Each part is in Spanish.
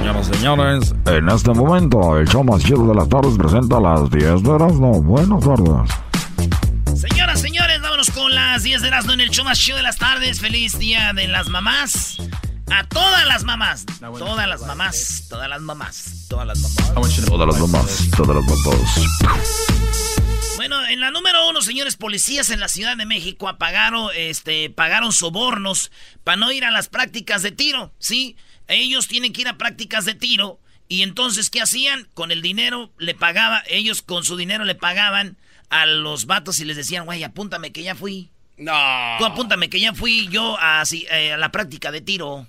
Señoras y señores, en este momento el show más chido de las tardes presenta las 10 de Erasmo. Buenas tardes. Señoras, señores, vámonos con las 10 de Erasmo en el show más chido de las tardes. Feliz día de las mamás. A todas las mamás. Todas las mamás. Todas las mamás. Todas las mamás. Todas las mamás, todas las mamás. Bueno, en la número uno, señores policías en la Ciudad de México apagaron, este, pagaron sobornos para no ir a las prácticas de tiro, ¿sí? Ellos tienen que ir a prácticas de tiro y entonces, ¿qué hacían? Con el dinero le pagaba, ellos con su dinero le pagaban a los vatos y les decían, güey, apúntame que ya fui. No. Tú apúntame que ya fui yo a, eh, a la práctica de tiro.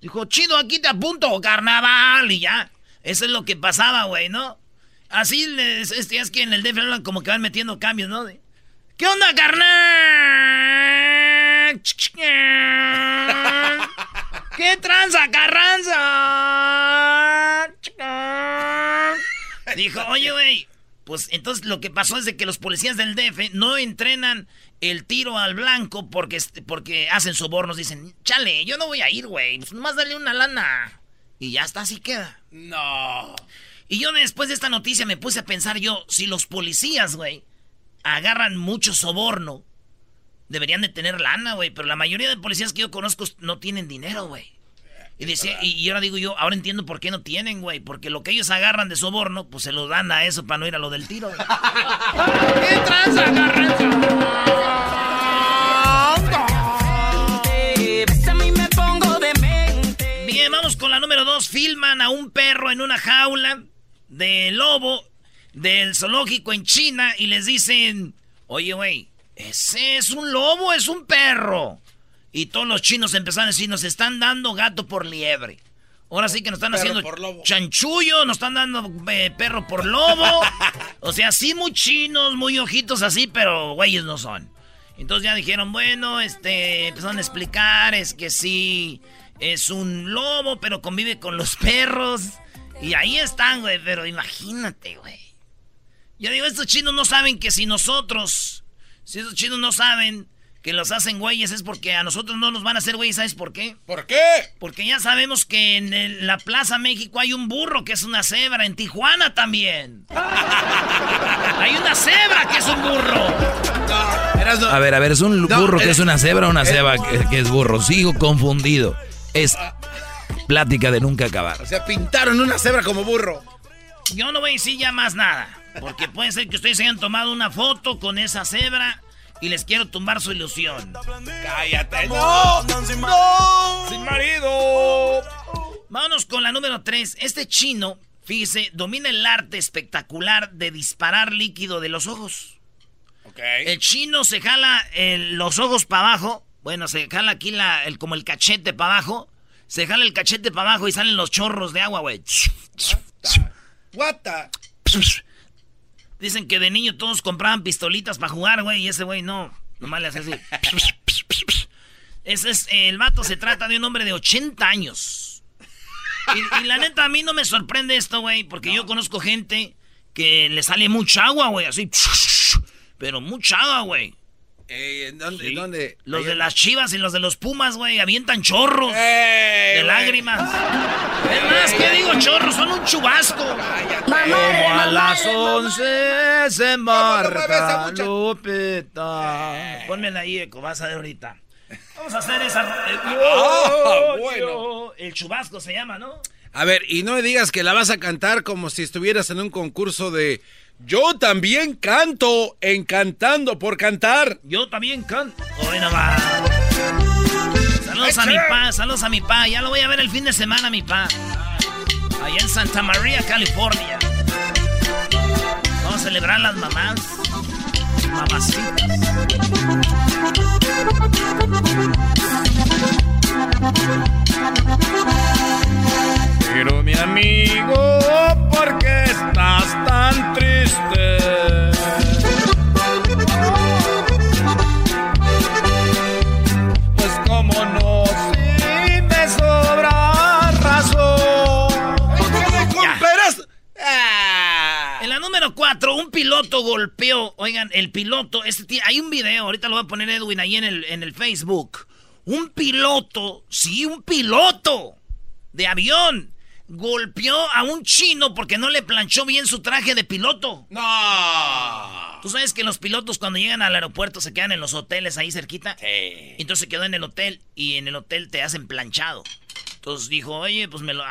Dijo, chido, aquí te apunto, carnaval, y ya. Eso es lo que pasaba, güey, ¿no? Así les, es, es que en el DF como que van metiendo cambios, ¿no? De, ¿Qué onda, carnal? ¿Qué tranza, carranza? Dijo, oye, güey, pues entonces lo que pasó es de que los policías del DF no entrenan el tiro al blanco porque, porque hacen sobornos. Dicen, chale, yo no voy a ir, güey. Pues nomás dale una lana. Y ya está, así queda. No. Y yo después de esta noticia me puse a pensar yo, si los policías, güey, agarran mucho soborno, deberían de tener lana, güey. Pero la mayoría de policías que yo conozco no tienen dinero, güey. Y, decía, y, ahora digo yo, ahora entiendo por qué no tienen, güey. Porque lo que ellos agarran de soborno, pues se lo dan a eso para no ir a lo del tiro. ¿Qué tranza, Bien, vamos con la número dos. Filman a un perro en una jaula de lobo del zoológico en China y les dicen, oye, güey, ese es un lobo, es un perro. Y todos los chinos empezaron a decir, nos están dando gato por liebre. Ahora sí que nos están Perro haciendo por lobo. chanchullo, nos están dando eh, perro por lobo. o sea, sí muy chinos, muy ojitos así, pero güeyes no son. Entonces ya dijeron, bueno, este, empezaron a explicar, es que sí, es un lobo, pero convive con los perros. Y ahí están, güey, pero imagínate, güey. Yo digo, estos chinos no saben que si nosotros, si estos chinos no saben que los hacen güeyes es porque a nosotros no nos van a hacer güeyes, ¿sabes por qué? ¿Por qué? Porque ya sabemos que en el- la Plaza México hay un burro que es una cebra, en Tijuana también. hay una cebra que es un burro. A ver, a ver, ¿es un No, burro que eh, es una cebra o una eh, cebra que, que es burro? Sigo confundido. Es plática de nunca acabar. O sea, pintaron una cebra como burro. Yo no voy a decir ya más nada, porque puede ser que ustedes hayan tomado una foto con esa cebra y les quiero tumbar su ilusión. Cállate. No. No. Sin marido. Vámonos con la número 3. Este chino, fíjese, domina el arte espectacular de disparar líquido de los ojos. Ok. El chino se jala el- los ojos para abajo. Bueno, se jala aquí la, el, como el cachete para abajo. Se jala el cachete para abajo y salen los chorros de agua, güey. What the? Dicen que de niño todos compraban pistolitas para jugar, güey, y ese güey no. Nomás le hace así. Ese es, el vato se trata de un hombre de 80 años. Y, y la neta, a mí no me sorprende esto, güey, porque yo conozco gente que le sale mucha agua, güey, así. Pero mucha agua, güey. ¿En ¿Dónde? Sí. dónde? Los de las chivas y los de los pumas, güey, avientan chorros ¡Eh, de lágrimas. Es más, ¿qué digo chorros? Son un chubasco. Como a las once se embarca Lupita. Pónmela ahí, Eco, vas a ver ahorita. Vamos a hacer esa. Ah, bueno. El chubasco se llama, ¿no? A ver, y no me digas que la vas a cantar como si estuvieras en un concurso de Yo también canto en Cantando por Cantar. Yo también canto. Hoy nomás. Saludos a mi pa, saludos a mi pa. Ya lo voy a ver el fin de semana, mi pa. Allá en Santa María, California. Vamos a celebrar las mamás. Mamacitas. Pero mi amigo, ¿por qué estás tan triste? Pues como no, si me sobra razón. Ya. Peras. Ah. En la número 4, un piloto golpeó. Oigan, el piloto, este tío, hay un video, ahorita lo voy a poner Edwin ahí en el, en el Facebook. Un piloto, sí, un piloto de avión golpeó a un chino porque no le planchó bien su traje de piloto. No. Tú sabes que los pilotos cuando llegan al aeropuerto se quedan en los hoteles ahí cerquita. Entonces se quedó en el hotel y en el hotel te hacen planchado. Entonces dijo, oye, pues me lo...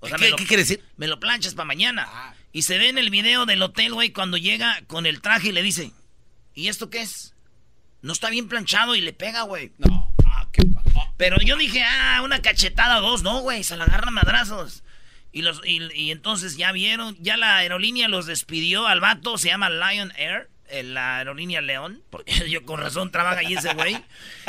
O sea, ¿Qué- lo- qué quiere decir? Me lo planchas para mañana. Y se ve en el video del hotel, güey, cuando llega con el traje y le dice, ¿y esto qué es? No está bien planchado y le pega, güey. No. Pero yo dije, ah, una cachetada o dos, no, güey, se la agarran madrazos. Y, los, y, y entonces ya vieron, ya la aerolínea los despidió al vato, se llama Lion Air, eh, la aerolínea León, porque yo con razón trabaja ahí ese güey.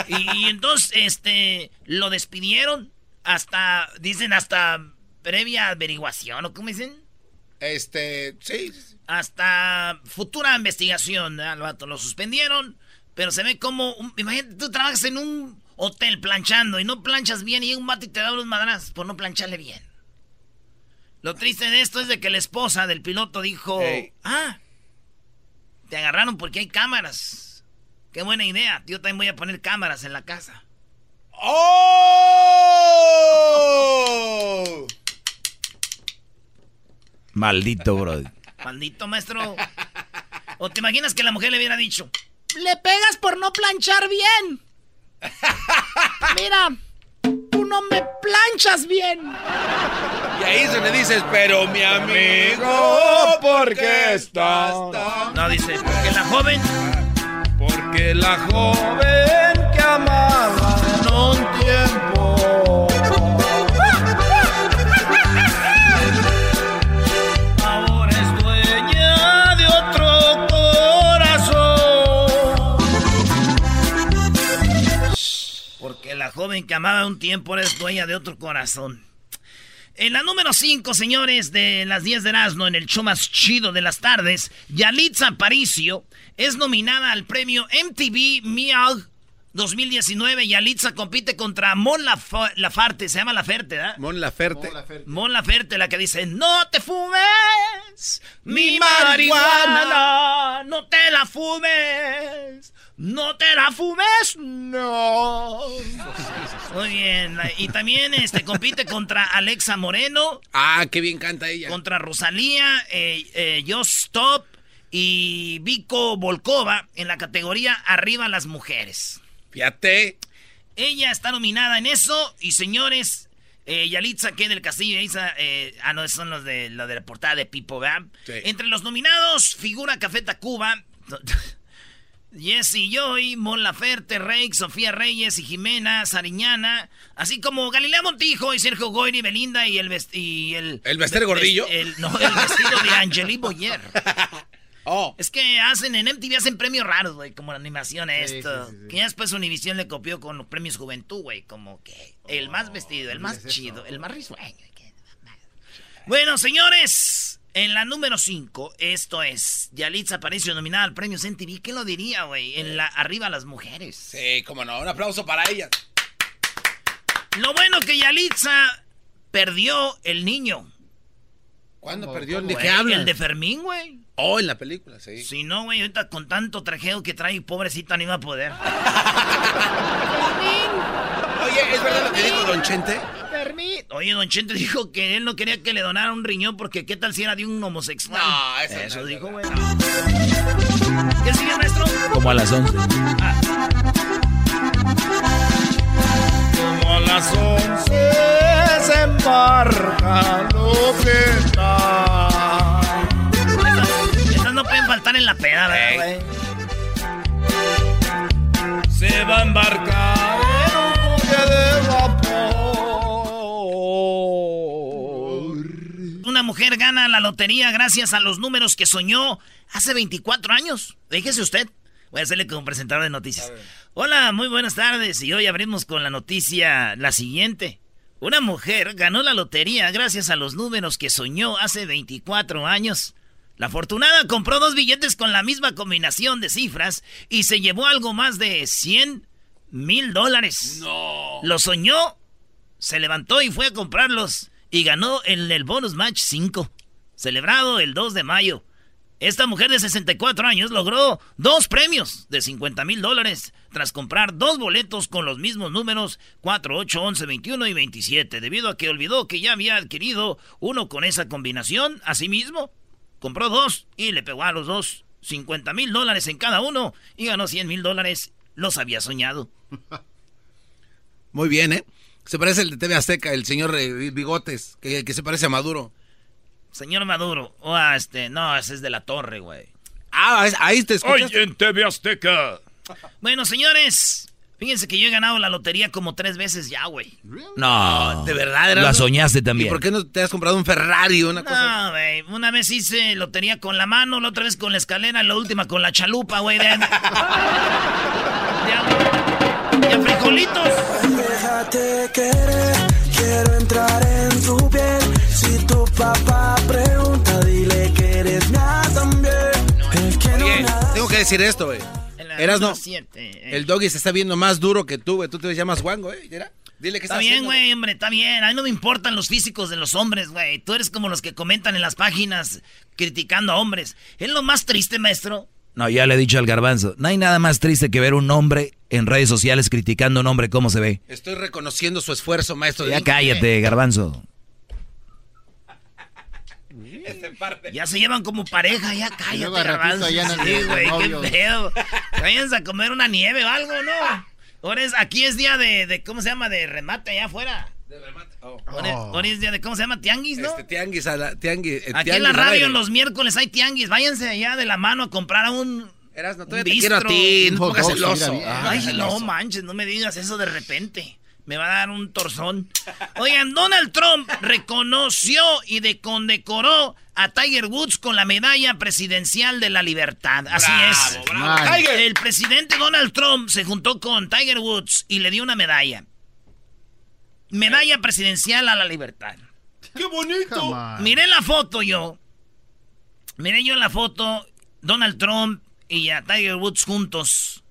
Y, y entonces, este, lo despidieron hasta, dicen, hasta previa averiguación, ¿o cómo dicen? Este, sí. hasta futura investigación, ¿eh? al vato lo suspendieron, pero se ve como, un- imagínate, tú trabajas en un hotel planchando y no planchas bien y un vato y te da unos madrazos por no plancharle bien. Lo triste de esto es de que la esposa del piloto dijo, ah, te agarraron porque hay cámaras. Qué buena idea, yo también voy a poner cámaras en la casa. ¡Oh! Maldito, bro. Maldito maestro. ¿O te imaginas que la mujer le hubiera dicho, le pegas por no planchar bien? Mira, tú no me planchas bien. Y ahí se le dices, pero mi amigo, ¿por qué estás tan... No, dice, porque la joven, Porque la joven joven que amaba un tiempo ahora es dueña de otro corazón. En la número 5, señores, de las 10 de Erasmo, en el show más chido de las tardes, Yalitza Aparicio es nominada al premio MTV Miau 2019. Yalitza compite contra Mon Laf- Lafarte, se llama Laferte, ¿verdad? Mon Laferte. Mon Laferte, la que dice, no te fumes mi Mi marihuana, no te la fumes, no te la fumes, no. Muy bien, y también este, compite contra Alexa Moreno, Ah, qué bien canta ella. contra Rosalía, eh, eh, Just Stop y Vico Volkova en la categoría Arriba las Mujeres. Fíjate. Ella está nominada en eso. Y señores, eh, Yalitza, que del Castillo, Isa, eh, ah, no, son los de, la portada de Pipo, ¿verdad? Sí. Entre los nominados figura Café Tacuba, Jesse Joy, Mon Laferte, Rey, Sofía Reyes y Jimena Sariñana, así como Galilea Montijo y Sergio Goyri, Belinda y el y el, ¿El Bester Gordillo? el- no, el vestido de Angelique Boyer. Oh. Es que hacen en MTV hacen premios raros, güey, como la animación esto. Que ya después Univision le copió con los premios Juventud, güey, como que el más vestido, el más chido, el más risueño. Bueno, señores, en la número 5, esto es Yalitza Aparicio nominada al premio MTV. ¿Qué lo diría, güey? En la arriba las mujeres. Sí, cómo no. Un aplauso para ella. Lo bueno que Yalitza perdió el niño. ¿Cuándo ¿Cómo? perdió? ¿Cómo? ¿De qué hablas? El de Fermín, güey. Oh, en la película, sí. Si no, güey, ahorita con tanto trajeo que trae, pobrecita, no iba a poder. Oye, ¿es verdad lo que dijo Don Chente? Oye, Don Chente dijo que él no quería que le donara un riñón porque qué tal si era de un homosexual. No, eso Eso no dijo, güey. ¿Qué sigue, maestro? Como a las 11. Como a las 11 se embarca lo que está. Estas no pueden faltar en la peda, ¿verdad, güey? Se va a embarcar mujer gana la lotería gracias a los números que soñó hace 24 años. Déjese usted. Voy a hacerle como presentador de noticias. Hola, muy buenas tardes. Y hoy abrimos con la noticia la siguiente. Una mujer ganó la lotería gracias a los números que soñó hace 24 años. La afortunada compró dos billetes con la misma combinación de cifras y se llevó algo más de 100 mil dólares. No. Lo soñó, se levantó y fue a comprarlos y ganó en el bonus match 5, celebrado el 2 de mayo. Esta mujer de 64 años logró dos premios de 50 mil dólares tras comprar dos boletos con los mismos números 4, 8, 11, 21 y 27, debido a que olvidó que ya había adquirido uno con esa combinación. Asimismo, compró dos y le pegó a los dos 50 mil dólares en cada uno y ganó 100 mil dólares. Los había soñado. Muy bien, ¿eh? Se parece el de TV Azteca, el señor eh, Bigotes, que, que se parece a Maduro. Señor Maduro, o a este, no, ese es de la torre, güey. Ah, es- ahí te escuchas. Oye, en TV Azteca. Bueno, señores, fíjense que yo he ganado la lotería como tres veces ya, güey. No. ¿De verdad, Erasmo? La soñaste ¿Y también. por qué no te has comprado un Ferrari o una cosa? No, güey, una vez hice lotería con la mano, la otra vez con la escalera, la última con la chalupa, güey. De, de, de frijolitos. Déjate querer, quiero entrar en tu piel. Si tu papá pregunta, dile que eres mía también. Es que no Oye, nada- tengo que decir esto, güey. Erasno, número siete, eh. el doggy se está viendo más duro que tú, güey. Tú te llamas Wango, ¿eh? ¿Mira? Dile que Está está bien, güey, hombre, está bien. A mí no me importan los físicos de los hombres, güey. Tú eres como los que comentan en las páginas criticando a hombres. Es lo más triste, maestro. No, ya le he dicho al garbanzo. No hay nada más triste que ver un hombre en redes sociales criticando a un hombre cómo se ve. Estoy reconociendo su esfuerzo, maestro. Ya cállate, garbanzo. Ya se llevan como pareja, ya cállate, garbanzo. ya Sí, güey, qué pedo. Váyanse a comer una nieve o algo, ¿no? Ahora es, aquí es día de, de, ¿cómo se llama? De remate allá afuera. De remate. Oh. Es día de, ¿cómo se llama? Tianguis, ¿no? Este tianguis a la tianguis. eh, Aquí tianguis en la radio los miércoles hay tianguis. Váyanse allá de la mano a comprar a un. Te quiero a ti. Un No pongas celoso. Ah, Ay, celoso. no manches, no me digas eso de repente. Me va a dar un torzón. Oigan, Donald Trump reconoció y de condecoró a Tiger Woods con la medalla presidencial de la libertad. Así es. Bravo, Nice. Tiger. El presidente Donald Trump se juntó con Tiger Woods y le dio una medalla. Medalla presidencial a la libertad. ¡Qué bonito! Miré la foto yo. Miré yo la foto, Donald Trump y a Tiger Woods juntos.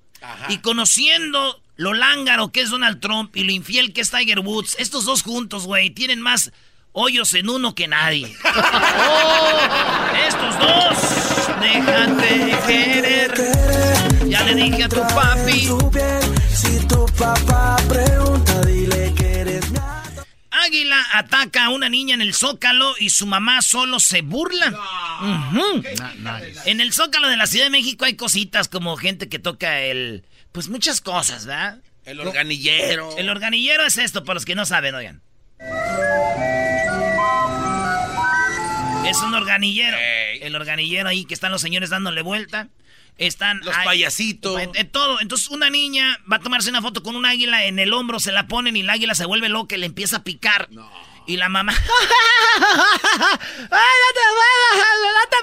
Y conociendo lo lángaro que es Donald Trump y lo infiel que es Tiger Woods, estos dos juntos, güey, tienen más hoyos en uno que nadie. ¡Oh! Estos dos, déjate querer. Ya le dije a tu papi. Si tu papá pregunta, Águila ataca a una niña en el Zócalo y su mamá solo se burla. Nice. En el Zócalo de la Ciudad de México hay cositas como gente que toca el... Pues muchas cosas, ¿verdad? El organillero. El organillero es esto, para los que no saben, oigan. Es un organillero. El organillero ahí que están los señores dándole vuelta. Están Los ahí- payasitos. en- en todo. Entonces una niña va a tomarse una foto con un águila en el hombro, se la ponen y el águila se vuelve loca y le empieza a picar. Y la mamá... ¡Ay, no te muevas! ¡No te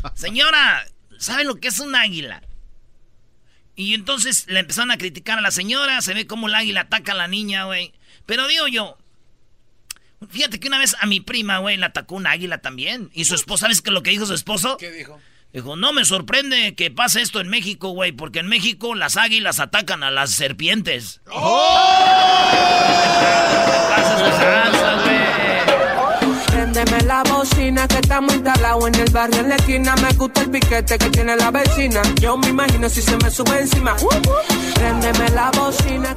muevas! Señora, ¿sabe lo que es un águila? Y entonces le empezaron a criticar a la señora, se ve como el águila ataca a la niña, güey. Pero digo yo, fíjate que una vez a mi prima, güey, la atacó un águila también. Y su esposo, ¿sabes qué lo que dijo su esposo? ¿Qué dijo? Dijo, no me sorprende que pase esto en México, güey, porque en México las águilas atacan a las serpientes. Güey. Préndeme la bocina que está muy talado Tumbado en el barrio en la esquina, me gusta el piquete que tiene la vecina. Yo me imagino si se me sube encima. Préndeme la bocina.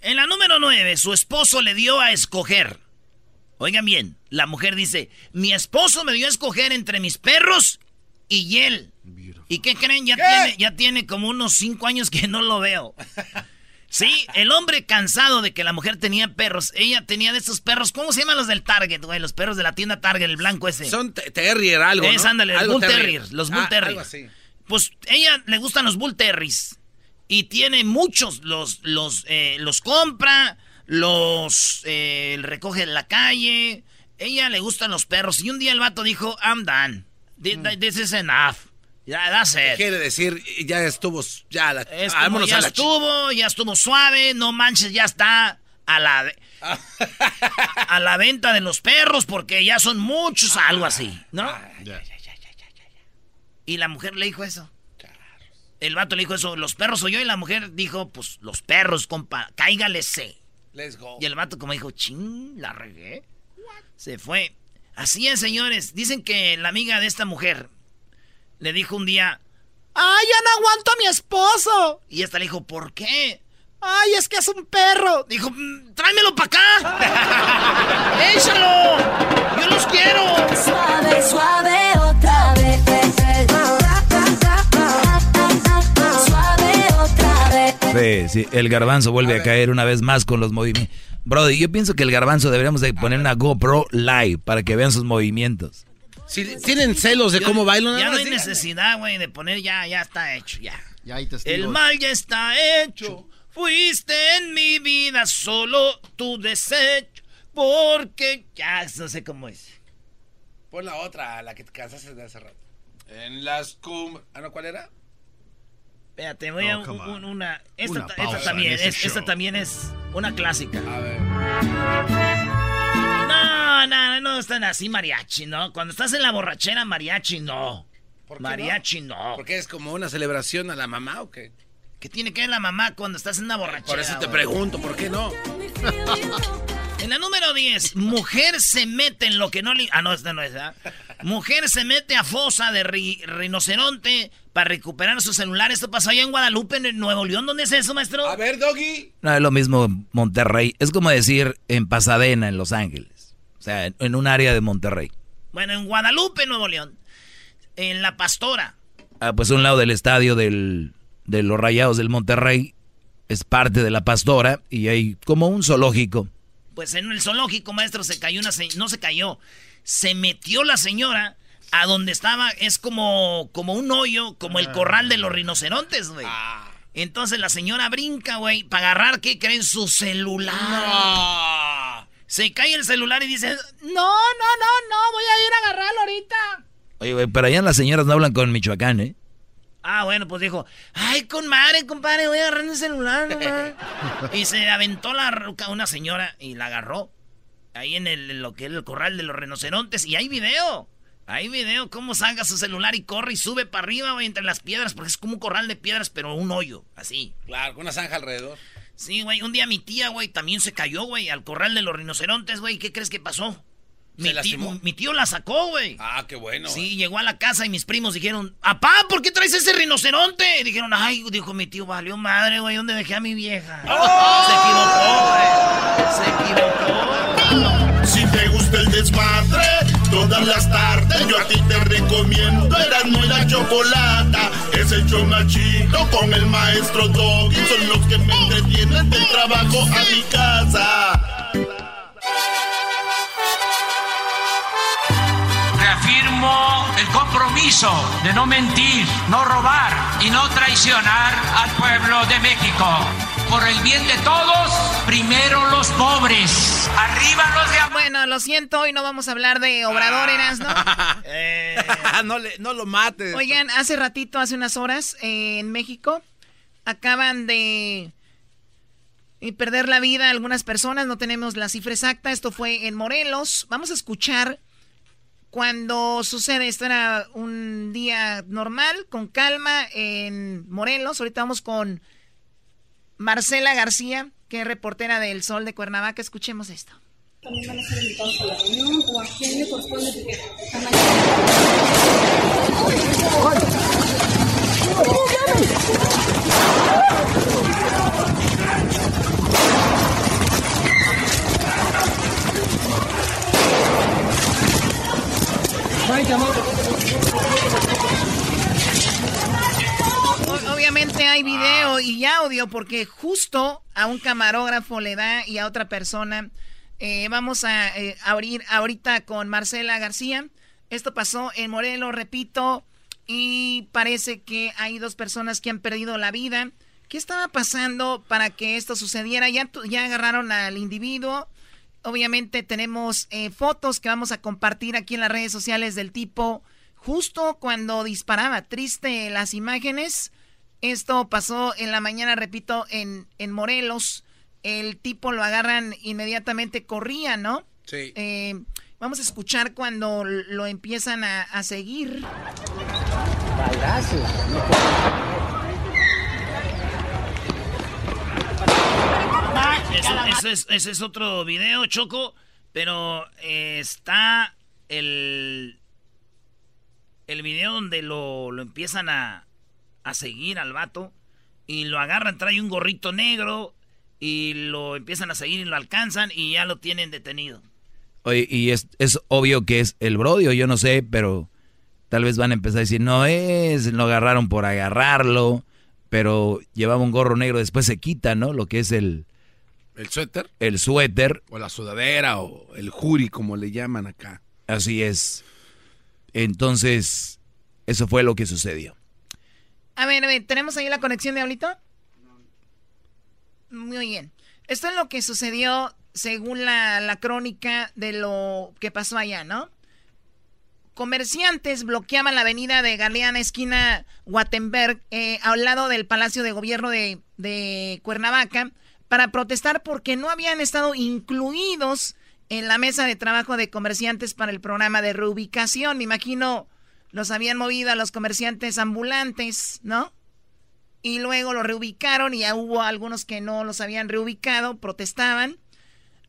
En la número 9, su esposo le dio a escoger. Oigan bien, la mujer dice, mi esposo me dio a escoger entre mis perros y él. ¿Y qué creen? Ya, Tiene, ya tiene como unos 5 años que no lo veo. Sí, el hombre cansado de que la mujer tenía perros. Ella tenía de esos perros. ¿Cómo se llaman los del Target, güey? Los perros de la tienda Target, el blanco ese. Son te- terrier, algo, Es, ¿no? ándale, Algo Bull terrier. Los Bull Ah, algo así. Pues ella le gustan los Bull Terriers. Y tiene muchos. Los, los, eh, los compra, los eh, recoge en la calle. Ella le gustan los perros. Y un día el vato dijo, I'm done. Thi- This is enough. Ya, that's it. Quiere decir, ya estuvo, ya la, Es como, vámonos ya a la estuvo, ya estuvo suave, no manches, ya está a la a la venta de los perros porque ya son muchos, algo así, ¿no? Y la mujer le dijo eso. El vato le dijo eso, los perros soy yo y la mujer dijo, pues los perros, compa, cáigale. Let's go. Y el vato como dijo, ching, la regué. Se fue. Así es, señores. Dicen que la amiga de esta mujer le dijo un día, ¡Ay, ya no aguanto a mi esposo! Y esta le dijo, ¿por qué? ¡Ay, es que es un perro! Dijo, "Mm, tráemelo para acá. ¡Échalo! ¡Yo los quiero! Suave, suave, vez. Sí, sí, el garbanzo vuelve a, caer una vez más con los movimientos. Brody, yo pienso que el garbanzo deberíamos de poner una GoPro live para que vean sus movimientos. Si tienen celos de cómo bailan, Ya no hay necesidad, güey, de poner ya, ya está hecho, ya. Ya hay testigos. El mal ya está hecho. Fuiste en mi vida solo tu desecho. Porque ya no sé cómo es. Pon la otra, la que te cansaste de hace rato. En las cum... Ah, ¿no? ¿Cuál era? Espérate, voy Oh, a un- un- una. Esta, Una esta también, es, esta show. también es una clásica. A ver. No, no, no están así mariachi, ¿no? Cuando estás en la borrachera, mariachi, no. ¿Por qué mariachi, no. ¿Porque es como una celebración a la mamá o qué? ¿Qué tiene que ver la mamá cuando estás en una borrachera? Por eso te güey? pregunto, ¿por qué no? En la número 10, mujer se mete en lo que no le... Ah, no, esta no es, ¿verdad? Mujer se mete a fosa de ri- rinoceronte para recuperar su celular. Esto pasó allá en Guadalupe, en Nuevo León. ¿Dónde es eso, maestro? A ver, Doggy. No, es lo mismo Monterrey. Es como decir en Pasadena, en Los Ángeles. O sea, en, en un área de Monterrey. Bueno, en Guadalupe, Nuevo León. En La Pastora. Ah, pues un lado del estadio del, de los Rayados del Monterrey es parte de la pastora y hay como un zoológico. Pues en el zoológico, maestro, se cayó una... se- No se cayó. Se metió la señora a donde estaba. Es como, como un hoyo, como el corral de los rinocerontes, güey. Entonces la señora brinca, güey, para agarrar, ¿qué creen? Su celular. Se cae el celular y dice, no, no, no, no, voy a ir a agarrarlo ahorita. Oye, güey, pero allá las señoras no hablan con Michoacán, ¿eh? Ah, bueno, pues dijo, ay, con madre, compadre, voy a agarrar el celular, nomás". y se aventó la ruca una señora y la agarró. Ahí en el, lo que es el corral de los rinocerontes. Y hay video. Hay video cómo salga su celular y corre y sube para arriba, güey, entre las piedras, porque es como un corral de piedras, pero un hoyo, así. Claro, con una zanja alrededor. Sí, güey, un día mi tía, güey, también se cayó, güey, al corral de los rinocerontes, güey. ¿Qué crees que pasó? Mi, tío, mi tío la sacó, güey. Ah, qué bueno. Sí, llegó a la casa y mis primos dijeron, ¡Apá, ¿por qué traes ese rinoceronte? Y dijeron, ay, dijo mi tío, valió madre, güey, ¿dónde dejé a mi vieja? Se equivocó, güey. Se equivocó. Si te gusta el desmadre, todas las tardes yo a ti te recomiendo Erasmo y la Chocolata. Es el chido con el maestro Doggy. Son los que me entretienen del trabajo a mi casa. Reafirmo el compromiso de no mentir, no robar y no traicionar al pueblo de México. Por el bien de todos, primero los pobres. Arriba los de Bueno, lo siento, hoy no vamos a hablar de Obrador, Eras, ¿no? no, le- no lo mates. Oigan, hace ratito, hace unas horas, eh, en México, acaban de eh, perder la vida algunas personas, no tenemos la cifra exacta, esto fue en Morelos. Vamos a escuchar cuando sucede, esto era un día normal, con calma, en Morelos. Ahorita vamos con Marcela García, que es reportera del Sol de Cuernavaca. Escuchemos esto. también van a ser invitados a la reunión o a quién le corresponde porque Obviamente hay video y audio porque justo a un camarógrafo le da y a otra persona. Eh, vamos a eh, abrir ahorita con Marcela García. Esto pasó en Morelos, repito, y parece que hay dos personas que han perdido la vida. ¿Qué estaba pasando para que esto sucediera? Ya, ya agarraron al individuo. Obviamente tenemos eh, fotos que vamos a compartir aquí en las redes sociales del tipo justo cuando disparaba. Triste las imágenes. Esto pasó en la mañana, repito, en, en Morelos. El tipo lo agarran inmediatamente, corría, ¿no? Sí. Eh, vamos a escuchar cuando lo empiezan a, a seguir. Eso, es, ese es otro video, Choco. Pero eh, está el, el video donde lo, lo empiezan a, a seguir al vato. Y lo agarran, trae un gorrito negro. Y lo empiezan a seguir y lo alcanzan y ya lo tienen detenido. Oye, y es, es obvio que es el Brodio, yo no sé, pero tal vez van a empezar a decir, no es, lo agarraron por agarrarlo, pero llevaba un gorro negro, después se quita, ¿no? Lo que es el... ¿El suéter? El suéter. O la sudadera, o el juri, como le llaman acá. Así es. Entonces, eso fue lo que sucedió. A ver, a ver, ¿tenemos ahí la conexión, Diablito? Muy bien. Esto es lo que sucedió según la, la crónica de lo que pasó allá, ¿no? Comerciantes bloqueaban la avenida de Galeana, esquina Wattenberg, eh, al lado del Palacio de Gobierno de, de Cuernavaca, para protestar porque no habían estado incluidos en la mesa de trabajo de comerciantes para el programa de reubicación. Me imagino los habían movido a los comerciantes ambulantes, ¿no? Y luego los reubicaron y ya hubo algunos que no los habían reubicado, protestaban.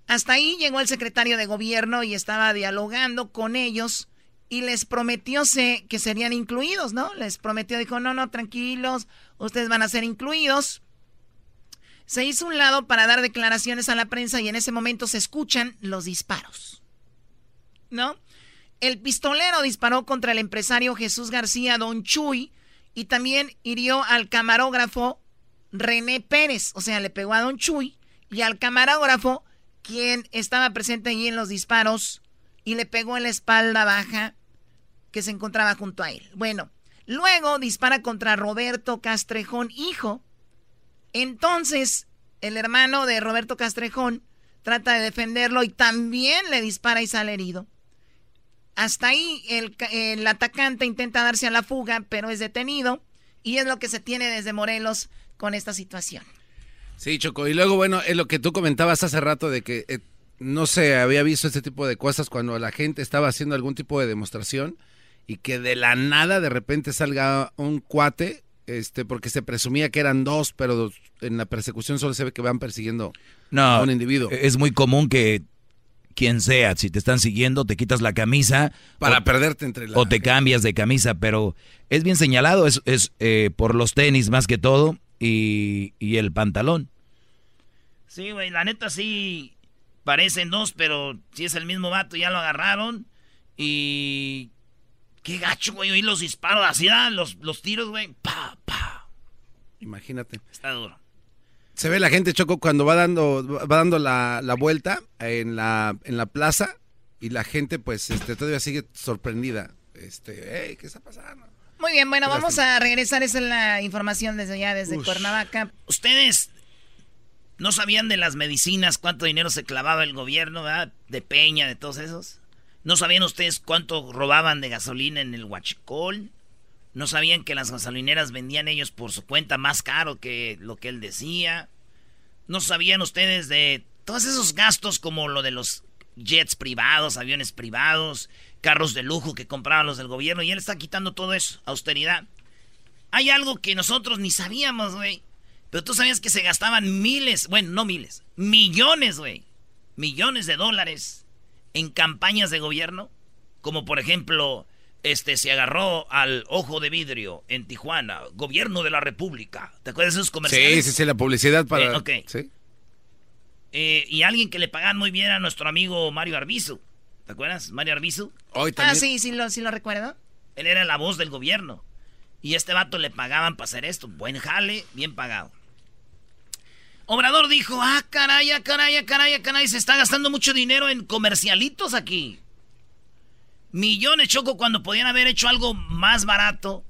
Hasta ahí llegó el secretario de gobierno y estaba dialogando con ellos y les prometió se, que serían incluidos, ¿no? Les prometió, dijo, no, no, tranquilos, ustedes van a ser incluidos. Se hizo un lado para dar declaraciones a la prensa y en ese momento se escuchan los disparos. ¿No? El pistolero disparó contra el empresario Jesús García Don Chuy y también hirió al camarógrafo René Pérez. O sea, le pegó a Don Chuy y al camarógrafo, quien estaba presente allí en los disparos, y le pegó en la espalda baja que se encontraba junto a él. Bueno, luego dispara contra Roberto Castrejón, hijo, entonces, el hermano de Roberto Castrejón trata de defenderlo y también le dispara y sale herido. Hasta ahí el, el, atacante intenta darse a la fuga, pero es detenido. Y es lo que se tiene desde Morelos con esta situación. Sí, Choco. Y luego, bueno, es lo que tú comentabas hace rato de que eh, no se había visto este tipo de cosas cuando la gente estaba haciendo algún tipo de demostración y que de la nada de repente salga un cuate este, porque se presumía que eran dos, pero en la persecución solo se ve que van persiguiendo no, a un individuo. Es muy común que quien sea, si te están siguiendo, te quitas la camisa. Para o, perderte entre la... O te cambias de camisa, pero es bien señalado, es, es eh, por los tenis más que todo y, y el pantalón. Sí, güey, la neta sí parecen dos, pero si es el mismo vato, ya lo agarraron y Qué gacho, güey, oí los disparos, así dan los, los tiros, güey. Pa, pa. Imagínate. Está duro. Se ve la gente, Choco, cuando va dando, va dando la, la vuelta en la, en la plaza y la gente, pues, este, todavía sigue sorprendida. Este, hey, ¿qué está pasando? Muy bien, bueno, vamos a regresar. Esa es la información desde allá, desde Ush. Cuernavaca. Ustedes no sabían de las medicinas, cuánto dinero se clavaba el gobierno, ¿verdad? De Peña, de todos esos. ¿No sabían ustedes cuánto robaban de gasolina en el Huachicol? ¿No sabían que las gasolineras vendían ellos por su cuenta más caro que lo que él decía? ¿No sabían ustedes de todos esos gastos como lo de los jets privados, aviones privados, carros de lujo que compraban los del gobierno? Y él está quitando todo eso, austeridad. Hay algo que nosotros ni sabíamos, güey. Pero tú sabías que se gastaban miles, bueno, no miles, millones, güey millones de dólares en campañas de gobierno, como por ejemplo, este se agarró al ojo de vidrio en Tijuana, gobierno de la República. ¿Te acuerdas de esos comerciales? Sí, sí, sí, la publicidad para. Eh, ok. ¿Sí? Eh, y alguien que le pagan muy bien a nuestro amigo Mario Arbizu. ¿Te acuerdas? Mario Arbizu. Hoy Ah, también. sí, sí lo, sí lo recuerdo. Él era la voz del gobierno. Y a este vato le pagaban para hacer esto. Buen jale, bien pagado. Obrador dijo, ah, caray, ah, caray, ah, caray, ah, caray, se está gastando mucho dinero en comercialitos aquí. Millones, Choco, cuando podían haber hecho algo más barato.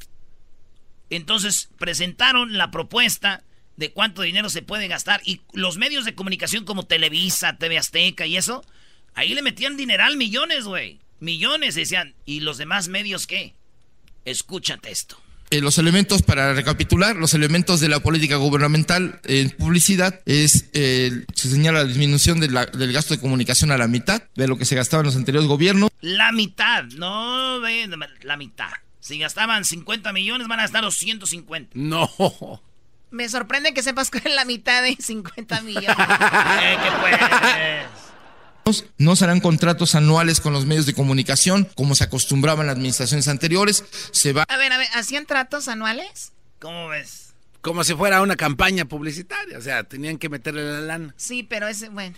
Entonces presentaron la propuesta de cuánto dinero se puede gastar. Y los medios de comunicación como Televisa, TV Azteca y eso, ahí le metían dineral, millones, güey. Millones, decían. ¿Y los demás medios qué? Escúchate esto. Eh, los elementos, para recapitular, los elementos de la política gubernamental en publicidad es, eh, se señala la disminución de la- del gasto de comunicación a la mitad de lo que se gastaba en los anteriores gobiernos. La mitad, no, ve, la mitad. Si gastaban 50 millones, van a gastar 250. No. Me sorprende que sepas que es la mitad de 50 millones. Eh, que pues. No se harán contratos anuales con los medios de comunicación como se acostumbraba en las administraciones anteriores. Se va A ver, a ver, ¿hacían tratos anuales? ¿Cómo ves? Como si fuera una campaña publicitaria. O sea, tenían que meterle la lana. Sí, pero ese, bueno.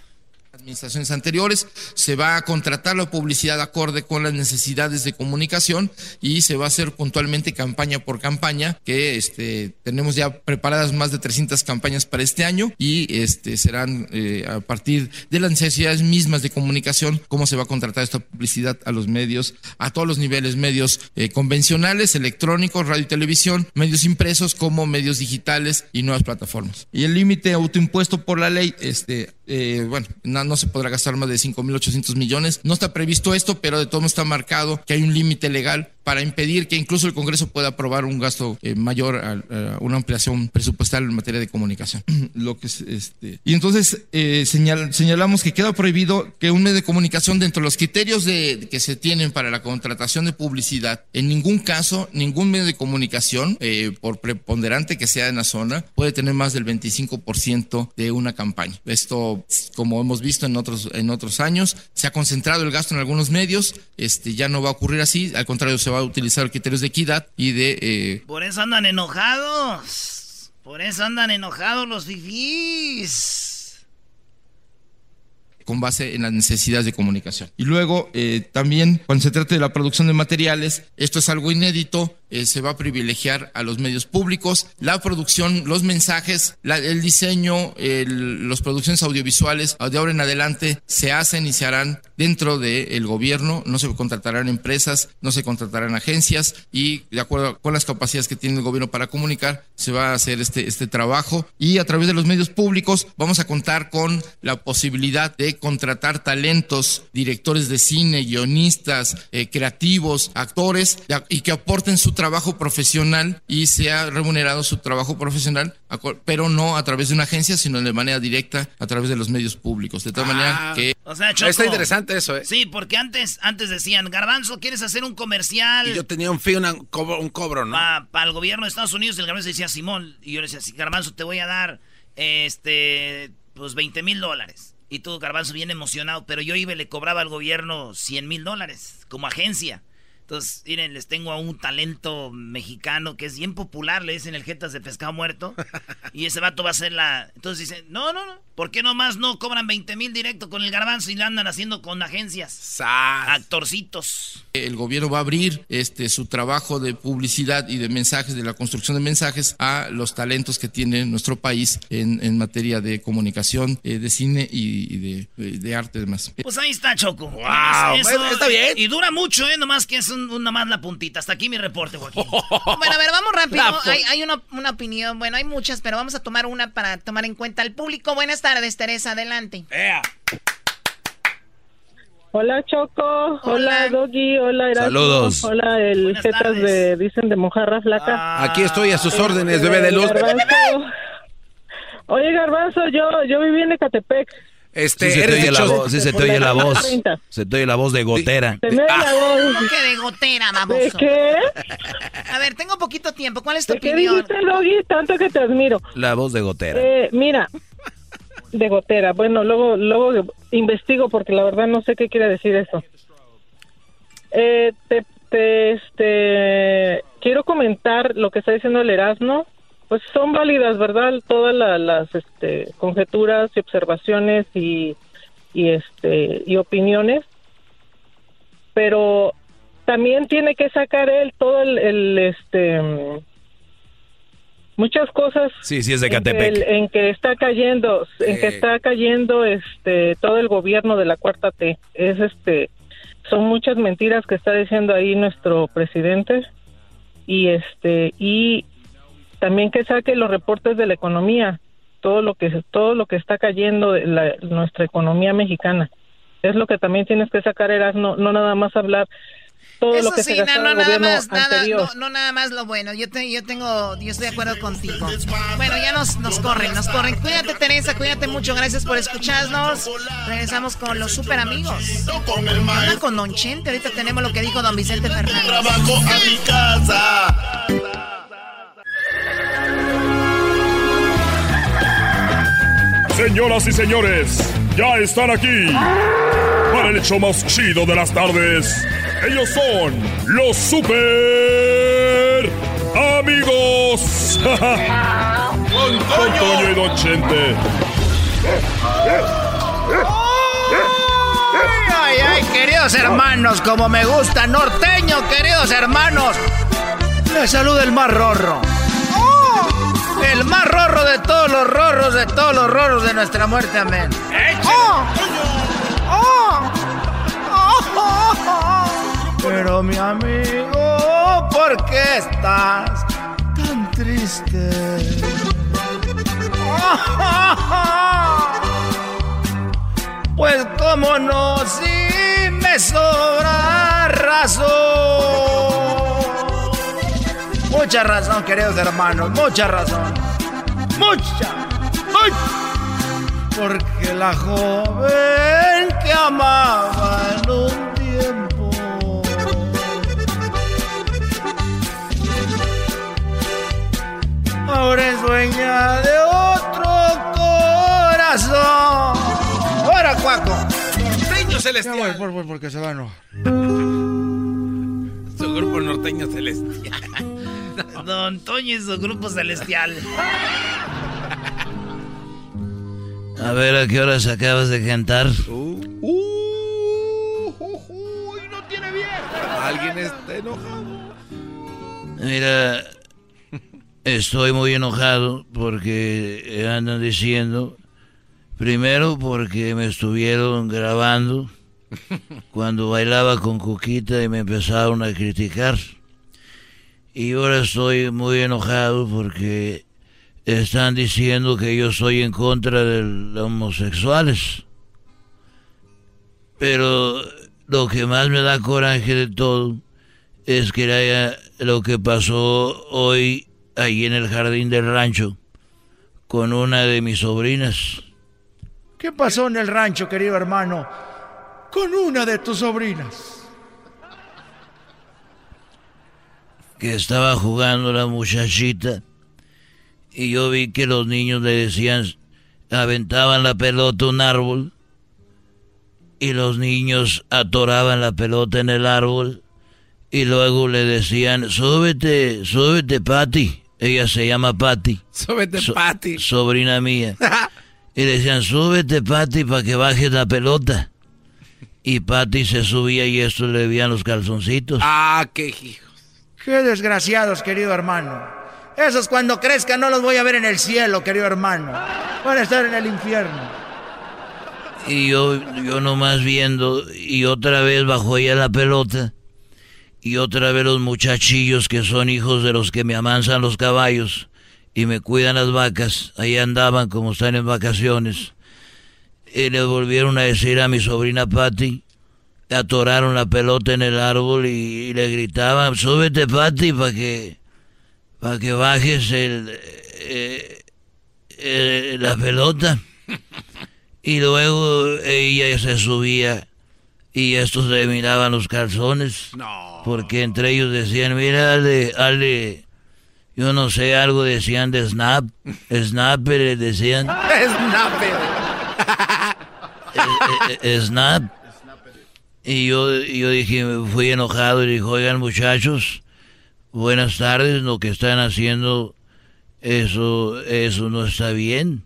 Administraciones anteriores, se va a contratar la publicidad acorde con las necesidades de comunicación y se va a hacer puntualmente campaña por campaña, que este, tenemos ya preparadas más de 300 campañas para este año y este, serán eh, a partir de las necesidades mismas de comunicación cómo se va a contratar esta publicidad a los medios, a todos los niveles, medios eh, convencionales, electrónicos, radio y televisión, medios impresos como medios digitales y nuevas plataformas. Y el límite autoimpuesto por la ley, este, eh, bueno, no, se podrá gastar más de 5.800 millones. No está previsto esto, pero de todo está marcado que hay un límite legal para impedir que incluso el Congreso pueda aprobar un gasto eh, mayor a, a una ampliación presupuestal en materia de comunicación. Lo que es, este, y entonces eh, señal- señalamos que queda prohibido que un medio de comunicación dentro de los criterios de, que se tienen para la contratación de publicidad, en ningún caso, ningún medio de comunicación, eh, por preponderante que sea en la zona, puede tener más del 25% de una campaña. Esto, como hemos visto en otros, en otros años, se ha concentrado el gasto en algunos medios, este, ya no va a ocurrir así, al contrario, se va a utilizar criterios de equidad y de... eh, Por eso andan enojados. Por eso andan enojados los fifís. con base en las necesidades de comunicación. Y luego, eh, también, cuando se trate de la producción de materiales, esto es algo inédito, eh, se va a privilegiar a los medios públicos, la producción, los mensajes, el diseño, las producciones audiovisuales, de ahora en adelante, se hacen y se harán dentro del gobierno, no se contratarán empresas, no se contratarán agencias y de acuerdo con las capacidades que tiene el gobierno para comunicar, se va a hacer este, este trabajo. Y a través de los medios públicos vamos a contar con la posibilidad de contratar talentos, directores de cine, guionistas, eh, creativos, actores y que aporten su trabajo profesional y sea remunerado su trabajo profesional, pero no a través de una agencia, sino de manera directa a través de los medios públicos. De tal manera que... O sea, Choco, Está interesante eso, ¿eh? Sí, porque antes, antes decían, Garbanzo, ¿quieres hacer un comercial? Y yo tenía un fee, una- un cobro, un cobro, ¿no? Para el gobierno de Estados Unidos, el Garbanzo decía, Simón, y yo le decía, "Sí, Garbanzo, te voy a dar, este, pues 20 mil dólares. Y tú, Garbanzo, bien emocionado, pero yo iba y le cobraba al gobierno 100 mil dólares como agencia. Entonces, miren, les tengo a un talento mexicano que es bien popular, le dicen el Jetas de Pescado Muerto. y ese vato va a ser la... Entonces dicen, no, no, no, ¿por qué nomás no cobran 20 mil directo con el garbanzo y lo andan haciendo con agencias? Actorcitos. El gobierno va a abrir este su trabajo de publicidad y de mensajes, de la construcción de mensajes a los talentos que tiene nuestro país en, en materia de comunicación, eh, de cine y, y de, arte y demás. Pues ahí está, Choco. Wow, está bien. Y dura mucho, ¿eh? Nomás que es un, una más la puntita. Hasta aquí mi reporte, Joaquín. Bueno, a ver, vamos rápido. Hay, hay una, una opinión, bueno, hay muchas, pero vamos a tomar una para tomar en cuenta al público. Buenas tardes, Teresa, adelante. Hola Choco, hola, Doggy, hola Erasmo, Saludos. hola el Jetas de dicen de mojarra flaca. Aquí estoy a sus órdenes, bebé de luz. Garbanzo. Oye Garbanzo, yo yo viví en Ecatepec. Este, Sí se te oye la voz, sí se te oye la voz. 30. Se te oye la voz de gotera. Me oye la voz. ¿Cómo que de gotera, baboso? ¿De qué? A ver, tengo poquito tiempo. ¿Cuál es tu ¿De qué opinión? dijiste Doggy? Tanto que te admiro. La voz de gotera. Eh, mira, De gotera. Bueno, luego, luego investigo porque la verdad no sé qué quiere decir eso. Eh, te, te, este, quiero comentar lo que está diciendo el Erasmo. Pues son válidas, ¿verdad? Todas la- las este, conjeturas y observaciones y, y, este, y opiniones. Pero también tiene que sacar él todo el, el, este, muchas cosas Sí, sí, es de en que, el- en que está cayendo en que está cayendo este todo el gobierno de la cuarta T es este son muchas mentiras que está diciendo ahí nuestro presidente y este y también que saque los reportes de la economía todo lo que todo lo que está cayendo de la- nuestra economía mexicana es lo que también tienes que sacar eras no no nada más hablar todo Eso lo que sí, se no, gastó no, el nada gobierno más, nada, no, no nada más lo bueno. Yo, te- yo tengo, yo estoy de acuerdo contigo. Bueno, ya nos, nos corren, nos corren. Cuídate, Teresa, cuídate mucho. Gracias por escucharnos. Regresamos con los super amigos. Hablan con Don Chente. Ahorita tenemos lo que dijo Don Vicente Fernández. Trabajo a mi casa. Señoras y señores, ya están aquí para el hecho más chido de las tardes. Ellos son los super amigos. Con Toño y Don Chente. Ay, ay, queridos hermanos, como me gusta norteño, queridos hermanos. Les saluda el más rorro. El más rorro de todos los rorros, de todos los rorros de nuestra muerte, amén. Pero mi amigo, ¿por qué estás tan triste? Pues cómo no, si me sobra razón. Mucha razón, queridos hermanos, mucha razón. Mucha, mucha. Porque la joven que amaba en un tiempo ahora es dueña de otro corazón. ¡Ahora, Cuaco! Norteño celestial. Por, por- porque se va a enojar. Su grupo norteño celestial. Don Toño y su grupo celestial. A ver, ¿a qué horas acabas de cantar? Alguien está enojado. Mira, estoy muy enojado porque andan diciendo, primero porque me estuvieron grabando cuando bailaba con Cuquita y me empezaron a criticar. Y ahora estoy muy enojado porque están diciendo que yo soy en contra de los homosexuales. Pero lo que más me da coraje de todo es que haya lo que pasó hoy ahí en el jardín del rancho con una de mis sobrinas. ¿Qué pasó en el rancho, querido hermano? Con una de tus sobrinas. Que estaba jugando la muchachita y yo vi que los niños le decían, aventaban la pelota a un árbol y los niños atoraban la pelota en el árbol y luego le decían, súbete, súbete, Patty. Ella se llama Patty. Súbete, So- Patty. Sobrina mía. y le decían, súbete, Patty, para que bajes la pelota. Y Patty se subía y esto le veían los calzoncitos. Ah, qué hijo. Qué desgraciados, querido hermano. Esos cuando crezcan no los voy a ver en el cielo, querido hermano. Van a estar en el infierno. Y yo, yo nomás viendo, y otra vez bajó ella la pelota, y otra vez los muchachillos que son hijos de los que me amansan los caballos y me cuidan las vacas, ahí andaban como están en vacaciones. Y le volvieron a decir a mi sobrina Patty, atoraron la pelota en el árbol y, y le gritaban, súbete Patty para que, para que bajes el, eh, eh, la pelota. Y luego ella se subía y estos le miraban los calzones. Porque entre ellos decían, mira, Ale, Ale, yo no sé, algo decían de Snap. Snapper, decían. Snapper. eh, Snap. Y yo, yo dije, fui enojado y dije, oigan muchachos, buenas tardes, lo que están haciendo, eso, eso no está bien.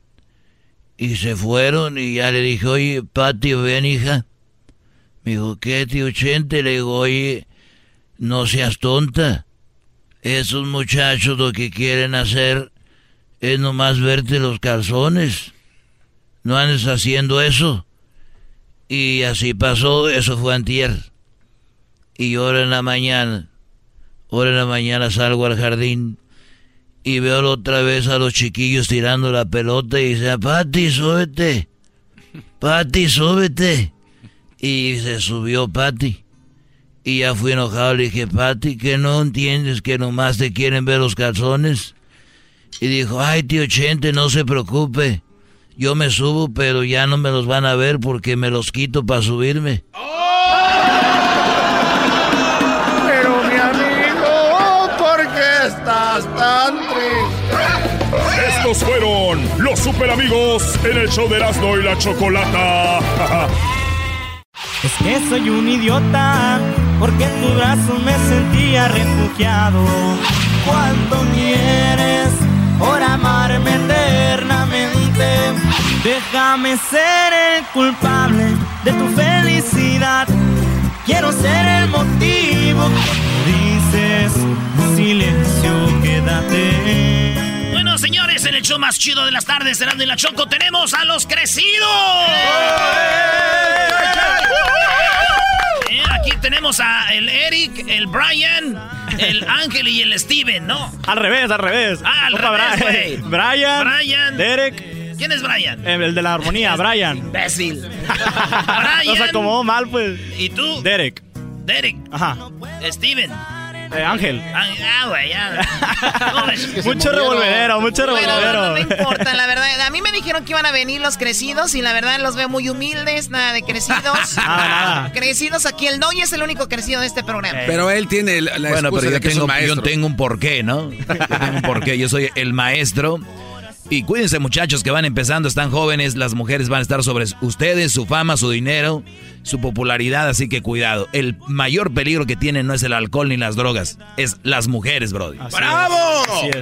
Y se fueron y ya le dije, oye, Pati, ven hija. Me dijo, ¿qué, tío Chente? Le digo, oye, no seas tonta. Esos muchachos lo que quieren hacer es nomás verte los calzones. No andes haciendo eso. Y así pasó, eso fue antier. Y ahora en la mañana, ahora en la mañana salgo al jardín y veo otra vez a los chiquillos tirando la pelota y dice, Pati, súbete. Pati, súbete. Y se subió Pati. Y ya fui enojado, le dije, Pati, que no entiendes que nomás te quieren ver los calzones. Y dijo, ay, tío Chente, no se preocupe. Yo me subo, pero ya no me los van a ver porque me los quito para subirme. Pero mi amigo, ¿por qué estás tan triste? Estos fueron los super amigos en el show de Erasmo y la Chocolata. Es que soy un idiota, porque en tu brazo me sentía refugiado. Cuánto quieres amarme eternamente. Déjame ser el culpable de tu felicidad. Quiero ser el motivo que dices. Silencio, quédate. Bueno, señores, en el show más chido de las tardes, Serán de la Choco, tenemos a los crecidos. Eh, aquí tenemos a el Eric, el Brian, el Ángel y el Steven, ¿no? Al revés, al revés. Ah, al Opa, revés. Brian, Brian. Derek, ¿Quién es Brian? eh, el de la armonía, Brian. Imbécil. Nos acomodó mal, pues. ¿Y tú? Derek. Derek. Ajá. Steven. Eh, Ángel. Ah, güey, ya. No. Mucho revolvedero, mucho no, revolvedero. no me importa, la verdad. A mí me dijeron que iban a venir los crecidos y la verdad los veo muy humildes, nada de crecidos. Nada, nada. Crecidos aquí, el Doy es el único crecido de este programa. Pero él tiene la Bueno, pero de yo que es un tengo, maestro. yo tengo un porqué, ¿no? Yo tengo un porqué. Yo soy el maestro. Y cuídense, muchachos, que van empezando, están jóvenes. Las mujeres van a estar sobre ustedes, su fama, su dinero, su popularidad. Así que cuidado. El mayor peligro que tienen no es el alcohol ni las drogas, es las mujeres, brody. ¡Bravo! Así es.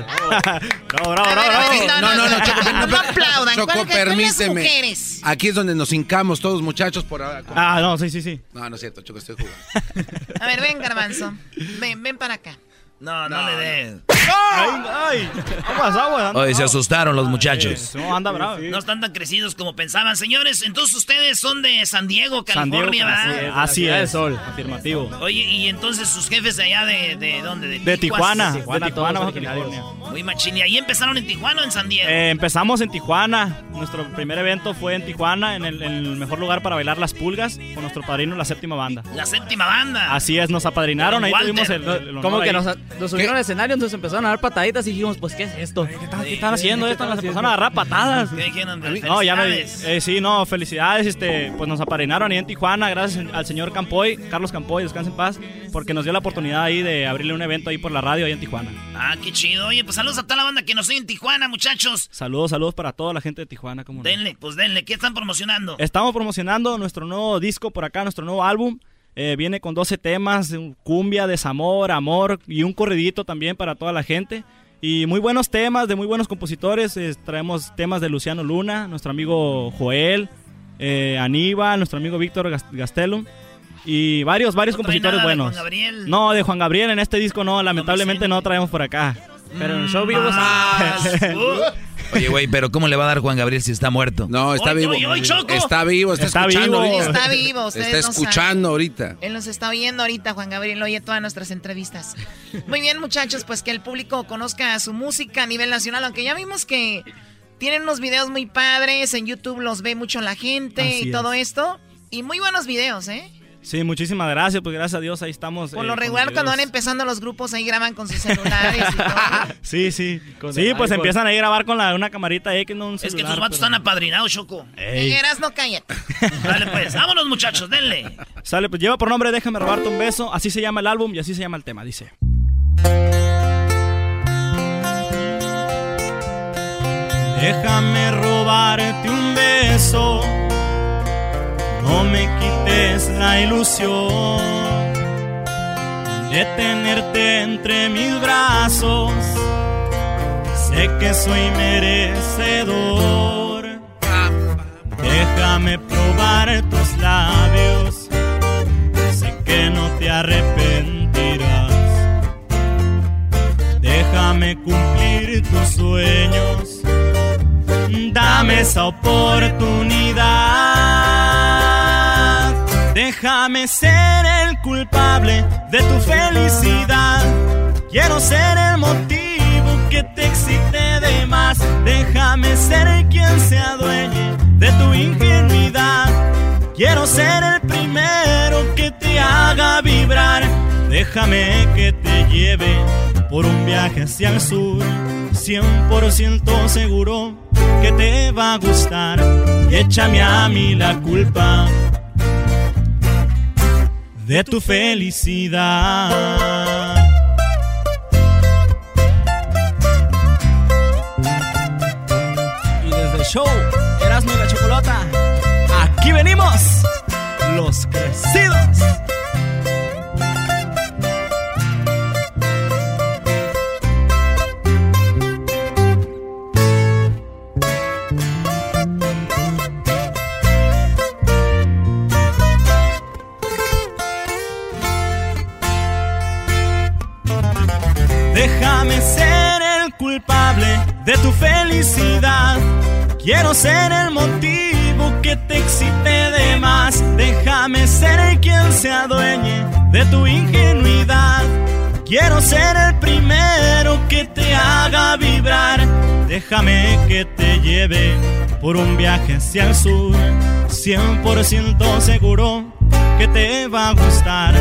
bravo, bravo, A ver, bravo, ok, bravo. no, No, no, no, Choco, no, no, aplaudan. Choco, ¿Cuál- cuál- cuáles permíteme. mujeres? Aquí es donde nos hincamos todos, muchachos, por ahora. Ah, no, sí, sí, sí. No, no es cierto, Choco, estoy jugando. A ver, ven, Garbanzo. Ven, ven para acá. No, no, le den. Ay, ay. Aguas, se asustaron los muchachos. No, anda bravo. No están tan crecidos como pensaban. Señores, entonces ustedes son de San Diego, San Diego, California, ¿verdad? Así es. Sol, afirmativo. Oye, y entonces sus jefes de allá de, de dónde? De, De Tijuana, Tijuas. de Tijuana, Baja California. Muy machín. ¿Y ahí empezaron en Tijuana o en San Diego? Eh, empezamos en Tijuana. Nuestro primer evento fue en Tijuana, en el, en el mejor lugar para bailar las pulgas, con nuestro padrino, la séptima banda. La séptima banda. Así es, nos apadrinaron. Ahí Walter. tuvimos el. el honor Como que ahí. nos, nos subieron al escenario, entonces empezaron a dar pataditas y dijimos, pues, ¿qué es esto? ¿Qué están, qué están haciendo esto? Nos empezaron a agarrar patadas. ¿Qué dijeron? No, ya me. Felicidades. eh, sí, no, felicidades. Este, pues nos apadrinaron ahí en Tijuana, gracias al señor Campoy, Carlos Campoy, descanse en paz, porque nos dio la oportunidad ahí de abrirle un evento ahí por la radio ahí en Tijuana. Ah, qué chido. Oye, pues saludos a toda la banda que nos oye en Tijuana, muchachos. Saludos, saludos para toda la gente de Tijuana. como Denle, pues denle. ¿Qué están promocionando? Estamos promocionando nuestro nuevo disco por acá, nuestro nuevo álbum. Eh, viene con 12 temas, cumbia, desamor, amor y un corridito también para toda la gente. Y muy buenos temas de muy buenos compositores. eh, traemos temas de Luciano Luna, nuestro amigo Joel, eh, Aníbal, nuestro amigo Víctor Gas- Gastelum. Y varios, varios ¿No compositores nada de buenos. Juan Gabriel? No, de Juan Gabriel en este disco no, lamentablemente no traemos por acá. Pero en el show vivo Oye, güey, pero ¿cómo le va a dar Juan Gabriel si está muerto? No, está vivo. Está vivo, está, Está escuchando vivo. ahorita. Está vivo, ustedes Está no escuchando ahorita. Él nos está oyendo ahorita, Juan Gabriel, oye todas nuestras entrevistas. Muy bien, muchachos, pues que el público conozca su música a nivel nacional, aunque ya vimos que tienen unos videos muy padres, en YouTube los ve mucho la gente Así y todo esto. Y muy buenos videos, ¿eh? Sí, muchísimas gracias, pues gracias a Dios ahí estamos. Por eh, lo con regular, cuando van empezando los grupos, ahí graban con sus celulares y todo. Sí, sí. Con Sí, pues iPhone. empiezan ahí a grabar con la, una camarita X, no un Es que tus vatos pero- están apadrinados, Choco. Eras, no cállate. Dale, pues. Vámonos, muchachos, denle. Sale, pues lleva por nombre Déjame robarte un beso. Así se llama el álbum y así se llama el tema, dice. Déjame robarte un beso No me quites la ilusión de tenerte entre mis brazos. Sé que soy merecedor. Déjame probar tus labios. Sé que no te arrepentirás. Déjame cumplir tus sueños. Dame esa oportunidad. Déjame ser el culpable de tu felicidad. Quiero ser el motivo que te excite de más. Déjame ser quien se adueñe de tu ingenuidad. Quiero ser el primero que te haga vibrar. Déjame que te lleve por un viaje hacia el sur. 100% seguro que te va a gustar. Y échame a mí la culpa de tu felicidad. Y desde el show Erasmo y la Chocolata, aquí venimos, los crecidos. Déjame ser el culpable de tu felicidad. Quiero ser el motivo que te excite de más. Déjame ser quien se adueñe de tu ingenuidad. Quiero ser el primero que te haga vibrar. Déjame que te lleve por un viaje hacia el sur. 100% seguro que te va a gustar.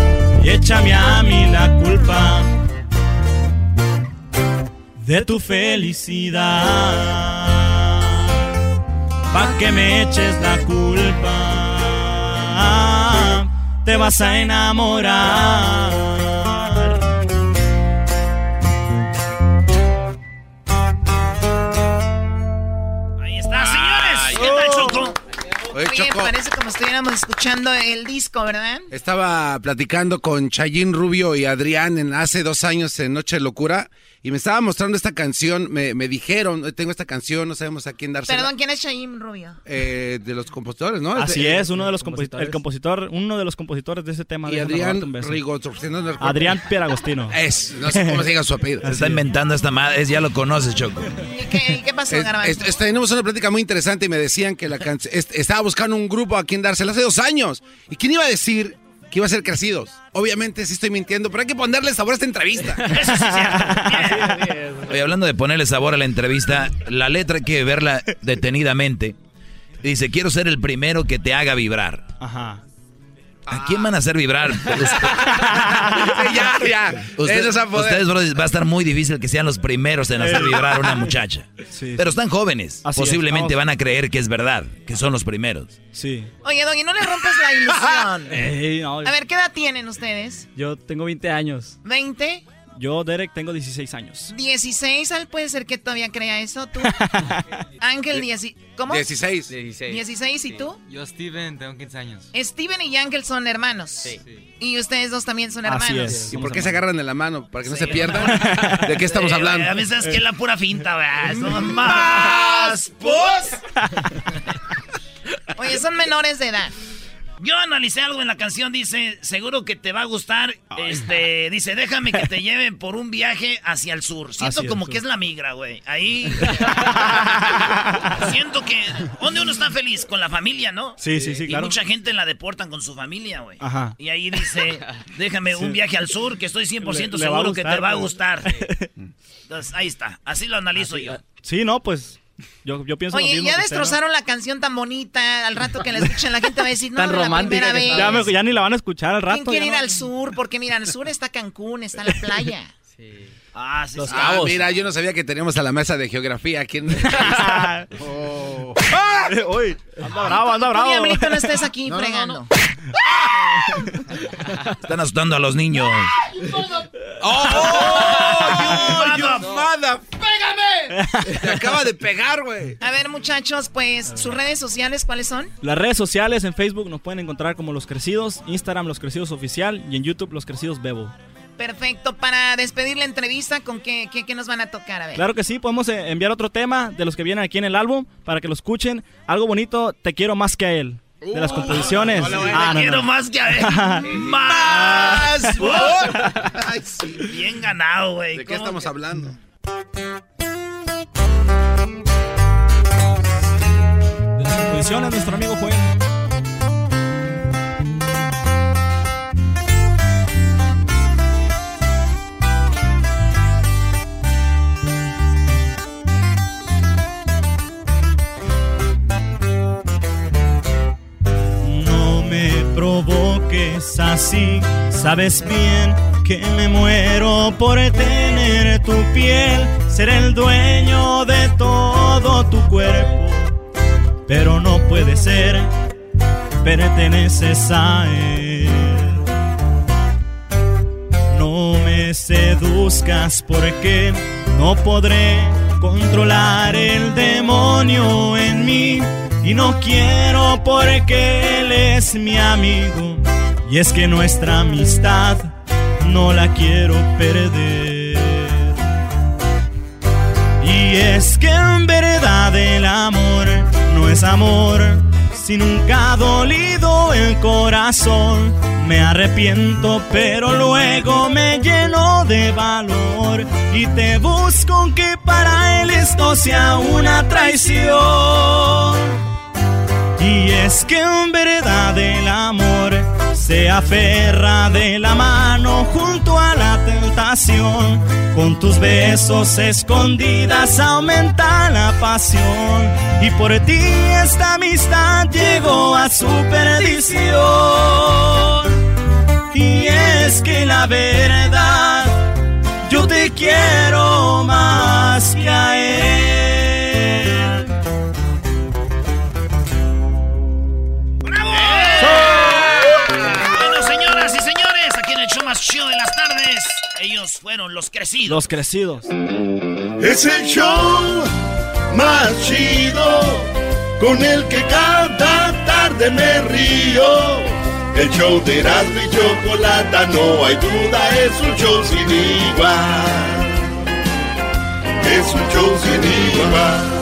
Y échame a mí la culpa de tu felicidad. Pa' que me eches la culpa, te vas a enamorar. Ahí está, señores. ¿Qué tal, Choco? Oye, parece como estuviéramos escuchando el disco, ¿verdad? Estaba platicando con Chayín Rubio y Adrián en hace dos años en Noche de Locura y me estaba mostrando esta canción. Me, me dijeron, "Eh, tengo esta canción, no sabemos a quién dársela. Perdón, ¿quién es Shaim Rubio? Eh, de los compositores, ¿no? Así De- es, uno de los compositores, el compositor, uno de los compositores de ese tema. Y Adrián robarte un beso. Rigoto. si no me recuerdo. Adrián Pieragostino. Es, no sé cómo se diga su apellido. Se está inventando esta madre, ya lo conoces, Choco. ¿Y qué, qué pasó, Es- Garbanzo? tenemos una plática muy interesante y me decían que la canción estaba buscando un grupo a quien dársela hace dos años. ¿Y quién iba a decir que iba a ser crecidos? Obviamente sí estoy mintiendo, pero hay que ponerle sabor a esta entrevista. Oye, hablando de ponerle sabor a la entrevista, la letra hay que verla detenidamente. Dice, quiero ser el primero que te haga vibrar. Ajá. ¿A quién van a hacer vibrar? ya, ya. Usted- Eso es a poder. ustedes, bro, va a estar muy difícil que sean los primeros en hacer vibrar a una muchacha. Sí. Pero están jóvenes. Así Posiblemente van a creer que es verdad, que son los primeros. Sí. Oye, Doggy, no le rompes la ilusión. Ey, no, A ver, ¿qué edad tienen ustedes? Yo tengo 20 años. ¿20? Yo, Derek, tengo 16 años. 16, Al, puede ser que todavía crea eso, tú. Ángel, 10, ¿cómo? 16. 16, ¿y tú? Yo, Steven, tengo 15 años. Steven y Ángel son hermanos. Sí. Y ustedes dos también son Así hermanos. es. ¿Y por qué se agarran de la mano? ¿Para que no se pierdan? ¿De qué estamos hablando? A veces que es la pura finta, ¿verdad? Son más, pues. Oye, son menores de edad. Yo analicé algo en la canción, dice, seguro que te va a gustar, este, dice, déjame que te lleven por un viaje hacia el sur. Siento Hacia como sur. que es la migra, güey. Ahí. Siento que. ¿Dónde uno está feliz? Con la familia, ¿no? Sí, sí, sí, Y claro. mucha gente la deportan con su familia, güey. Ajá. Y ahí dice, déjame un viaje al sur que estoy 100% Le- seguro que te va a gustar. Entonces, ahí está. Así lo analizo yo. Sí, no, pues yo, yo pienso lo Oye, mismo ya que usted, ¿no? destrozaron la canción tan bonita. Al rato que la escuchen, la gente va a decir, no, Tan la romántica primera que vez. Ya, ya ni la van a escuchar al rato. ¿Quién quiere ir no. al sur? Porque mira, al sur está Cancún, está la playa. Ah, sí, Los sí. Ah, cabos. mira, yo no sabía que teníamos a la mesa de geografía aquí en... Oh. Uy, anda bravo, anda bravo. diablito, no estés aquí No, no, no, fregando. Están asustando a los niños. ¡Oh! you mother- ¡Pégame! Te acaba de pegar, güey. A ver, muchachos, pues, sus redes sociales, ¿cuáles son? Las redes sociales en Facebook nos pueden encontrar como Los Crecidos, Instagram Los Crecidos Oficial y en YouTube Los Crecidos Bebo. Perfecto, para despedir la entrevista, ¿con qué, qué, qué nos van a tocar? A ver. Claro que sí, podemos eh, enviar otro tema de los que vienen aquí en el álbum para que lo escuchen. Algo bonito, Te quiero más que a él. De las composiciones. no, no, Ah, te no, quiero no. más que a él. ¡Más! Ay, sí, Bien ganado, güey. ¿De qué ¿Cómo estamos que- hablando? De las composiciones, nuestro amigo Joel. No me provoques así, sabes bien que me muero por tener tu piel, ser el dueño de todo tu cuerpo, pero no puede ser, perteneces a él. No me seduzcas porque no podré controlar el demonio en mí. Y no quiero porque él es mi amigo. Y es que nuestra amistad no la quiero perder. Y es que en verdad el amor no es amor si nunca ha dolido el corazón. Me arrepiento, pero luego me lleno de valor y te busco aunque para él esto sea una traición. Y es que en verdad el amor se aferra de la mano junto a la tentación. Con tus besos escondidas aumenta la pasión. Y por ti esta amistad llegó a su perdición. Y es que la verdad, yo te quiero más que a él. Show de las tardes, ellos fueron los crecidos. Los crecidos. Es el show más chido con el que cada tarde me río. El show de Erasmo y Chocolata, no hay duda, es un show sin igual. Es un show sin igual.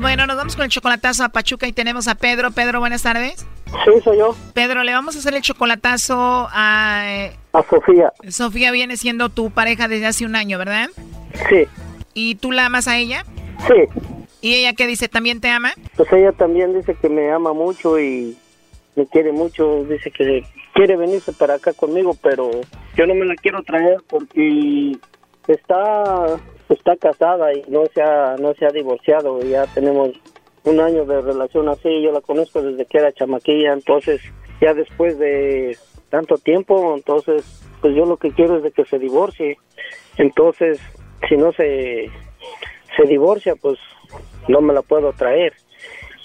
Bueno, nos vamos con el chocolatazo a Pachuca y tenemos a Pedro. Pedro, buenas tardes. Sí, soy yo. Pedro, le vamos a hacer el chocolatazo a... eh, A Sofía. Sofía viene siendo tu pareja desde hace un año, ¿verdad? Sí, ¿Y tú la amas a ella? sí. ¿Y ella qué dice? ¿También te ama? Pues ella también dice que me ama mucho y me quiere mucho. Dice que quiere venirse para acá conmigo, pero yo no me la quiero traer porque está está casada y no se ha no se ha divorciado. Ya tenemos un año de relación así. Yo la conozco desde que era chamaquilla, entonces ya después de tanto tiempo, entonces pues yo lo que quiero es de que se divorcie. Entonces, si no se se divorcia, pues no me la puedo traer.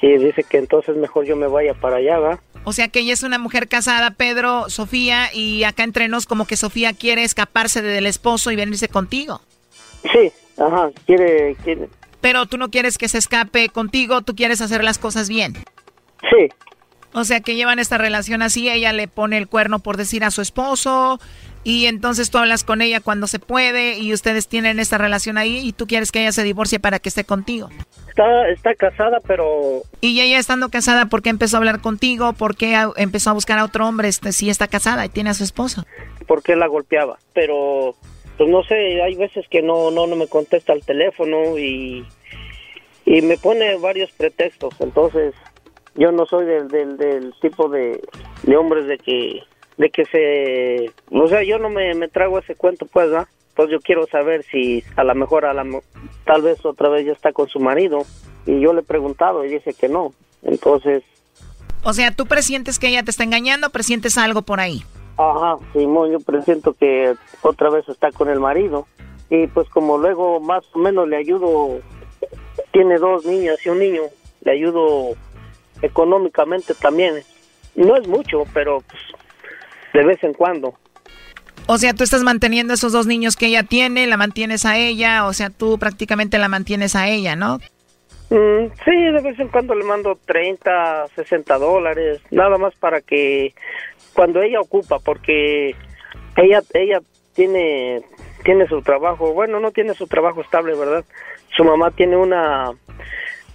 Y dice que entonces mejor yo me vaya para allá, ¿va? O sea que ella es una mujer casada, Pedro, Sofía, y acá entre nos como que Sofía quiere escaparse del esposo y venirse contigo. Sí, ajá, quiere, quiere, Pero tú no quieres que se escape contigo, tú quieres hacer las cosas bien. sí, O sea que llevan esta relación así, ella le pone el cuerno por decir a su esposo y entonces tú hablas con ella cuando se puede y ustedes tienen esta relación ahí y tú quieres que ella se divorcie para que esté contigo. Está, está casada, pero Y ella estando casada, ¿por qué empezó a hablar contigo? ¿Por qué empezó a buscar a otro hombre este, si está casada y tiene a su esposo? porque la golpeaba. Pero, pues no sé, hay veces que no, no, no me contesta el teléfono y, y me pone varios pretextos. Entonces, yo no soy del, del, del tipo de, de hombres de que, de que se, no sé, yo no me, me trago ese cuento, pues, ¿ah? Entonces yo quiero saber si a lo mejor a la, tal vez otra vez ya está con su marido y yo le he preguntado y dice que no. Entonces, O sea, tú presientes que ella te está engañando, presientes algo por ahí. ajá, Simón, yo presiento que otra vez está con el marido y pues como luego más o menos le ayudo, tiene dos niñas y un niño, le ayudo económicamente también. No es mucho, pero pues, de vez en cuando. O sea, tú estás manteniendo esos dos niños que ella tiene, la mantienes a ella, o sea, tú prácticamente la mantienes a ella, ¿no? Mm, sí, de vez en cuando le mando 30, 60 dólares, nada más para que cuando ella ocupa, porque ella ella tiene tiene su trabajo, bueno, no tiene su trabajo estable, ¿verdad? Su mamá tiene una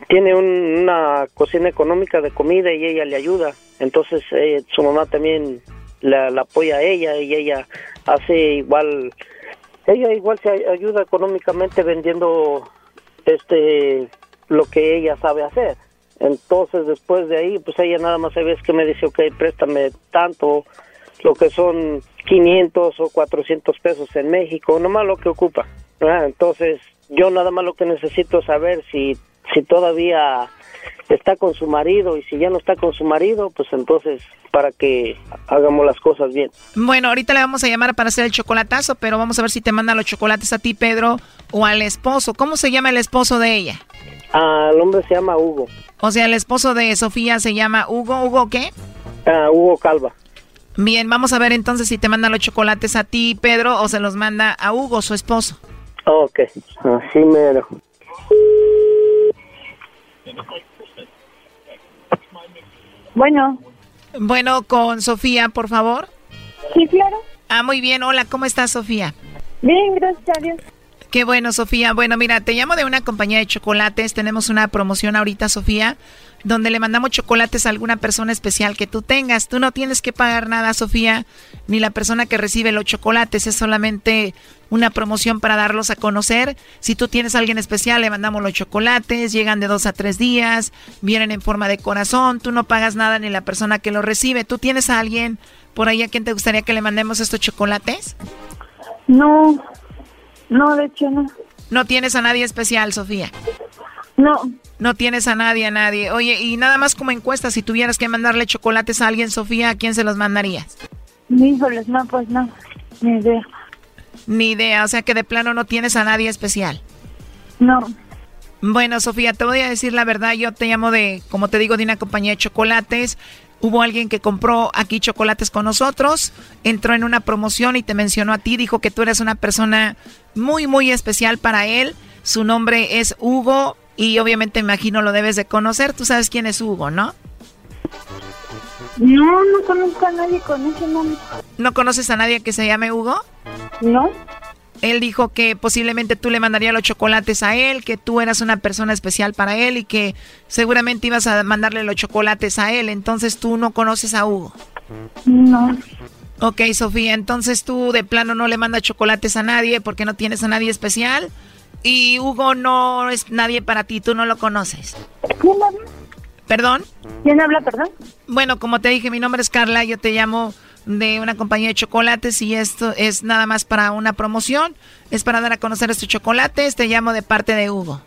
tiene un- una cocina económica de comida y ella le ayuda, entonces eh, su mamá también la, la apoya a ella y ella hace igual ella igual se ay- ayuda económicamente vendiendo este lo que ella sabe hacer. Entonces después de ahí, pues ella nada más hay veces que me dice, ok, préstame tanto, lo que son 500 o 400 pesos en México, nomás lo que ocupa. Entonces yo nada más lo que necesito es saber si, si todavía está con su marido y si ya no está con su marido, pues entonces para que hagamos las cosas bien. Bueno, ahorita le vamos a llamar para hacer el chocolatazo, pero vamos a ver si te manda los chocolates a ti, Pedro, o al esposo. ¿Cómo se llama el esposo de ella? Ah, el hombre se llama Hugo, O sea, el esposo de Sofía se llama Hugo. ¿Hugo qué? Ah, Hugo Calva. Bien, vamos a ver entonces si te manda los chocolates a ti, Pedro, o se los manda a Hugo, su esposo. Ok, así mero. Bueno. Bueno, con Sofía, por favor. Sí, claro. Ah, muy bien. Hola, ¿cómo estás, Sofía? Bien, gracias a Dios. Qué bueno, Sofía. Bueno, mira, te llamo de una compañía de chocolates. Tenemos una promoción ahorita, Sofía, donde le mandamos chocolates a alguna persona especial que tú tengas. Tú no tienes que pagar nada, Sofía, ni la persona que recibe los chocolates. Es solamente una promoción para darlos a conocer. Si tú tienes a alguien especial, le mandamos los chocolates. Llegan de dos a tres días. Vienen en forma de corazón. Tú no pagas nada ni la persona que los recibe. ¿Tú tienes a alguien por ahí a quien te gustaría que le mandemos estos chocolates? No, no, de hecho no. No tienes a nadie especial, Sofía. No. No tienes a nadie, a nadie. Oye, y nada más como encuesta, si tuvieras que mandarle chocolates a alguien, Sofía, ¿a quién se los mandarías? Híjoles, no, pues no. Ni idea. Ni idea, o sea que de plano no tienes a nadie especial. No. Bueno, Sofía, te voy a decir la verdad, yo te llamo de, como te digo, de una compañía de chocolates. Hubo alguien que compró aquí chocolates con nosotros, entró en una promoción y te mencionó a ti, dijo que tú eres una persona muy, muy especial para él. Su nombre es Hugo y obviamente me imagino lo debes de conocer. Tú sabes quién es Hugo, ¿no? No, no conozco a nadie con ese nombre. ¿No conoces a nadie que se llame Hugo? No. Él dijo que posiblemente tú le mandarías los chocolates a él, que tú eras una persona especial para él y que seguramente ibas a mandarle los chocolates a él. Entonces tú no conoces a Hugo. No. Ok, Sofía, entonces tú de plano no le mandas chocolates a nadie porque no tienes a nadie especial. Y Hugo no es nadie para ti, tú no lo conoces. ¿Quién habla? ¿Perdón? ¿Quién habla, perdón? Bueno, como te dije, mi nombre es Carla, yo te llamo de una compañía de chocolates y esto es nada más para una promoción. Es para dar a conocer estos chocolates, te llamo de parte de Hugo.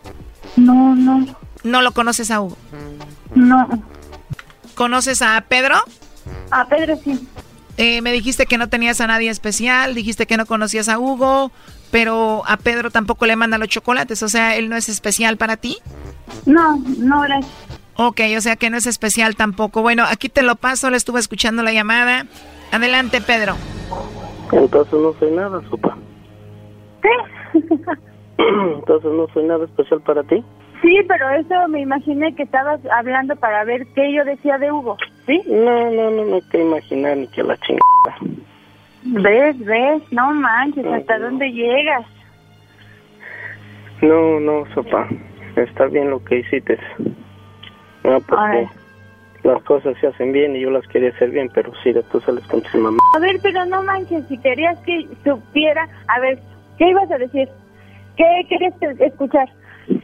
No, no. ¿No lo conoces a Hugo? No. ¿Conoces a Pedro? A Pedro sí. Eh, me dijiste que no tenías a nadie especial, dijiste que no conocías a Hugo, pero a Pedro tampoco le mandan los chocolates, o sea, él no es especial para ti. No, no, gracias. Ok, o sea que no es especial tampoco. Bueno, aquí te lo paso, le estuve escuchando la llamada. Adelante, Pedro. Entonces no soy nada, sopa. Entonces no soy nada especial para ti. Sí, pero eso me imaginé que estabas hablando para ver qué yo decía de Hugo, ¿sí? No, no, no, no hay que imaginar ni que la chingada. ¿Ves, ves? No manches, ¿hasta dónde llegas? No, no, sopa. Está bien lo que hiciste. No, porque las cosas se hacen bien y yo las quería hacer bien, pero sí, tú sales con tu mamá. A ver, pero no manches, si querías que supiera... A ver, ¿qué ibas a decir? ¿Qué querías que- escuchar?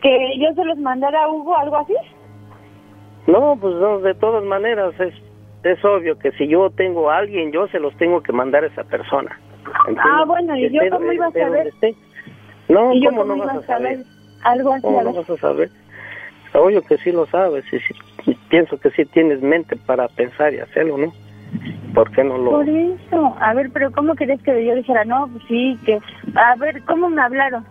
¿Que yo se los mandara a Hugo algo así? No, pues no, de todas maneras es, es obvio que si yo tengo a alguien, yo se los tengo que mandar a esa persona. Ah, bueno, ¿y yo cómo iba a saber? No, ¿Y yo ¿cómo no iba vas a saber? Algo así, ¿Cómo no vas a saber? Obvio que sí lo sabes y sí- pienso que sí tienes mente para pensar y hacerlo, ¿no? ¿Por qué no lo...? Por eso. A ver, pero ¿cómo querés que yo dijera? No, pues sí, que... A ver, ¿cómo me hablaron?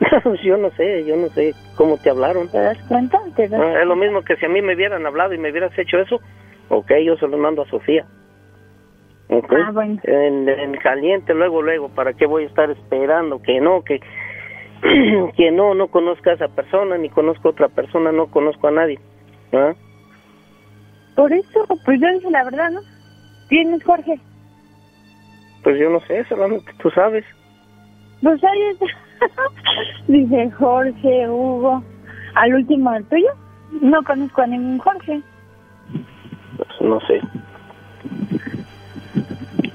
yo no sé, yo no sé cómo te hablaron. ¿Te das cuenta? ¿Te das Ah, es lo mismo que si a mí me hubieran hablado y me hubieras hecho eso, ok, yo se lo mando a Sofía. Ok. Ah, bueno. En, en caliente, luego, luego, ¿para qué voy a estar esperando? Que no, que, que no, no conozco a esa persona, ni conozco a otra persona, no conozco a nadie. ¿Ah? Por eso, pues yo dije la verdad, ¿no? ¿Quién es Jorge? Pues yo no sé, solamente tú sabes. Pues ahí está. Dice Jorge, Hugo. Al último, el tuyo. No conozco a ningún Jorge. Pues no sé.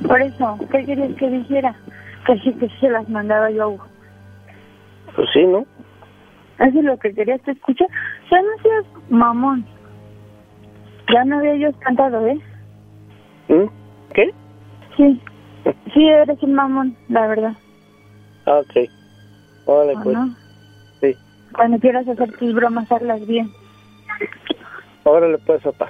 Por eso, ¿qué querías que dijera? Que sí, que se las mandaba yo a Hugo. Pues sí, ¿no? Eso es lo que querías que escuchar. O sea, no seas mamón. Ya no había yo cantado, ¿eh? ¿Mm? ¿Qué? Sí. Sí, eres un mamón, la verdad. Ah, ok. Vale, ¿O pues. no? Sí. Cuando quieras hacer tus bromas, hazlas bien. Órale, pues, papá.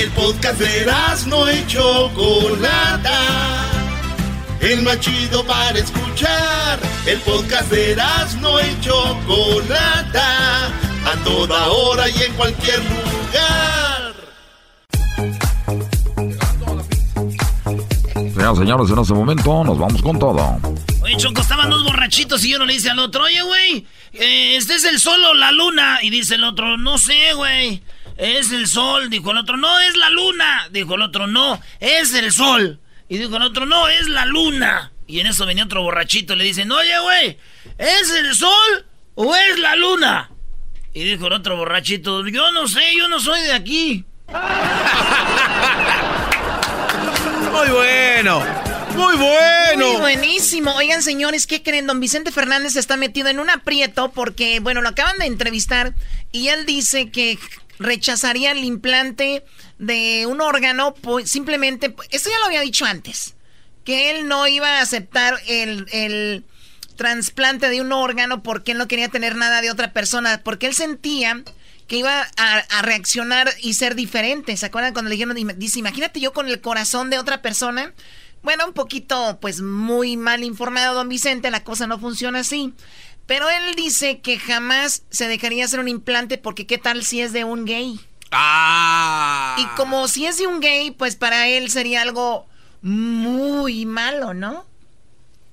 El podcast de no y Chocolata. El más chido para escuchar. El podcast de no y Chocolata. A toda hora y en cualquier lugar. Señoras y señores, en este momento nos vamos con todo. Oye, Choco, estaban dos borrachitos y uno le dice al otro, oye, güey, eh, ¿este es el sol o la luna? Y dice el otro, no sé, güey, es el sol. Dijo el otro, no, es la luna. Dijo el otro, no, es el sol. Y dijo el otro, no, es la luna. Y en eso venía otro borrachito y le dicen, oye, güey, ¿es el sol o es la luna? Y dijo el otro borrachito, yo no sé, yo no soy de aquí. Muy bueno. Muy bueno. Muy buenísimo. Oigan, señores, ¿qué creen? Don Vicente Fernández está metido en un aprieto porque, bueno, lo acaban de entrevistar y él dice que rechazaría el implante de un órgano pues, simplemente, esto ya lo había dicho antes, que él no iba a aceptar el, el trasplante de un órgano porque él no quería tener nada de otra persona, porque él sentía que iba a, a reaccionar y ser diferente. ¿Se acuerdan cuando le dijeron, dice, imagínate yo con el corazón de otra persona? Bueno, un poquito, pues muy mal informado, don Vicente, la cosa no funciona así. Pero él dice que jamás se dejaría hacer un implante porque qué tal si es de un gay. Ah. Y como si es de un gay, pues para él sería algo muy malo, ¿no?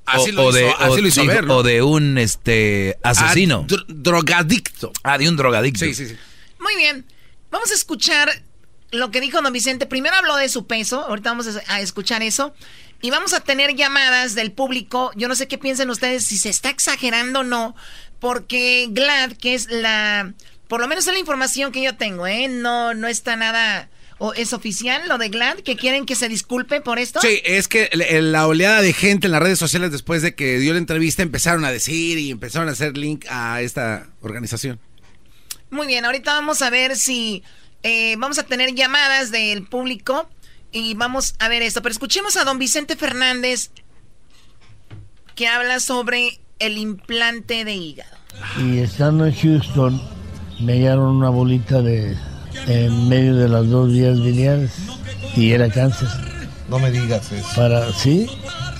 Así lo o, hizo, de, así o, lo hizo dijo- ver, ¿no? o de un este asesino. Ah, dro- drogadicto. Ah, de un drogadicto. Sí, sí, sí. Muy bien. Vamos a escuchar lo que dijo don Vicente. Primero habló de su peso. Ahorita vamos a escuchar eso. Y vamos a tener llamadas del público. Yo no sé qué piensan ustedes, si se está exagerando o no. Porque Glad, que es la... Por lo menos es la información que yo tengo, ¿eh? No, no está nada... ¿O es oficial lo de Glad? ¿Que quieren que se disculpe por esto? Sí, es que la- la oleada de gente en las redes sociales después de que dio la entrevista empezaron a decir y empezaron a hacer link a esta organización. Muy bien, ahorita vamos a ver si eh, vamos a tener llamadas del público y vamos a ver esto. Pero escuchemos a don Vicente Fernández que habla sobre el implante de hígado. Y estando en Houston, me hallaron una bolita de en medio de las dos vías biliares y era cáncer. No me digas eso. Para, sí,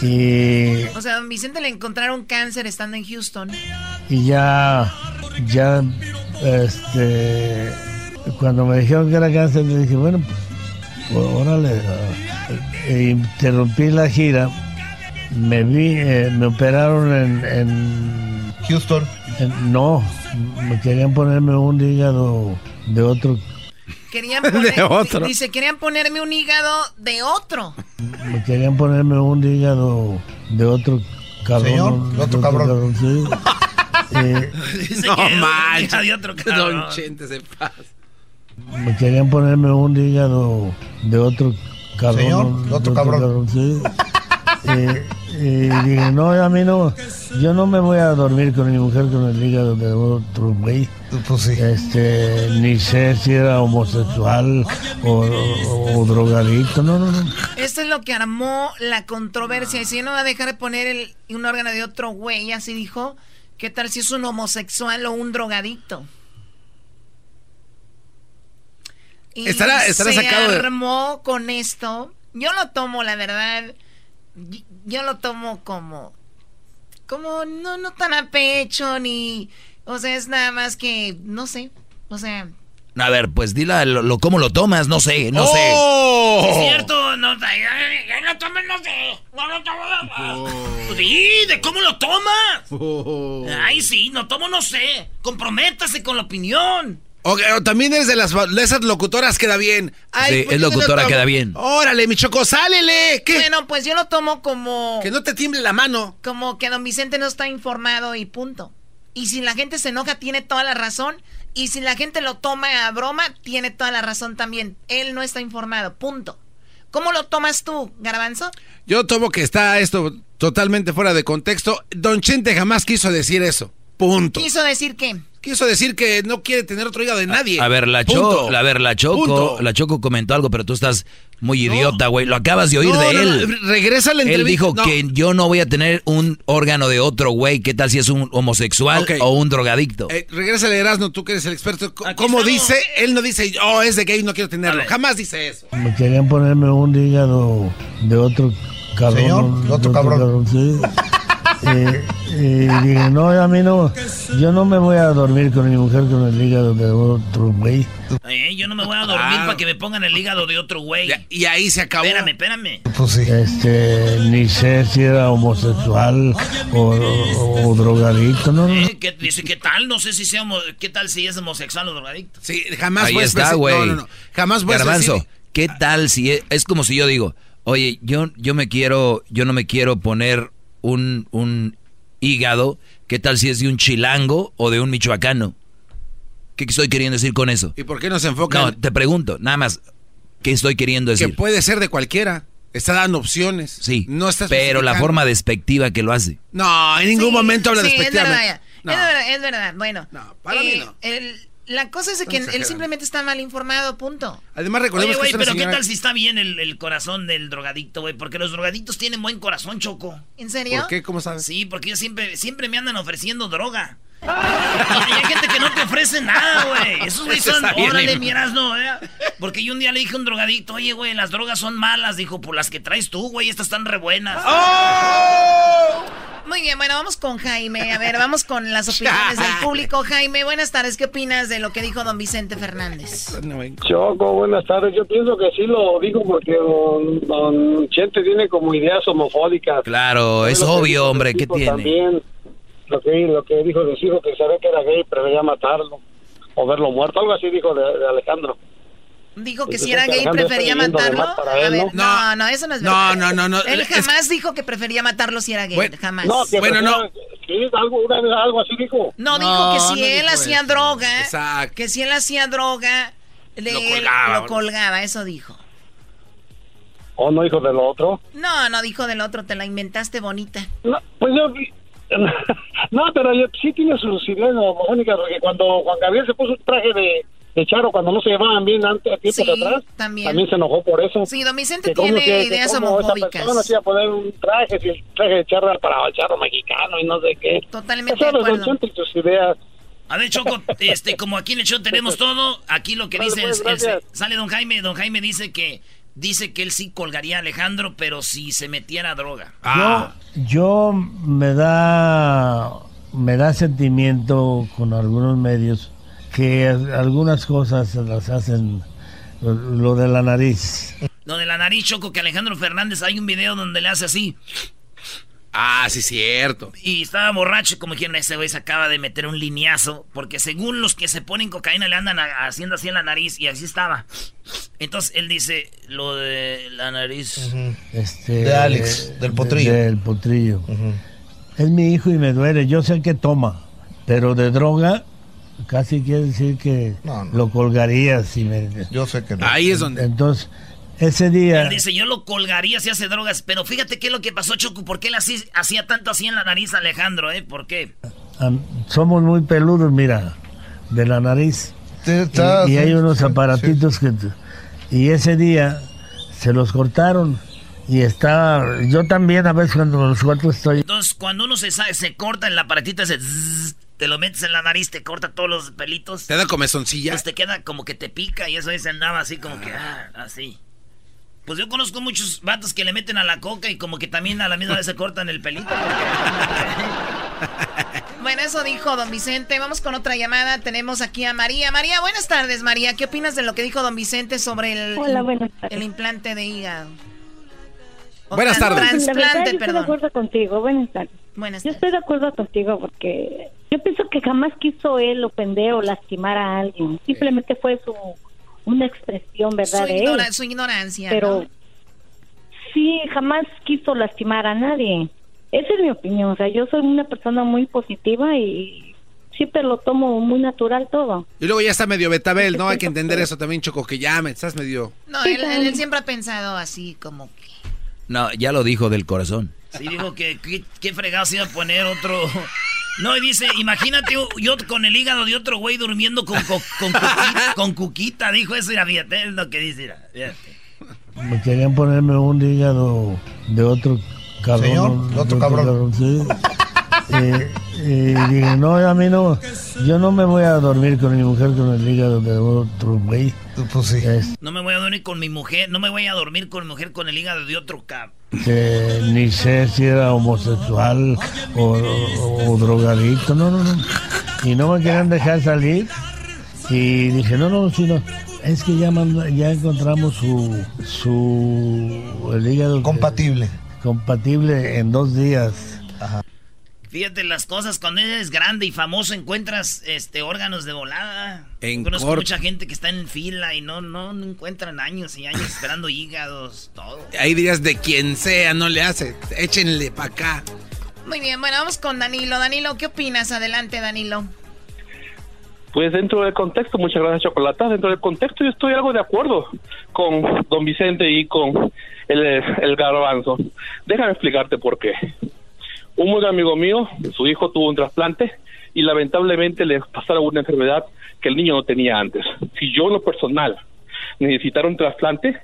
y, O sea, a don Vicente le encontraron cáncer estando en Houston. y ya, ya, este, cuando me dijeron que era cáncer, le dije, bueno, pues, órale, ah, e interrumpí la gira, me vi, eh, me operaron en, en Houston. no, me querían ponerme un hígado de otro Querían De poner, otro. Dice, querían ponerme un hígado de otro. Me querían ponerme un hígado de otro cabrón. Señor, el otro cabrón. sí. Eh, No manches. de cabrón. Don Chente se pasa. Me querían ponerme un hígado de otro cabrón. Señor, de otro cabrón. sí. Eh, y dije, no, a mí no, yo no me voy a dormir con mi mujer con el hígado de otro güey. Pues sí. Este, ni sé si era homosexual o, o- o drogadicto, no, no, no. Esto es lo que armó la controversia. Y si no va a dejar de poner el, un órgano de otro güey, así dijo, ¿qué tal si es un homosexual o un drogadicto? Y Estará- estará se sacado de- armó con esto. Yo lo tomo, la verdad, yo lo tomo como, como no, no tan a pecho ni, o sea, es nada más que, no sé, o sea, A ver, pues dila lo, lo- cómo lo tomas, no sé, no ¡Oh! es cierto, no, ay, no tomes, no sé. No lo tomes. Pues Sí, de cómo lo tomas. Ay, sí, no tomo, no sé. Comprométase con la opinión. O, o también eres de las de esas locutoras queda bien. Sí, ¿por es locutora, queda bien. Órale, mi choco, sálele. ¿Qué? Bueno, pues yo lo tomo como... Que no te tiemble la mano. Como que don Vicente no está informado y punto. Y si la gente se enoja, tiene toda la razón. Y si la gente lo toma a broma, tiene toda la razón también. Él no está informado, punto. ¿Cómo lo tomas tú, Garbanzo? Yo tomo que está esto totalmente fuera de contexto. Don Chente jamás quiso decir eso. Punto. ¿Quiso decir qué? Quiso decir que no quiere tener otro hígado de nadie. A ver, la. Choco, a ver, la Choco, Punto. la Choco comentó algo, pero tú estás muy idiota, güey. Lo acabas de oír No, de no, él. no, regresa la Él entrevista. dijo No. que yo no voy a tener un órgano de otro güey. ¿Qué tal si es un homosexual o un drogadicto? Eh, regresa a Erasmo, tú que eres el experto. C- ¿Cómo dice? Él no dice, oh, es de gay, no quiero tenerlo. Jamás dice eso. Me querían ponerme un hígado de otro cabrón. Señor, de otro cabrón. sí. Eh, y dije, no, a mí no, yo no me voy a dormir con mi mujer con el hígado de otro güey. Eh, yo no me voy a dormir para que me pongan el hígado de otro güey. Y ahí se acabó. Espérame, espérame. Pues sí. Este, ni sé si era homosexual o, o- o drogadicto, no. Eh, ¿qué, dice, ¿qué tal? No sé si sea ¿Qué tal si es homosexual o drogadicto? Sí, jamás Ahí puedes está, decir- güey. No, no, no. Jamás puedes Garbanzo, decir- ¿qué tal si es, es como si yo digo, oye, yo, yo me quiero, yo no me quiero poner un, un hígado, ¿qué tal si es de un chilango o de un michoacano? ¿Qué estoy queriendo decir con eso? ¿Y por qué no se enfocan? No, te pregunto, nada más, ¿qué estoy queriendo que decir? puede ser de cualquiera. Está dando opciones. Sí, No estás pero la forma despectiva que lo hace. No, en ningún Sí, momento habla sí, es despectivamente. verdad, No. es verdad, es verdad. Bueno, para mí eh, no. el- la cosa es de que él simplemente está mal informado, punto. Además, Oye, recordemos güey, que es una pero ¿qué tal si está bien el, el corazón del drogadicto, güey? Porque los drogadictos tienen buen corazón, Choco. ¿En serio? ¿Por qué? ¿Cómo sabes? Sí, porque ellos siempre, siempre me andan ofreciendo droga. Y hay gente que no te ofrece nada, güey. Esos güey Eso son, órale, miras, no, ¿eh? Porque yo un día le dije a un drogadicto, oye, güey, las drogas son malas. Dijo, pues las que traes tú, güey, estas están re buenas. Muy bien, bueno, vamos con Jaime. A ver, vamos con las opiniones del público. Jaime, buenas tardes. ¿Qué opinas de lo que dijo don Vicente Fernández? Choco, buenas tardes. Yo pienso que sí lo digo porque don, don Chente tiene como ideas homofóbicas. Claro, es obvio, hombre, ¿qué tiene? También lo que, lo que dijo de su hijo que sabía que era gay, prefería matarlo o verlo muerto. Algo así dijo de, de Alejandro. Dijo que Pues si era gay prefería matarlo. A él, ver, ¿no? no, no, eso no es No, verdad. no, no, no. Él Es- jamás dijo que prefería matarlo si era gay, Bueno, jamás. No, que Bueno, no. algo, una- algo así dijo. No, dijo que si no él hacía eso. droga, Exacto. que si él hacía droga, le- Lo él colgaba. lo colgaba, eso dijo. ¿O no dijo de lo otro? No, no dijo del otro, te la inventaste bonita. No, pues yo... No, pero yo- sí tiene sus ideas homofónicas, porque cuando Juan Gabriel se puso un traje de, de charo cuando no se llevaban bien antes, a tiempos Sí, atrás, también. se enojó por eso. Sí, don Vicente Que tiene que- que ideas esa homofóbicas. persona se iba a poner un traje, si el traje de charro era para el charro mexicano y no sé qué. Totalmente O sea, de acuerdo. Don Chente y sus ideas. A ver, Choco, este, como aquí en el show tenemos todo, aquí lo que Vale, dice pues, es, el- sale don Jaime, don Jaime dice que dice que él sí colgaría a Alejandro, pero si se metiera droga. Ah. Yo, yo me da me da sentimiento con algunos medios que algunas cosas las hacen lo, lo de la nariz. Lo de la nariz, Choco, que Alejandro Fernández hay un video donde le hace así. Ah, sí, cierto. Y estaba borracho, como dijeron, ese güey se acaba de meter un lineazo. Porque según los que se ponen cocaína le andan a- haciendo así en la nariz y así estaba. Entonces él dice lo de la nariz. Este, De Alex, del potrillo. Del potrillo. es mi hijo y me duele. Yo sé que toma, pero de droga casi quiere decir que lo colgaría si me... Yo sé que no. Ahí es donde... Entonces, ese día... Él dice, yo lo colgaría si hace drogas, pero fíjate qué es lo que pasó, Choco, ¿por qué él así, hacía tanto así en la nariz, Alejandro, eh? ¿Por qué? somos muy peludos, mira, de la nariz. está- y, y hay sí, unos sí, aparatitos que... Y ese día se los cortaron y estaba... Yo también a veces cuando los corto estoy... Entonces, cuando uno se, se corta el aparatito ese, zzz, te lo metes en la nariz, te corta todos los pelitos. Te da comezoncilla. Pues te queda como que te pica y eso se andaba así como que, ah, así. Pues yo conozco muchos vatos que le meten a la coca y como que también a la misma vez se cortan el pelito. Bueno, eso dijo don Vicente. Vamos con otra llamada. Tenemos aquí a María. María, buenas tardes, María. ¿Qué opinas de lo que dijo don Vicente sobre el, Hola, buenas el implante de hígado? O Buenas tardes. Trasplante, estoy de perdón. acuerdo contigo. Buenas tardes. Buenas Yo estoy de acuerdo contigo porque yo pienso que jamás quiso él ofender o lastimar a alguien. Simplemente fue su una expresión, ¿verdad? Su, de él. su ignorancia. Pero ¿no? sí, jamás quiso lastimar a nadie. Esa es mi opinión. O sea, yo soy una persona muy positiva y siempre lo tomo muy natural todo. Y luego ya está medio betabel, ¿no? Hay que entender eso también, Choco, que ya me estás medio... No, él, él- él siempre ha pensado así, como que. No, ya lo dijo del corazón. Sí, dijo que qué, qué fregados iba a poner otro. No, y dice, imagínate yo con el hígado de otro güey durmiendo con, co- con, cuquita, con cuquita, dijo eso, mira, fíjate, es lo que dice, mira, fíjate. Me querían ponerme un hígado de otro cabrón. Señor, de otro cabrón. sí. Eh, y dije, no, a mí no, yo no me voy a dormir con mi mujer con el hígado de otro güey. Pues sí. No me voy a dormir con mi mujer, no me voy a dormir con mi mujer con el hígado de otro cab. Este, ni sé si era homosexual o, o- o drogadicto, no, no, no. Y no me querían dejar salir. Y dije, no, no, si no. Es que ya, manda- ya encontramos su, su, el hígado. Compatible. compatible en dos días. Fíjate las cosas, cuando eres grande y famoso encuentras este órganos de volada. En Conozco corto. mucha gente que está en fila y no, no, no encuentran años y años esperando hígados, todo. Ahí dirías de quien sea, no le hace. Échenle para acá. Muy bien, bueno, vamos con Danilo. Danilo, ¿qué opinas? Adelante, Danilo. Pues dentro del contexto, muchas gracias Chocolata, dentro del contexto yo estoy algo de acuerdo con don Vicente y con el, el garbanzo. Déjame explicarte por qué. Un muy amigo mío, su hijo tuvo un trasplante y lamentablemente le pasaron una enfermedad que el niño no tenía antes. Si yo en lo personal necesitara un trasplante,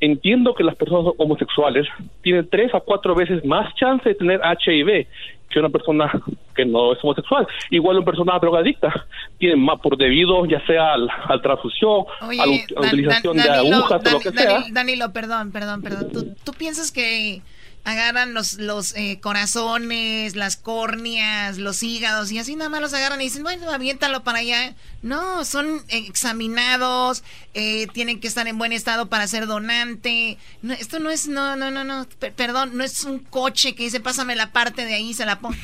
entiendo que las personas homosexuales tienen tres a cuatro veces más chance de tener HIV que una persona que no es homosexual. Igual una persona drogadicta tiene más por debido ya sea al, al transfusión, Oye, a la, ut- a la Dan- utilización Dan- de agujas o lo Dan- que sea. Danilo, perdón, perdón, perdón. ¿Tú, tú piensas que agarran los, los eh, corazones, las córneas, los hígados y así nada más los agarran y dicen, bueno, aviéntalo para allá? No, son examinados, eh, tienen que estar en buen estado para ser donante. No, esto no es, no, no, no, no, per- perdón, no es un coche que dice, pásame la parte de ahí se la pongo.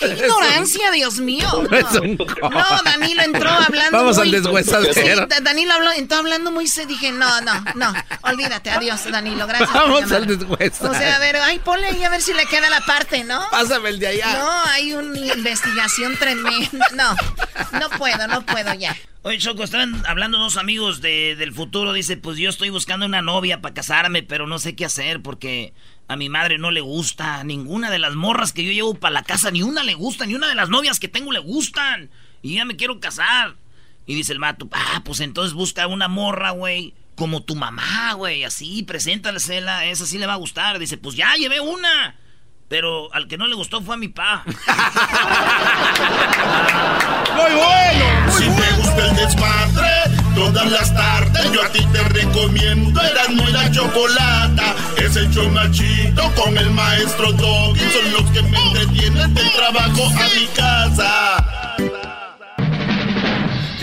¡Qué ignorancia, Dios mío! No es un No, coche. no, Danilo entró hablando Vamos muy- al deshuesadero. Sí, Da- Danilo habló, entró hablando muy... se dije, no, no, no, olvídate, adiós, Danilo, gracias. Vamos al deshuesadero. O sea, a ver, ay, ponle ahí a ver si le queda la parte, ¿no? Pásame el de allá. No, hay una investigación tremenda. No, no puedo, no puedo ya. Oye, Choco, están hablando dos amigos de- del futuro. Dice, pues yo estoy buscando una novia para casarme, pero no sé qué hacer porque a mi madre no le gusta. Ninguna de las morras que yo llevo para la casa, ni una le gusta, ni una de las novias que tengo le gustan. Y ya me quiero casar. Y dice el mato, ah, pues entonces busca una morra, güey, como tu mamá, güey, así, preséntalesela, esa sí le va a gustar. Dice, pues ya llevé una. Pero al que no le gustó fue a mi pa. Muy bueno. Si te gusta el desmadre, todas las tardes yo a ti te recomiendo. Eran muy la chocolata. Es el chido con el maestro Doggy. Son los que me entretienen del trabajo a mi casa.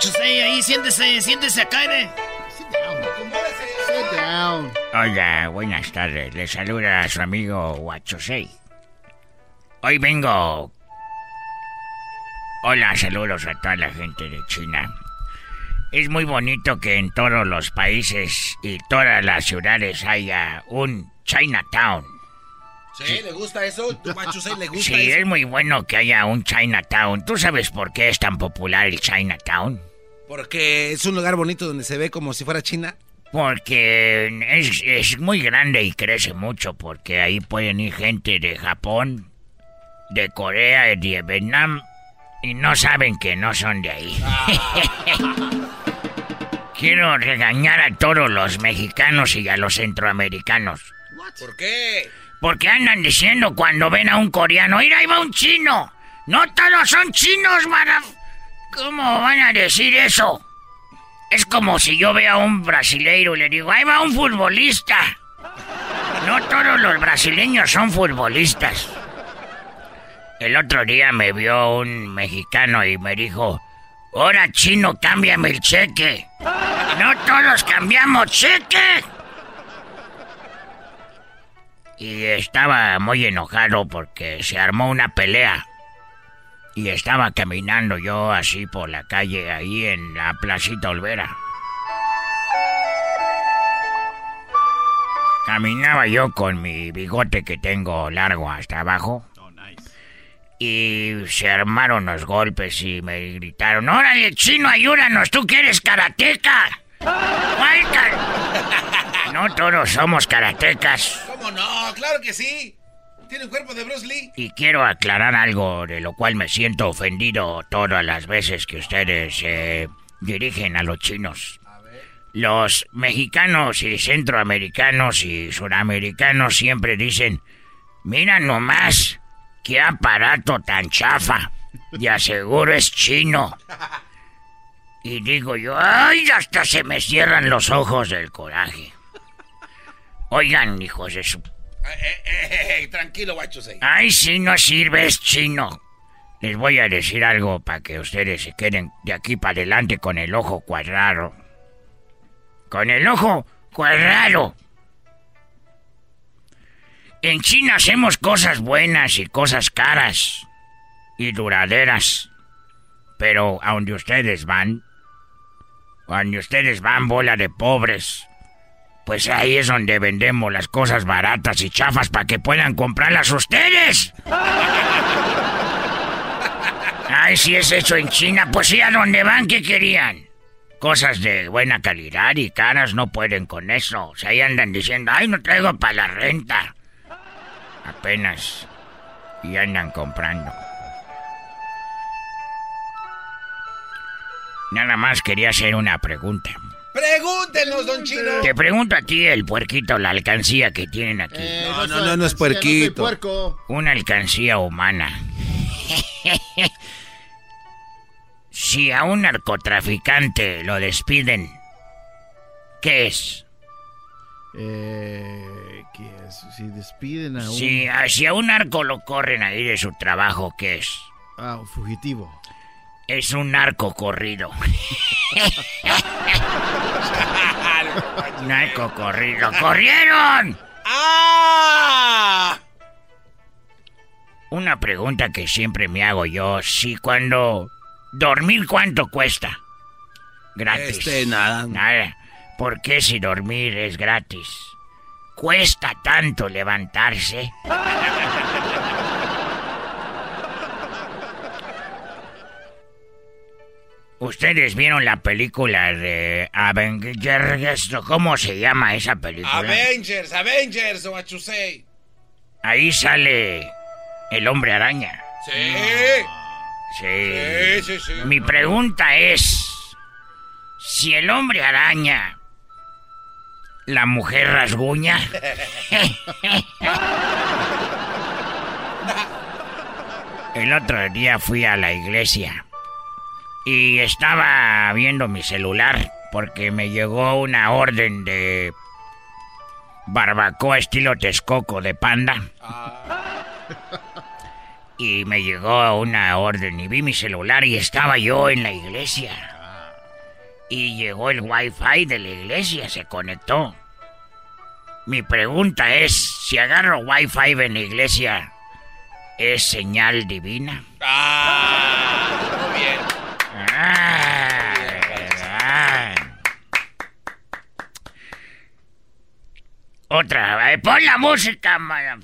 Siéntese, siéntese acá, ¿eh? Sit down. Hola, buenas tardes. Le saluda a su amigo Huachosei. Hoy vengo. Hola, saludos a toda la gente de China. Es muy bonito que en todos los países y todas las ciudades haya un Chinatown. Sí, ¿le gusta eso? Huachusei, ¿le gusta Sí, eso? es muy bueno que haya un Chinatown. ¿Tú sabes por qué es tan popular el Chinatown? Porque es un lugar bonito donde se ve como si fuera China. Porque es, es muy grande y crece mucho, porque ahí pueden ir gente de Japón, de Corea, de Vietnam, y no saben que no son de ahí. Quiero regañar a todos los mexicanos y a los centroamericanos. ¿Por qué? Porque andan diciendo cuando ven a un coreano, mira, ahí va un chino. No todos son chinos, maraf. ¿Cómo van a decir eso? Es como si yo vea a un brasileiro y le digo, ahí va un futbolista. No todos los brasileños son futbolistas. El otro día me vio un mexicano y me dijo, ahora chino, cámbiame el cheque. No todos cambiamos cheque. Y estaba muy enojado porque se armó una pelea. Y estaba caminando yo así por la calle ahí en la placita Olvera. Caminaba yo con mi bigote que tengo largo hasta abajo. Y se armaron los golpes y me gritaron, ¡Órale, chino, ayúdanos! ¡Tú que eres karateca! ¡Walter! No todos somos karatecas. ¿Cómo no? Claro que sí. Tiene un cuerpo de Bruce Lee. Y quiero aclarar algo de lo cual me siento ofendido todas las veces que ustedes eh, dirigen a los chinos. Los mexicanos y centroamericanos y suramericanos siempre dicen, mira nomás, qué aparato tan chafa. De aseguro es chino. Y digo yo, ay, hasta se me cierran los ojos del coraje. Oigan, hijos de su Eh, eh, eh, tranquilo, Huachusei. Ay, si no sirve, es chino. Les voy a decir algo para que ustedes se queden de aquí para adelante con el ojo cuadrado. Con el ojo cuadrado. En China hacemos cosas buenas y cosas caras y duraderas. Pero a donde ustedes van, a donde ustedes van, bola de pobres, pues ahí es donde vendemos las cosas baratas y chafas para que puedan comprarlas ustedes. Ay, si es hecho en China, pues sí, a dónde van, ¿qué querían? Cosas de buena calidad y caras no pueden con eso. O ahí andan diciendo, ay, no traigo para la renta. Apenas. Y andan comprando. Nada más quería hacer una pregunta. Pregúntenos, don Chino. Te pregunto a ti, el puerquito, la alcancía que tienen aquí. Eh, No, no, no, no es puerquito. Una alcancía humana. si a un narcotraficante lo despiden, ¿qué es? Eh, ¿qué es? Si despiden a un... Si, a- si a un narco lo corren ahí de su trabajo, ¿qué es? Ah, un fugitivo. Es un narco corrido. narco corrido. ¡Corrieron! ¡Ah! Una pregunta que siempre me hago yo, si cuando dormir cuánto cuesta? Gratis. Este, nada. Nada. ¿Por qué si dormir es gratis? ¿Cuesta tanto levantarse? ¿Ustedes vieron la película de Avengers? ¿Cómo se llama esa película? Avengers, Avengers, Huachusei. Ahí sale el hombre araña. Sí. Sí. Sí, sí, sí. Mi pregunta es, si el hombre araña, la mujer rasguña, el otro día fui a la iglesia y estaba viendo mi celular porque me llegó una orden de barbacoa estilo Texcoco de panda. Y me llegó una orden y vi mi celular y estaba yo en la iglesia. y llegó el wifi de la iglesia, se conectó. Mi pregunta es, si agarro wifi en la iglesia, ¿es señal divina? Ah, muy bien. Otra, pon la música, madam.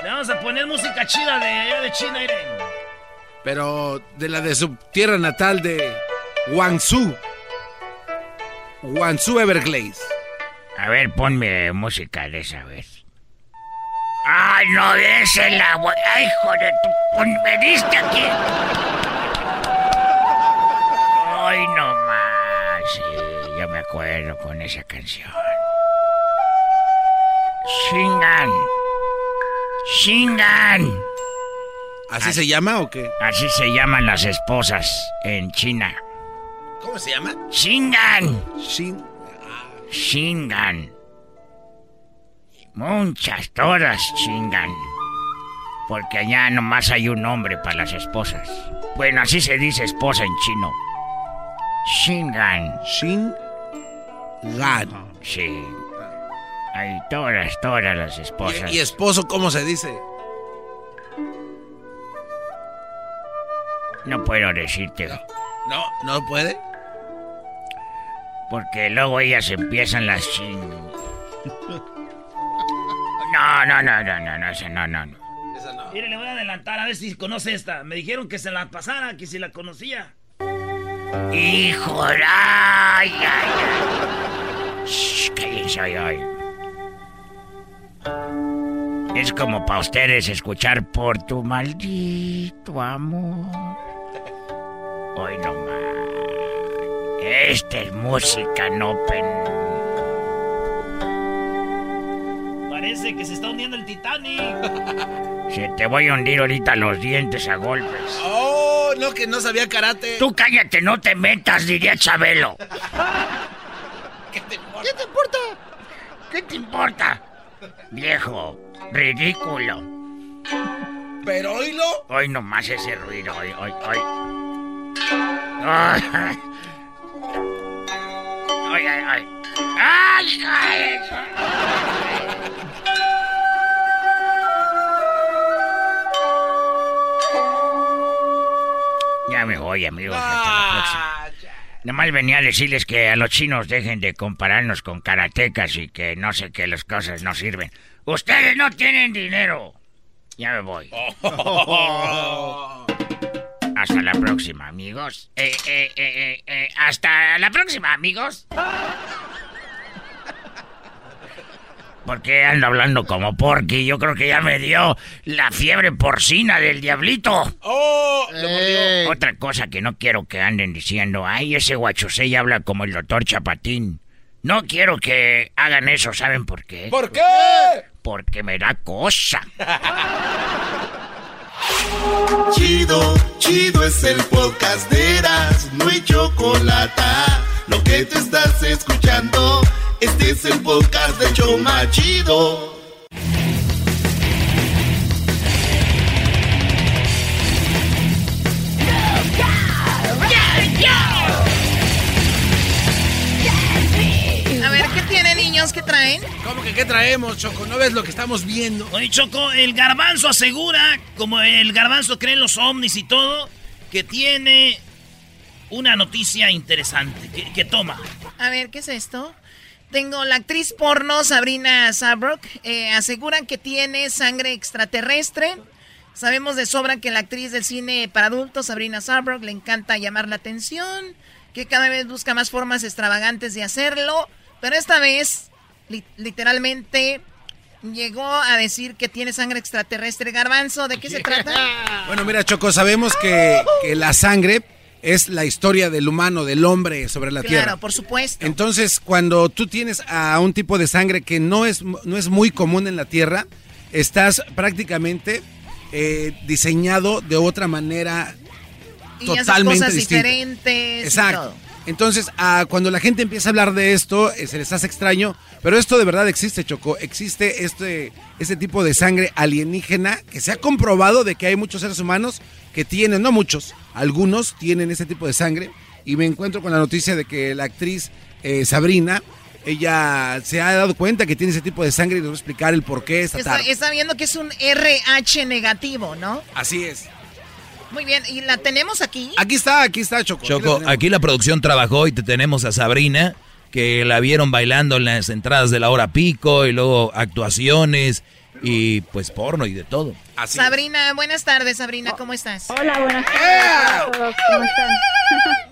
Le vamos a poner música chida de allá de China, Irene. Pero de la de su tierra natal de Guangzhou. Guangzhou Everglades. A ver, ponme música de esa vez. ¡Ay, no es el agua! ¡Ay, hijo de tu... pon- ¡Veniste aquí! ¡Ay, no más! Sí, yo me acuerdo con esa canción. Shingan. Shingan. ¿Así se llama o qué? Así se llaman las esposas en China. ¿Cómo se llama? Shingan. Shin. Shingan. Muchas, todas chingan. Porque allá nomás hay un nombre para las esposas. Bueno, así se dice esposa en chino. Shingan. Shingan. Sí. Hay todas, todas las esposas. ¿Y esposo cómo se dice? No puedo decirte. No, no puede. Porque luego ellas empiezan las chin. No, no, no, no, no, no, esa no, no, no. Mire, le voy a adelantar a ver si conoce esta. Me dijeron que se la pasara, que si la conocía. Hijo, de- ay, ay, ay. Shh, cállense, ay, ay. Es como para ustedes escuchar por tu maldito amor. Hoy no más. Esta es música no pen. Parece que se está hundiendo el Titanic. Se te voy a hundir ahorita los dientes a golpes. Oh, no, que no sabía karate. Tú cállate, no te metas, diría Chabelo. ¿Qué te importa? ¿Qué te importa? ¿Qué te importa? Viejo, ridículo. Pero oílo. Hoy nomás ese ruido, hoy, hoy, hoy. Ay, ay, ay. ay. ¡Ay, Ya me voy, amigos. Hasta la próxima. Nomás venía a decirles que a los chinos dejen de compararnos con karatecas y que no sé qué las cosas no sirven. Ustedes no tienen dinero. Ya me voy. Hasta la próxima, amigos. Eh, eh, eh, hasta la próxima, amigos. ¿Por qué ando hablando como porky? Yo creo que ya me dio la fiebre porcina del diablito. ¡Oh! Otra cosa que no quiero que anden diciendo, ay, ese guachosé habla como el doctor Chapatín. No quiero que hagan eso, ¿saben por qué? ¿Por qué? Porque me da cosa. Chido, chido es el podcast de Eras, no hay chocolate. Lo que te estás escuchando, este es el podcast de Choma Chido. A ver, ¿qué tienen niños? ¿Qué traen? ¿Cómo que qué traemos, Choco? ¿No ves lo que estamos viendo? Oye, Choco, el garbanzo asegura, como el garbanzo cree en los ovnis y todo, que tiene una noticia interesante, que, que toma. A ver, ¿qué es esto? Tengo la actriz porno Sabrina Sabrok. Eh, aseguran que tiene sangre extraterrestre. Sabemos de sobra que la actriz del cine para adultos, Sabrina Sabrok, le encanta llamar la atención, que cada vez busca más formas extravagantes de hacerlo. Pero esta vez, li- literalmente, llegó a decir que tiene sangre extraterrestre. Garbanzo, ¿de qué se trata? Bueno, mira, Choco, sabemos que, que la sangre es la historia del humano, del hombre sobre la Claro, tierra. por supuesto. Entonces, cuando tú tienes a un tipo de sangre que no es, no es muy común en la Tierra, estás prácticamente eh, diseñado de otra manera y totalmente cosas distinta. diferentes. y Exacto. todo. Entonces, ah, cuando la gente empieza a hablar de esto, eh, se les hace extraño, pero esto de verdad existe, Choco. Existe este, este tipo de sangre alienígena que se ha comprobado de que hay muchos seres humanos que tienen, no muchos, algunos tienen ese tipo de sangre. Y me encuentro con la noticia de que la actriz eh, Sabrina, ella se ha dado cuenta que tiene ese tipo de sangre y nos va a explicar el por qué esta Está, tarde. está viendo que es un RH negativo, ¿no? Así es. Muy bien, ¿y la tenemos aquí? Aquí está, aquí está, Choco. Choco, aquí la producción trabajó y te tenemos a Sabrina, que la vieron bailando en las entradas de la hora pico y luego actuaciones y pues porno y de todo. Sabrina, buenas tardes, Sabrina, ¿cómo estás? Hola, buenas tardes a todos, ¿cómo están?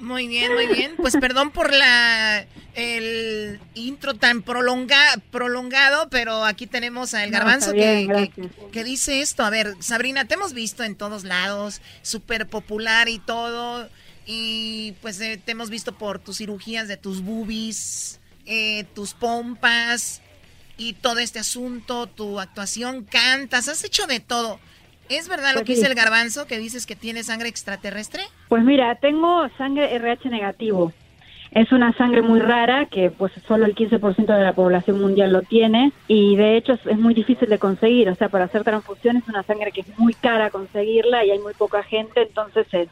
Muy bien, muy bien. Pues perdón por la el intro tan prolonga, prolongado, pero aquí tenemos a El No, Garbanzo bien, que, que- que dice esto. A ver, Sabrina, te hemos visto en todos lados, súper popular y todo. Y pues eh, te hemos visto por tus cirugías de tus boobies, eh, tus pompas y todo este asunto, tu actuación, cantas, has hecho de todo. ¿Es verdad lo Pues que sí. dice el garbanzo, que dices que tiene sangre extraterrestre? Pues mira, tengo sangre RH negativo. Es una sangre muy rara que pues solo el 15% de la población mundial lo tiene y de hecho es, es muy difícil de conseguir. O sea, para hacer transfusión es una sangre que es muy cara conseguirla y hay muy poca gente, entonces eh,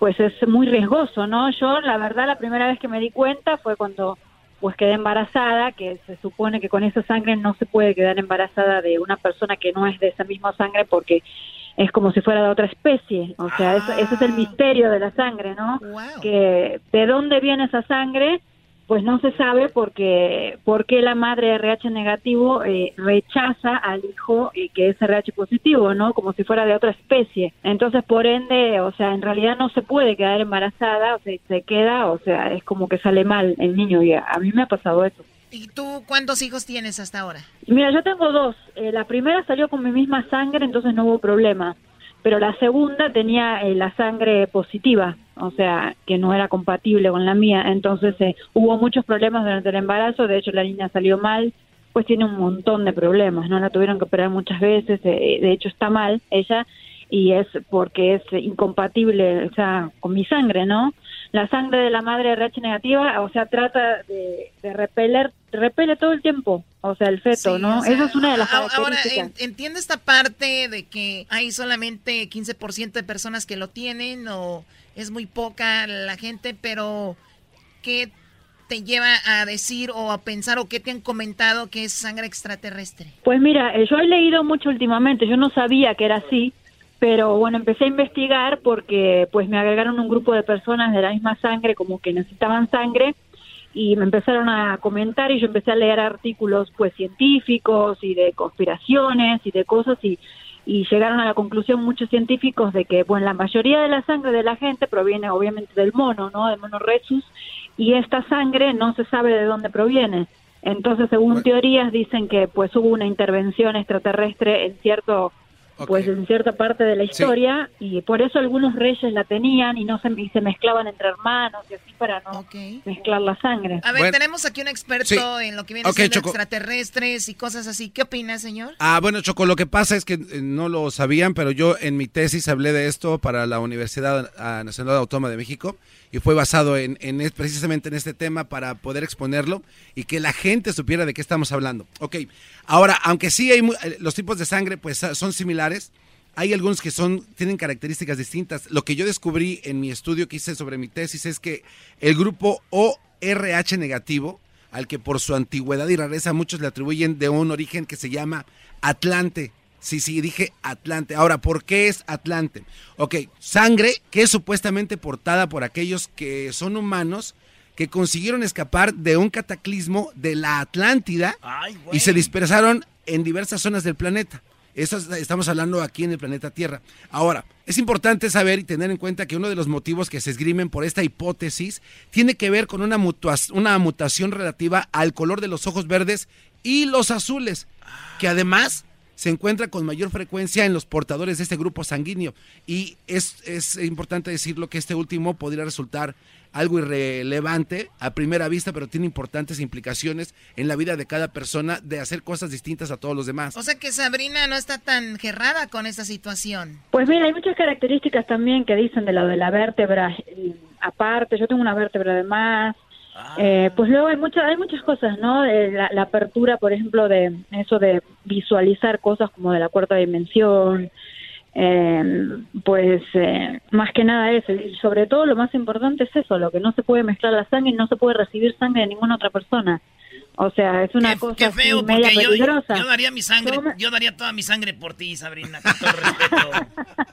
pues es muy riesgoso, ¿no? Yo la verdad la primera vez que me di cuenta fue cuando pues quedé embarazada, que se supone que con esa sangre no se puede quedar embarazada de una persona que no es de esa misma sangre porque es como si fuera de otra especie. O sea, eso, ese es el misterio de la sangre, ¿no? Que de dónde viene esa sangre, pues no se sabe porque porque la madre RH negativo eh, rechaza al hijo eh, que es RH positivo, ¿no? Como si fuera de otra especie. Entonces, por ende, o sea, en realidad no se puede quedar embarazada, o sea, se queda, o sea, es como que sale mal el niño y a, a mí me ha pasado eso. ¿Y tú cuántos hijos tienes hasta ahora? Mira, yo tengo dos. Eh, la primera salió con mi misma sangre, entonces no hubo problema. Pero la segunda tenía eh, la sangre positiva, o sea, que no era compatible con la mía. Entonces eh, hubo muchos problemas durante el embarazo. De hecho, la niña salió mal. Pues tiene un montón de problemas, ¿no? La tuvieron que operar muchas veces. eh, de hecho, está mal ella y es porque es incompatible, o sea, con mi sangre, ¿no? La sangre de la madre RH negativa, o sea, trata de, de repeler, repele todo el tiempo, o sea, el feto, Sí, ¿no? o sea, Esa es una de las Ahora, características. entiendo esta parte de que hay solamente 15% de personas que lo tienen o es muy poca la gente, pero ¿qué te lleva a decir o a pensar o qué te han comentado que es sangre extraterrestre? Pues mira, eh, yo he leído mucho últimamente, yo no sabía que era así, pero bueno, empecé a investigar porque pues me agregaron un grupo de personas de la misma sangre como que necesitaban sangre y me empezaron a comentar y yo empecé a leer artículos pues científicos y de conspiraciones y de cosas y, y llegaron a la conclusión muchos científicos de que bueno la mayoría de la sangre de la gente proviene obviamente del mono, ¿no? Del mono rhesus y esta sangre no se sabe de dónde proviene. Entonces, según teorías dicen que pues hubo una intervención extraterrestre en cierto pues en cierta parte de la historia y por eso algunos reyes la tenían y no se, y se mezclaban entre hermanos y así para no mezclar la sangre. A ver, tenemos aquí un experto Sí. en lo que viene Ok, siendo Choco. extraterrestres y cosas así. ¿Qué opina, señor? Ah, bueno, Choco, lo que pasa es que eh, no lo sabían, pero yo en mi tesis hablé de esto para la Universidad ah, Nacional Autónoma de México y fue basado en, en precisamente en este tema para poder exponerlo y que la gente supiera de qué estamos hablando. Ok, ahora, aunque sí hay eh, los tipos de sangre pues ah, son similares, hay algunos que son tienen características distintas. Lo que yo descubrí en mi estudio que hice sobre mi tesis es que el grupo ORH negativo, al que por su antigüedad y rareza muchos le atribuyen de un origen que se llama Atlante. Sí, sí, dije Atlante. Ahora, ¿por qué es Atlante? Ok, sangre que es supuestamente portada por aquellos que son humanos que consiguieron escapar de un cataclismo de la Atlántida y se dispersaron en diversas zonas del planeta. Eso es- estamos hablando aquí en el planeta Tierra. Ahora, es importante saber y tener en cuenta que uno de los motivos que se esgrimen por esta hipótesis tiene que ver con una, una mutación relativa al color de los ojos verdes y los azules, que además se encuentra con mayor frecuencia en los portadores de este grupo sanguíneo. Y es, es importante decirlo que este último podría resultar algo irrelevante a primera vista, pero tiene importantes implicaciones en la vida de cada persona de hacer cosas distintas a todos los demás. O sea que Sabrina no está tan gerrada con esta situación. Pues mira, hay muchas características también que dicen de lo de la vértebra. eh, aparte, yo tengo una vértebra de más. Eh, pues luego hay muchas hay muchas cosas, ¿no? De la, la apertura, por ejemplo, de eso de visualizar cosas como de la cuarta dimensión, eh, pues eh, más que nada eso, y sobre todo lo más importante es eso, lo que no se puede mezclar la sangre y no se puede recibir sangre de ninguna otra persona. O sea, es una cosa Qué así feo, media yo, peligrosa. yo daría mi sangre, yo daría toda mi sangre por ti, Sabrina, con todo respeto.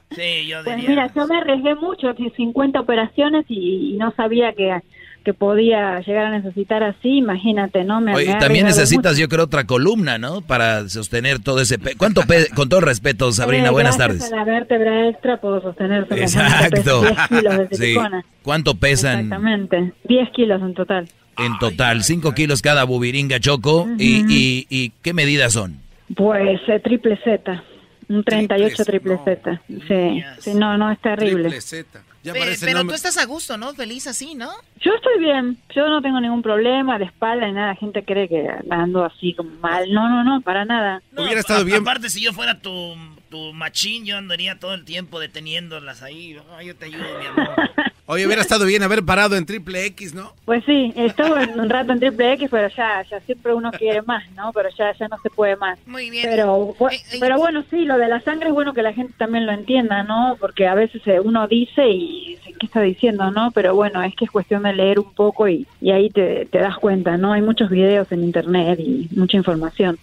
Sí, yo Pues mira, yo me arriesgué mucho, hice 50 operaciones y, y no sabía que, que podía llegar a necesitar así, imagínate, ¿no? Me, Oye, me también necesitas, mucho. yo creo, otra columna, ¿no? Para sostener todo ese... pe- ¿Cuánto pe- Con todo respeto, Sabrina, Eh, buenas gracias tardes. a la vértebra extra puedo sostener Exacto. 10 kilos de Sí. silicona. ¿Cuánto pesan Exactamente, 10 kilos en total. en total? Cinco kilos cada bubiringa choco. y, y, y qué medidas son? Pues eh, triple Z, un 38 triple Z. Sí, sí, no, no, es terrible. Ya Pe- pero nombre- tú estás a gusto, ¿no? Feliz así, ¿no? Yo estoy bien, yo no tengo ningún problema de espalda ni nada, la gente cree que ando así como mal. No, no, no, para nada. Hubiera estado A- bien. Aparte, si yo fuera tu, tu machín, yo andaría todo el tiempo deteniéndolas ahí. Ay, yo te ayudo, mi amor. Oye, hubiera estado bien haber parado en triple X, ¿no? Pues sí, estuve un rato en triple X, pero ya, ya siempre uno quiere más, ¿no? Pero ya, ya no se puede más. Muy bien. Pero, Eh, eh, pero bueno, sí, lo de la sangre es bueno que la gente también lo entienda, ¿no? Porque a veces eh, uno dice y ¿qué está diciendo, no? Pero bueno, es que es cuestión de leer un poco y, y ahí te, te das cuenta, ¿no? Hay muchos videos en internet y mucha información.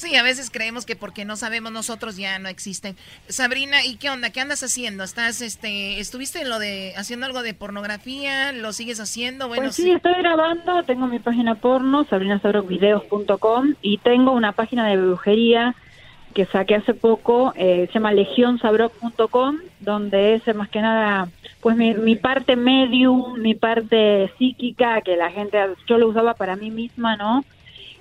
Sí, a veces creemos que porque no sabemos nosotros ya no existen. Sabrina, ¿y qué onda? ¿Qué andas haciendo? ¿Estás, este, estuviste en lo de, haciendo algo de pornografía? ¿Lo sigues haciendo? Bueno, pues sí, estoy grabando, tengo mi página porno, sabrinasabrockvideos.com y tengo una página de brujería que saqué hace poco, eh, se llama legionsabrock.com, donde es eh, más que nada, pues mi, mi parte medium, mi parte psíquica, que la gente, yo lo usaba para mí misma, ¿no?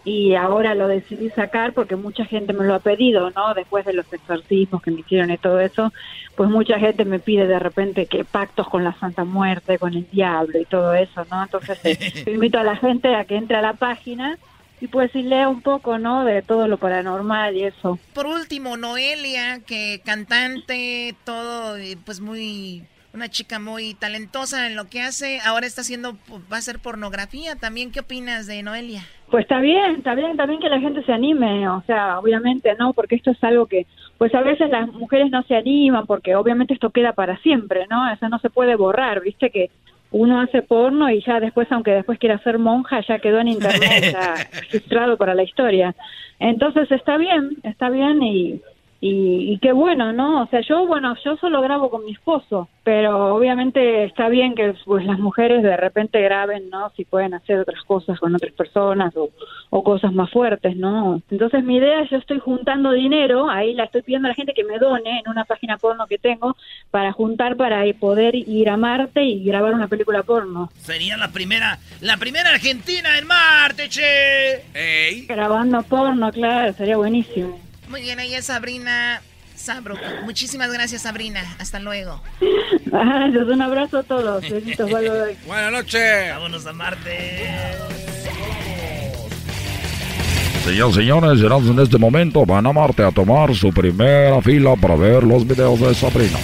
Y ahora lo decidí sacar porque mucha gente me lo ha pedido, ¿no? Después de los exorcismos que me hicieron y todo eso, pues mucha gente me pide de repente que pactos con la Santa Muerte, con el diablo y todo eso, ¿no? Entonces eh, invito a la gente a que entre a la página y pues y lea un poco, ¿no? De todo lo paranormal y eso. Por último, Noelia, que cantante, todo, pues muy, una chica muy talentosa en lo que hace, ahora está haciendo, va a hacer pornografía también. ¿Qué opinas de Noelia? Pues está bien, está bien también que la gente se anime, o sea, obviamente no, porque esto es algo que, pues a veces las mujeres no se animan, porque obviamente esto queda para siempre, ¿no? Eso no se puede borrar, viste que uno hace porno y ya después, aunque después quiera ser monja, ya quedó en internet, ya registrado para la historia. Entonces está bien, está bien y, y, y qué bueno, ¿no? O sea, yo, bueno, yo solo grabo con mi esposo, pero obviamente está bien que pues las mujeres de repente graben, ¿no? Si pueden hacer otras cosas con otras personas o, o cosas más fuertes, ¿no? Entonces mi idea es yo estoy juntando dinero, ahí la estoy pidiendo a la gente que me done en una página porno que tengo para juntar para poder ir a Marte y grabar una película porno. Sería la primera, la primera argentina en Marte, che. Grabando porno, claro, sería buenísimo. Muy bien, ella es Sabrina Sabro. Muchísimas gracias, Sabrina. Hasta luego. Gracias, un abrazo a todos. Besitos, bye, bye. Buenas noches. Vámonos a Marte. Señoras y señores, serán en este momento van a Marte a tomar su primera fila para ver los videos de Sabrina.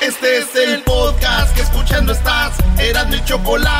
Este es el podcast que escuchando estás. Eran mi chocolate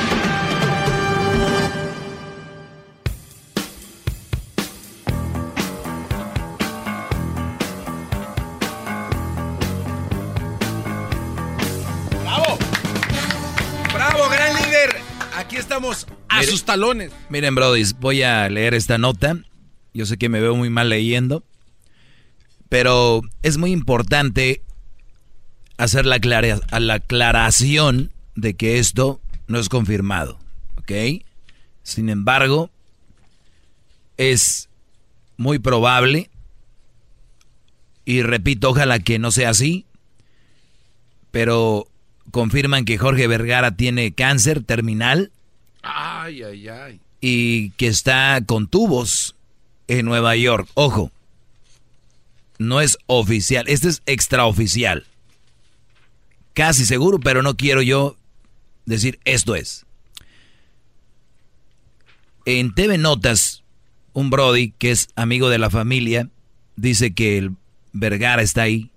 Aquí estamos a sus talones. Miren, Brody, voy a leer esta nota. Yo sé que me veo muy mal leyendo, pero es muy importante hacer la, clara- a la aclaración de que esto no es confirmado, ¿ok? Sin embargo, es muy probable, y repito, ojalá que no sea así, pero confirman que Jorge Vergara tiene cáncer terminal. Ay, ay, ay. Y que está con tubos en Nueva York. Ojo, no es oficial, este es extraoficial. Casi seguro, pero no quiero yo decir esto es. En TV Notas, un Brody que es amigo de la familia dice que el Vergara está ahí,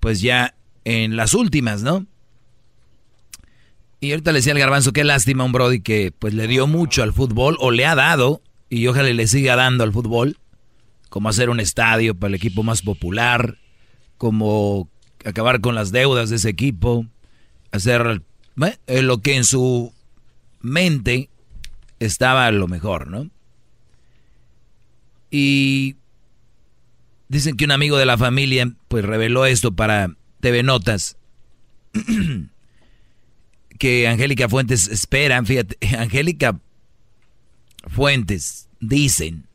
pues ya en las últimas, ¿no? Y ahorita le decía al garbanzo, qué lástima un Brody que pues le dio mucho al fútbol, o le ha dado, y ojalá le siga dando al fútbol, como hacer un estadio para el equipo más popular, como acabar con las deudas de ese equipo, hacer eh, lo que en su mente estaba lo mejor, ¿no? Y dicen que un amigo de la familia pues reveló esto para TV Notas. que Angélica Fuentes espera, fíjate, Angélica Fuentes dicen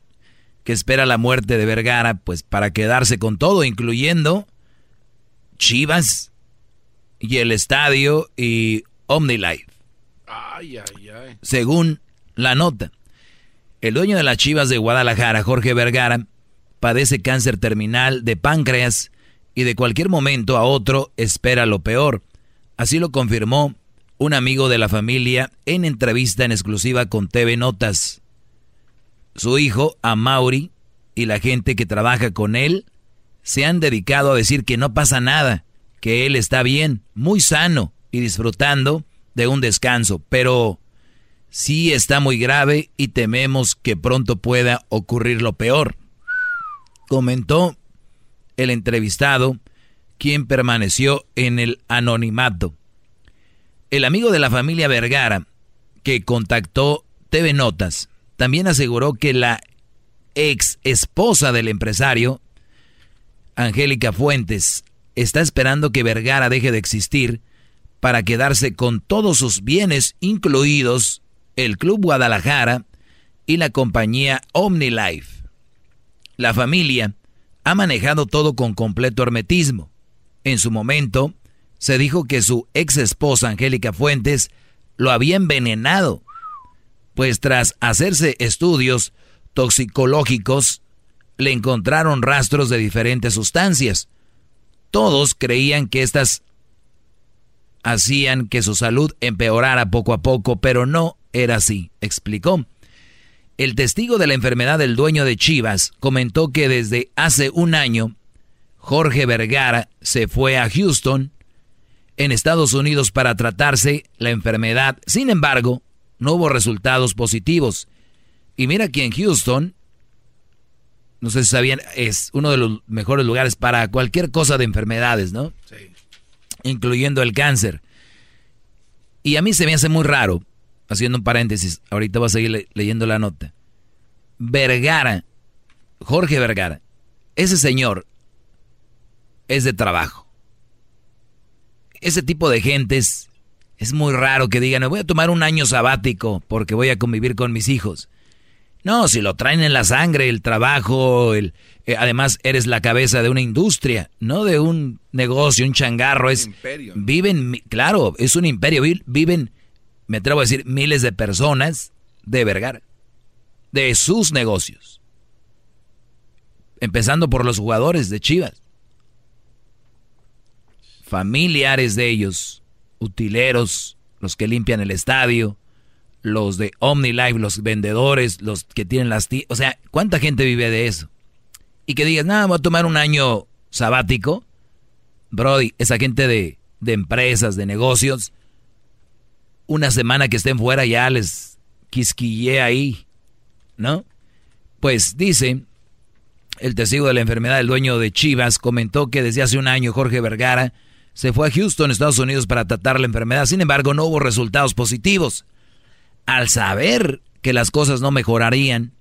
que espera la muerte de Vergara pues para quedarse con todo, incluyendo Chivas y el estadio y OmniLife. Ay, ay, ay. Según la nota, el dueño de las Chivas de Guadalajara, Jorge Vergara, padece cáncer terminal de páncreas y de cualquier momento a otro espera lo peor. Así lo confirmó un amigo de la familia en entrevista en exclusiva con TV Notas. Su hijo, Amaury, y la gente que trabaja con él se han dedicado a decir que no pasa nada, que él está bien, muy sano y disfrutando de un descanso, pero sí está muy grave y tememos que pronto pueda ocurrir lo peor comentó el entrevistado, quien permaneció en el anonimato. El amigo de la familia Vergara, que contactó TV Notas, también aseguró que la ex esposa del empresario, Angélica Fuentes, está esperando que Vergara deje de existir para quedarse con todos sus bienes, incluidos el Club Guadalajara y la compañía OmniLife. La familia ha manejado todo con completo hermetismo. En su momento, se dijo que su ex esposa Angélica Fuentes lo había envenenado, pues tras hacerse estudios toxicológicos, le encontraron rastros de diferentes sustancias. Todos creían que estas hacían que su salud empeorara poco a poco, pero no era así, explicó. El testigo de la enfermedad del dueño de Chivas comentó que desde hace un año Jorge Vergara se fue a Houston, en Estados Unidos, para tratarse la enfermedad. Sin embargo, no hubo resultados positivos. Y mira que en Houston, no sé si sabían, es uno de los mejores lugares para cualquier cosa de enfermedades, ¿no? Sí. Incluyendo el cáncer. Y a mí se me hace muy raro haciendo un paréntesis, ahorita voy a seguir leyendo la nota. Vergara, Jorge Vergara, ese señor es de trabajo. Ese tipo de gentes es muy raro que digan, voy a tomar un año sabático porque voy a convivir con mis hijos. No, si lo traen en la sangre, el trabajo, el, eh, además eres la cabeza de una industria, no de un negocio, un changarro. Es, imperio. Viven, claro, es un imperio, viven me atrevo a decir, miles de personas de Vergara, de sus negocios. Empezando por los jugadores de Chivas. Familiares de ellos, utileros, los que limpian el estadio, los de OmniLife, los vendedores, los que tienen las... O sea, ¿cuánta gente vive de eso? Y que digas, nada, voy a tomar un año sabático. Brody, esa gente de, de empresas, de negocios, una semana que estén fuera ya les quisquillé ahí, ¿no? Pues dice, el testigo de la enfermedad del dueño de Chivas comentó que desde hace un año Jorge Vergara se fue a Houston, Estados Unidos, para tratar la enfermedad. Sin embargo, no hubo resultados positivos. Al saber que las cosas no mejorarían,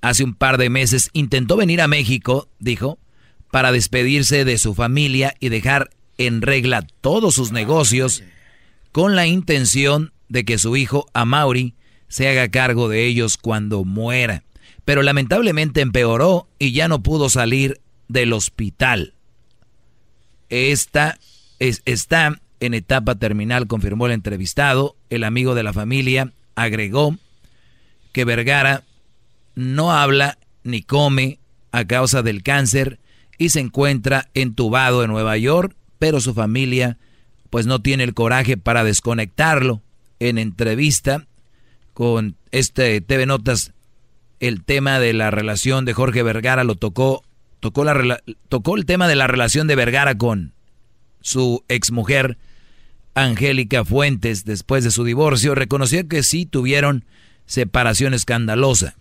hace un par de meses intentó venir a México, dijo, para despedirse de su familia y dejar en regla todos sus negocios con la intención de que su hijo Amaury se haga cargo de ellos cuando muera. Pero lamentablemente empeoró y ya no pudo salir del hospital. Esta es, está en etapa terminal, confirmó el entrevistado. El amigo de la familia agregó que Vergara no habla ni come a causa del cáncer y se encuentra entubado en Nueva York, pero su familia pues no tiene el coraje para desconectarlo. En entrevista con este TV Notas, el tema de la relación de Jorge Vergara lo tocó, tocó el tema de la relación de Vergara con su exmujer Angélica Fuentes después de su divorcio, reconoció que sí tuvieron separación escandalosa.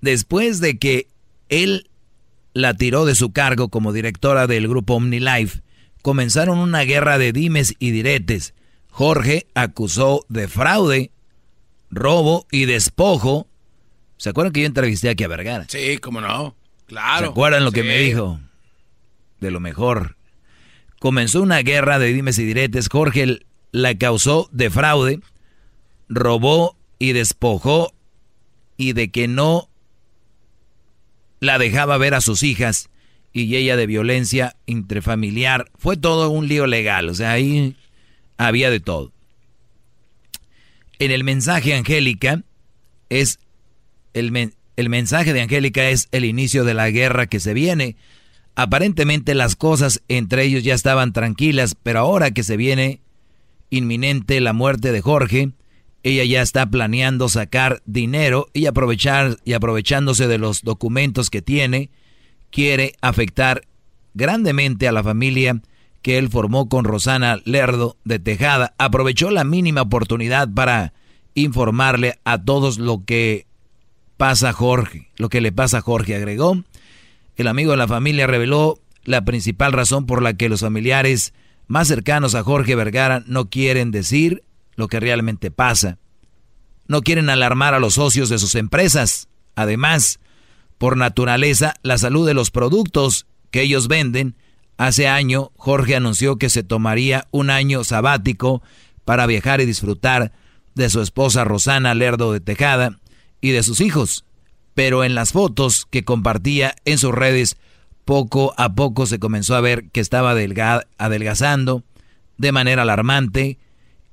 Después de que él la tiró de su cargo como directora del grupo OmniLife, comenzaron una guerra de dimes y diretes. Jorge acusó de fraude, robo y despojo. ¿Se acuerdan que yo entrevisté aquí a Vergara? Sí, cómo no. Claro. ¿Se acuerdan lo que me dijo? De lo mejor. Comenzó una guerra de dimes y diretes. Jorge la causó de fraude, robó y despojó y de que no la dejaba ver a sus hijas y ella de violencia intrafamiliar. Fue todo un lío legal, o sea, ahí había de todo. En el mensaje Angélica es el, el mensaje de Angélica es el inicio de la guerra que se viene. Aparentemente las cosas entre ellos ya estaban tranquilas, pero ahora que se viene inminente la muerte de Jorge, ella ya está planeando sacar dinero y aprovechar y aprovechándose de los documentos que tiene, quiere afectar grandemente a la familia que él formó con Rosana Lerdo de Tejada. Aprovechó la mínima oportunidad para informarle a todos lo que pasa a Jorge, lo que le pasa a Jorge, agregó. El amigo de la familia reveló la principal razón por la que los familiares más cercanos a Jorge Vergara no quieren decir lo que realmente pasa. No quieren alarmar a los socios de sus empresas. Además, por naturaleza, la salud de los productos que ellos venden. Hace año, Jorge anunció que se tomaría un año sabático para viajar y disfrutar de su esposa Rosana Lerdo de Tejada y de sus hijos. Pero en las fotos que compartía en sus redes, poco a poco se comenzó a ver que estaba adelgazando de manera alarmante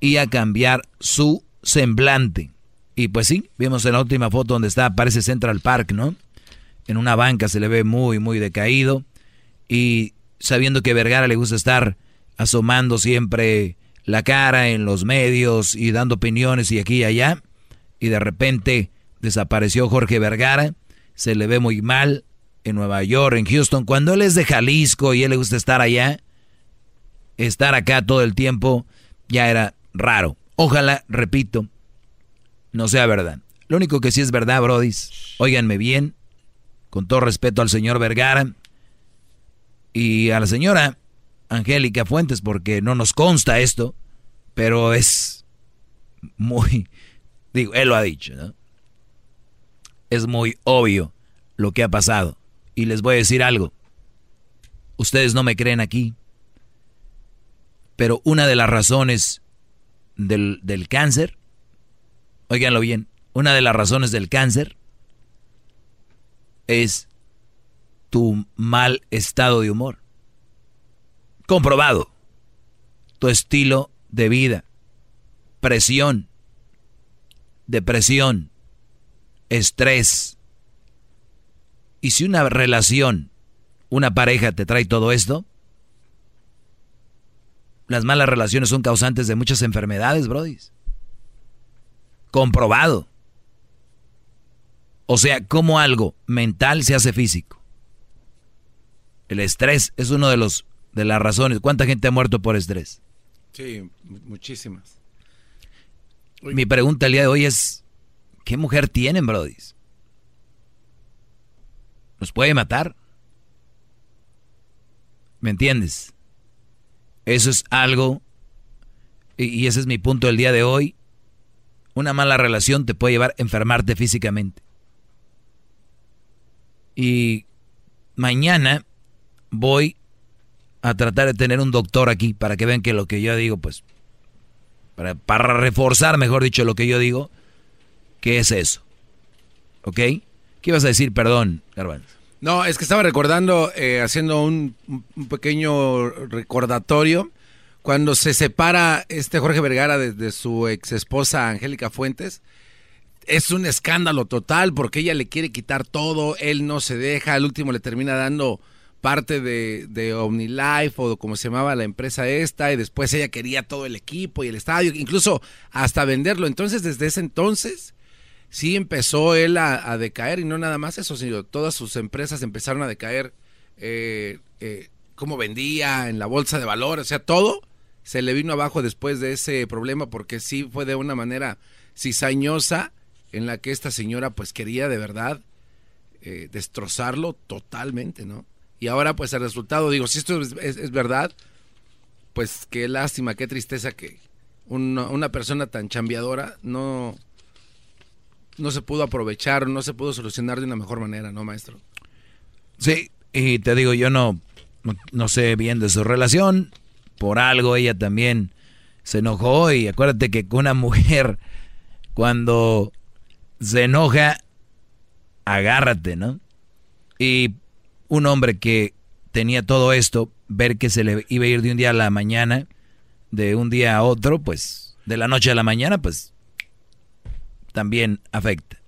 y a cambiar su semblante. Y pues sí, vimos en la última foto donde está, parece Central Park, ¿no? En una banca se le ve muy, muy decaído. Y sabiendo que Vergara le gusta estar asomando siempre la cara en los medios y dando opiniones y aquí y allá. Y de repente desapareció Jorge Vergara. Se le ve muy mal en Nueva York, en Houston. Cuando él es de Jalisco y él le gusta estar allá, estar acá todo el tiempo ya era raro. Ojalá, repito, no sea verdad. Lo único que sí es verdad, brodis, óiganme bien, con todo respeto al señor Vergara y a la señora Angélica Fuentes, porque no nos consta esto, pero es muy, digo, él lo ha dicho, ¿no? Es muy obvio lo que ha pasado. Y les voy a decir algo. Ustedes no me creen aquí. Pero una de las razones del, del cáncer, oiganlo bien, una de las razones del cáncer es tu mal estado de humor. Comprobado. Tu estilo de vida. Presión. Depresión. Estrés. Y si una relación, una pareja te trae todo esto, las malas relaciones son causantes de muchas enfermedades, Brody. Comprobado. O sea, cómo algo mental se hace físico. El estrés es uno de los de las razones. ¿Cuánta gente ha muerto por estrés? Sí, muchísimas. Mi pregunta el día de hoy es, ¿qué mujer tienen, Brody? ¿Nos puede matar? ¿Me entiendes? Eso es algo, y ese es mi punto del día de hoy. Una mala relación te puede llevar a enfermarte físicamente. Y mañana voy a tratar de tener un doctor aquí para que vean que lo que yo digo, pues, para reforzar, mejor dicho, lo que yo digo, que es eso. ¿Ok? ¿Qué ibas a decir? Perdón, Garbanzo. No, es que estaba recordando, eh, haciendo un, pequeño recordatorio, cuando se separa este Jorge Vergara de su ex esposa Angélica Fuentes. Es un escándalo total porque ella le quiere quitar todo, él no se deja, al último le termina dando parte de, de OmniLife o como se llamaba la empresa esta y después ella quería todo el equipo y el estadio, incluso hasta venderlo. Entonces desde ese entonces sí empezó él a, a decaer y no nada más eso, sino todas sus empresas empezaron a decaer, eh, eh, cómo vendía en la bolsa de valores, o sea, todo se le vino abajo después de ese problema porque sí fue de una manera cizañosa en la que esta señora pues quería de verdad eh, destrozarlo totalmente, ¿no? Y ahora pues el resultado, digo, si esto es, verdad, pues qué lástima, qué tristeza que una, una persona tan chambeadora no, no se pudo aprovechar, no se pudo solucionar de una mejor manera, ¿no, maestro? Sí, y te digo, yo no, no, sé bien de su relación. Por algo ella también se enojó y acuérdate que una mujer cuando se enoja, agárrate, ¿no? Y un hombre que tenía todo esto, ver que se le iba a ir de un día a la mañana, de un día a otro, pues de la noche a la mañana, pues también afecta.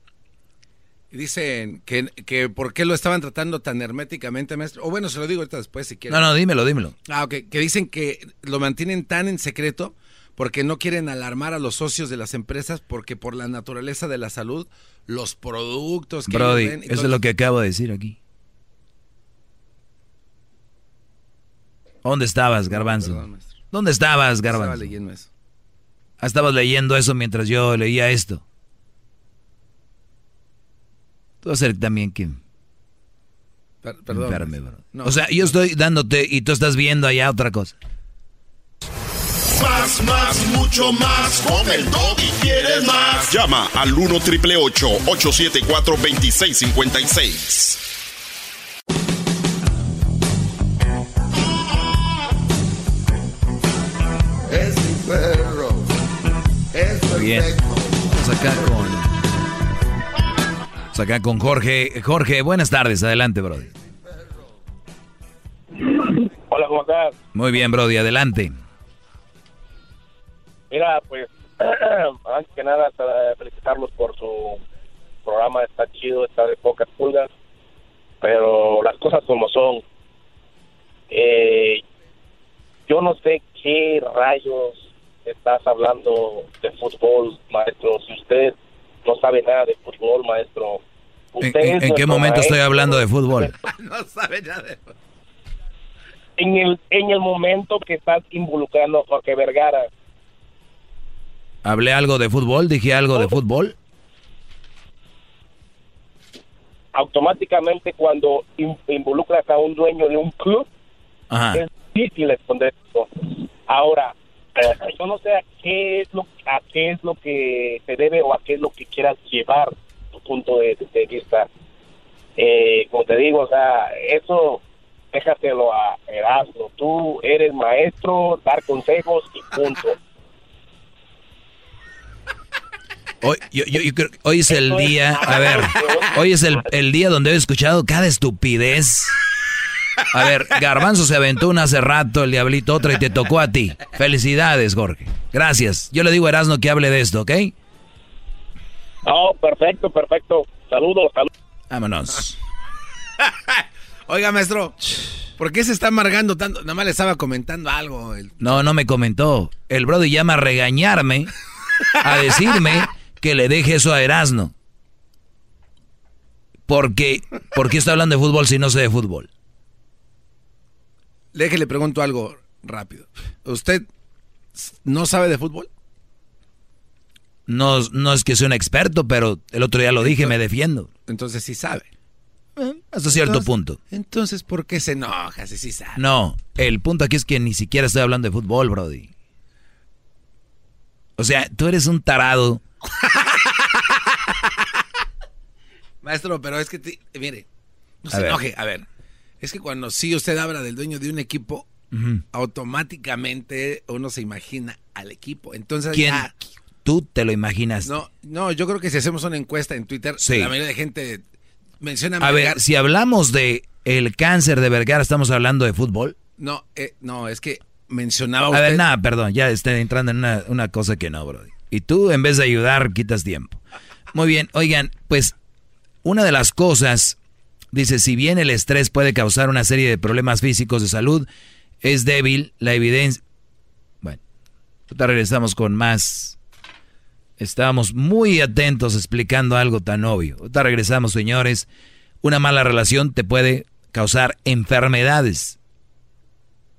Dicen que, que por qué lo estaban tratando tan herméticamente, maestro. O bueno, se lo digo ahorita después si quieren. No, no, dímelo, dímelo. Ah, ok. Que dicen que lo mantienen tan en secreto porque no quieren alarmar a los socios de las empresas porque por la naturaleza de la salud, los productos que Brody, ven eso es lo que acabo de decir aquí. ¿Dónde estabas, Garbanzo? ¿Dónde estabas, Garbanzo? Estaba leyendo eso. Ah, estabas leyendo eso mientras yo leía esto. Tú vas a ser también que Per- perdón, enferme, bro. No. o sea, yo estoy dándote y tú estás viendo allá otra cosa. Más, más, mucho más. Con el y quieres más. Llama al 1 triple 874 2656. Es mi perro. Es Bien. Vamos acá con. Acá con Jorge. Jorge, buenas tardes. Adelante, Brody. Hola, ¿cómo estás? Muy bien, Brody. Adelante. Mira, pues, antes que nada, felicitarlos por su programa. Está chido, está de pocas pulgas, pero las cosas como son. Eh, yo no sé qué rayos estás hablando de fútbol, maestro. Si usted no sabe nada de fútbol, maestro. ¿En, Usted en- qué momento estoy hablando de fútbol? no sabe nada de En el, en el momento que estás involucrando a Jorge Vergara. ¿Hablé algo de fútbol? ¿Dije algo de fútbol? automáticamente cuando in- involucras a un dueño de un club, Ajá. es difícil responder esto. Ahora, yo no sé a qué es lo a qué es lo que se debe o a qué es lo que quieras llevar tu punto de, de vista. Eh, como te digo, o sea, eso déjatelo a Erasmo. Tú eres maestro, dar consejos y punto. Hoy, yo- yo- yo creo hoy es el día, a ver, hoy es el, el día donde he escuchado cada estupidez. A ver, Garbanzo se aventó una hace rato, el diablito otra y te tocó a ti. Felicidades, Jorge. Gracias. Yo le digo a Erasmo que hable de esto, ¿ok? Oh, perfecto, perfecto. Saludos, saludos. Vámonos. Oiga, maestro, ¿por qué se está amargando tanto? Nada más le estaba comentando algo. el- No, no me comentó. El Brody llama a regañarme, a decirme que le deje eso a Erasno. Porque, ¿Por qué está hablando de fútbol si no sé de fútbol? Déjele le pregunto algo rápido. ¿Usted no sabe de fútbol? No, no es que sea un experto, pero el otro día lo dije, me defiendo. Entonces sí sabe. Hasta cierto Entonces- punto. Entonces, ¿por qué se enoja si sí sabe? No, el punto aquí es que ni siquiera estoy hablando de fútbol, Brody. O sea, tú eres un tarado. Maestro, pero es que, ti- mire, no A se ver. enoje. A ver, es que cuando sí usted habla del dueño de un equipo, automáticamente uno se imagina al equipo. Entonces, ¿Quién? ya- Tú te lo imaginas. no, no, yo creo que si hacemos una encuesta en Twitter, Sí. la mayoría de gente Mencionan A ver, si hablamos de el cáncer de Vergara, ¿estamos hablando de fútbol? No, eh, no, es que mencionaba A usted... ver, nada, perdón, ya estoy entrando en una, una cosa que no, bro. Y tú, en vez de ayudar, quitas tiempo. Muy bien, oigan, pues una de las cosas, dice, si bien el estrés puede causar una serie de problemas físicos de salud, es débil la evidencia. Bueno, ahorita regresamos con más. Estábamos muy atentos explicando algo tan obvio. Ahorita regresamos, señores. Una mala relación te puede causar enfermedades.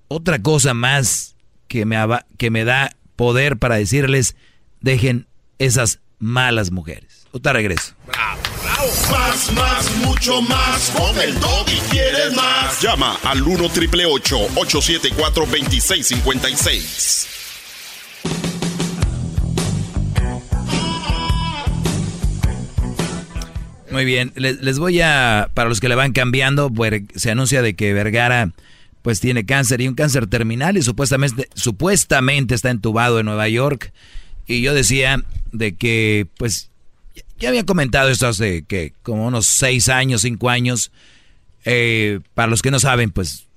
Otra cosa más que me, que me da poder para decirles, dejen esas malas mujeres. Ahorita regreso. Más, más, mucho más. Con el doggy quieres más. Llama al 1 triple 874 2656. Muy bien, les, les voy a, para los que le van cambiando, pues se anuncia de que Vergara pues tiene cáncer y un cáncer terminal y supuestamente, supuestamente está entubado en Nueva York. Y yo decía de que pues ya había comentado esto hace que como unos seis años, cinco años. Eh, para los que no saben, pues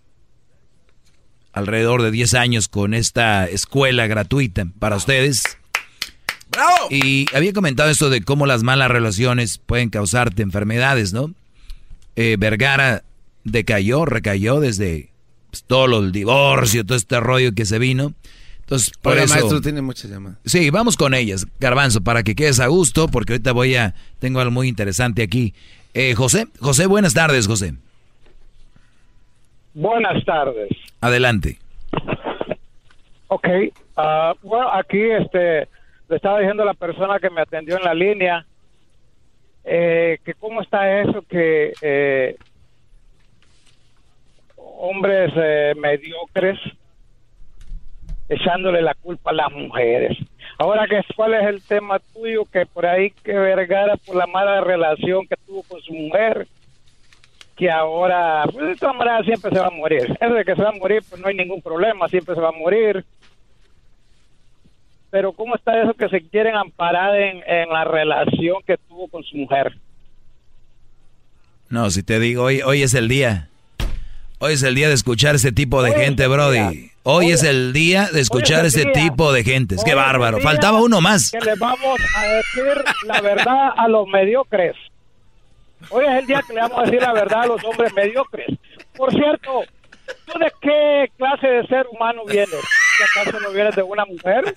alrededor de 10 años con esta escuela gratuita para ustedes. Y había comentado esto de cómo las malas relaciones pueden causarte enfermedades, ¿no? Eh, Vergara decayó, recayó desde pues, todo el divorcio, todo este rollo que se vino. Entonces, por Oiga, eso... maestro, tiene muchas llamadas. Sí, vamos con ellas, Garbanzo, para que quedes a gusto, porque ahorita voy a... Tengo algo muy interesante aquí. Eh, José, José, buenas tardes, José. Buenas tardes. Adelante. Ok, ah, bueno, aquí este, le estaba diciendo a la persona que me atendió en la línea eh, que cómo está eso que eh, hombres eh, mediocres echándole la culpa a las mujeres. Ahora, ¿cuál es el tema tuyo? Que por ahí que Vergara por la mala relación que tuvo con su mujer, que ahora, pues de todas maneras siempre se va a morir. Eso de que se va a morir, pues no hay ningún problema, siempre se va a morir. Pero ¿cómo está eso que se quieren amparar en, en la relación que tuvo con su mujer? No, si te digo, hoy, hoy es el día. Hoy es el día de escuchar ese tipo de gente, Brody. Hoy es el día de escuchar es día. tipo de gente. Es que Hoy el bárbaro. Faltaba uno más. Que le vamos a decir la verdad a los mediocres. Hoy es el día que le vamos a decir la verdad a los hombres mediocres. Por cierto, ¿tú de qué clase de ser humano vienes? ¿Que acaso no vienes de una mujer?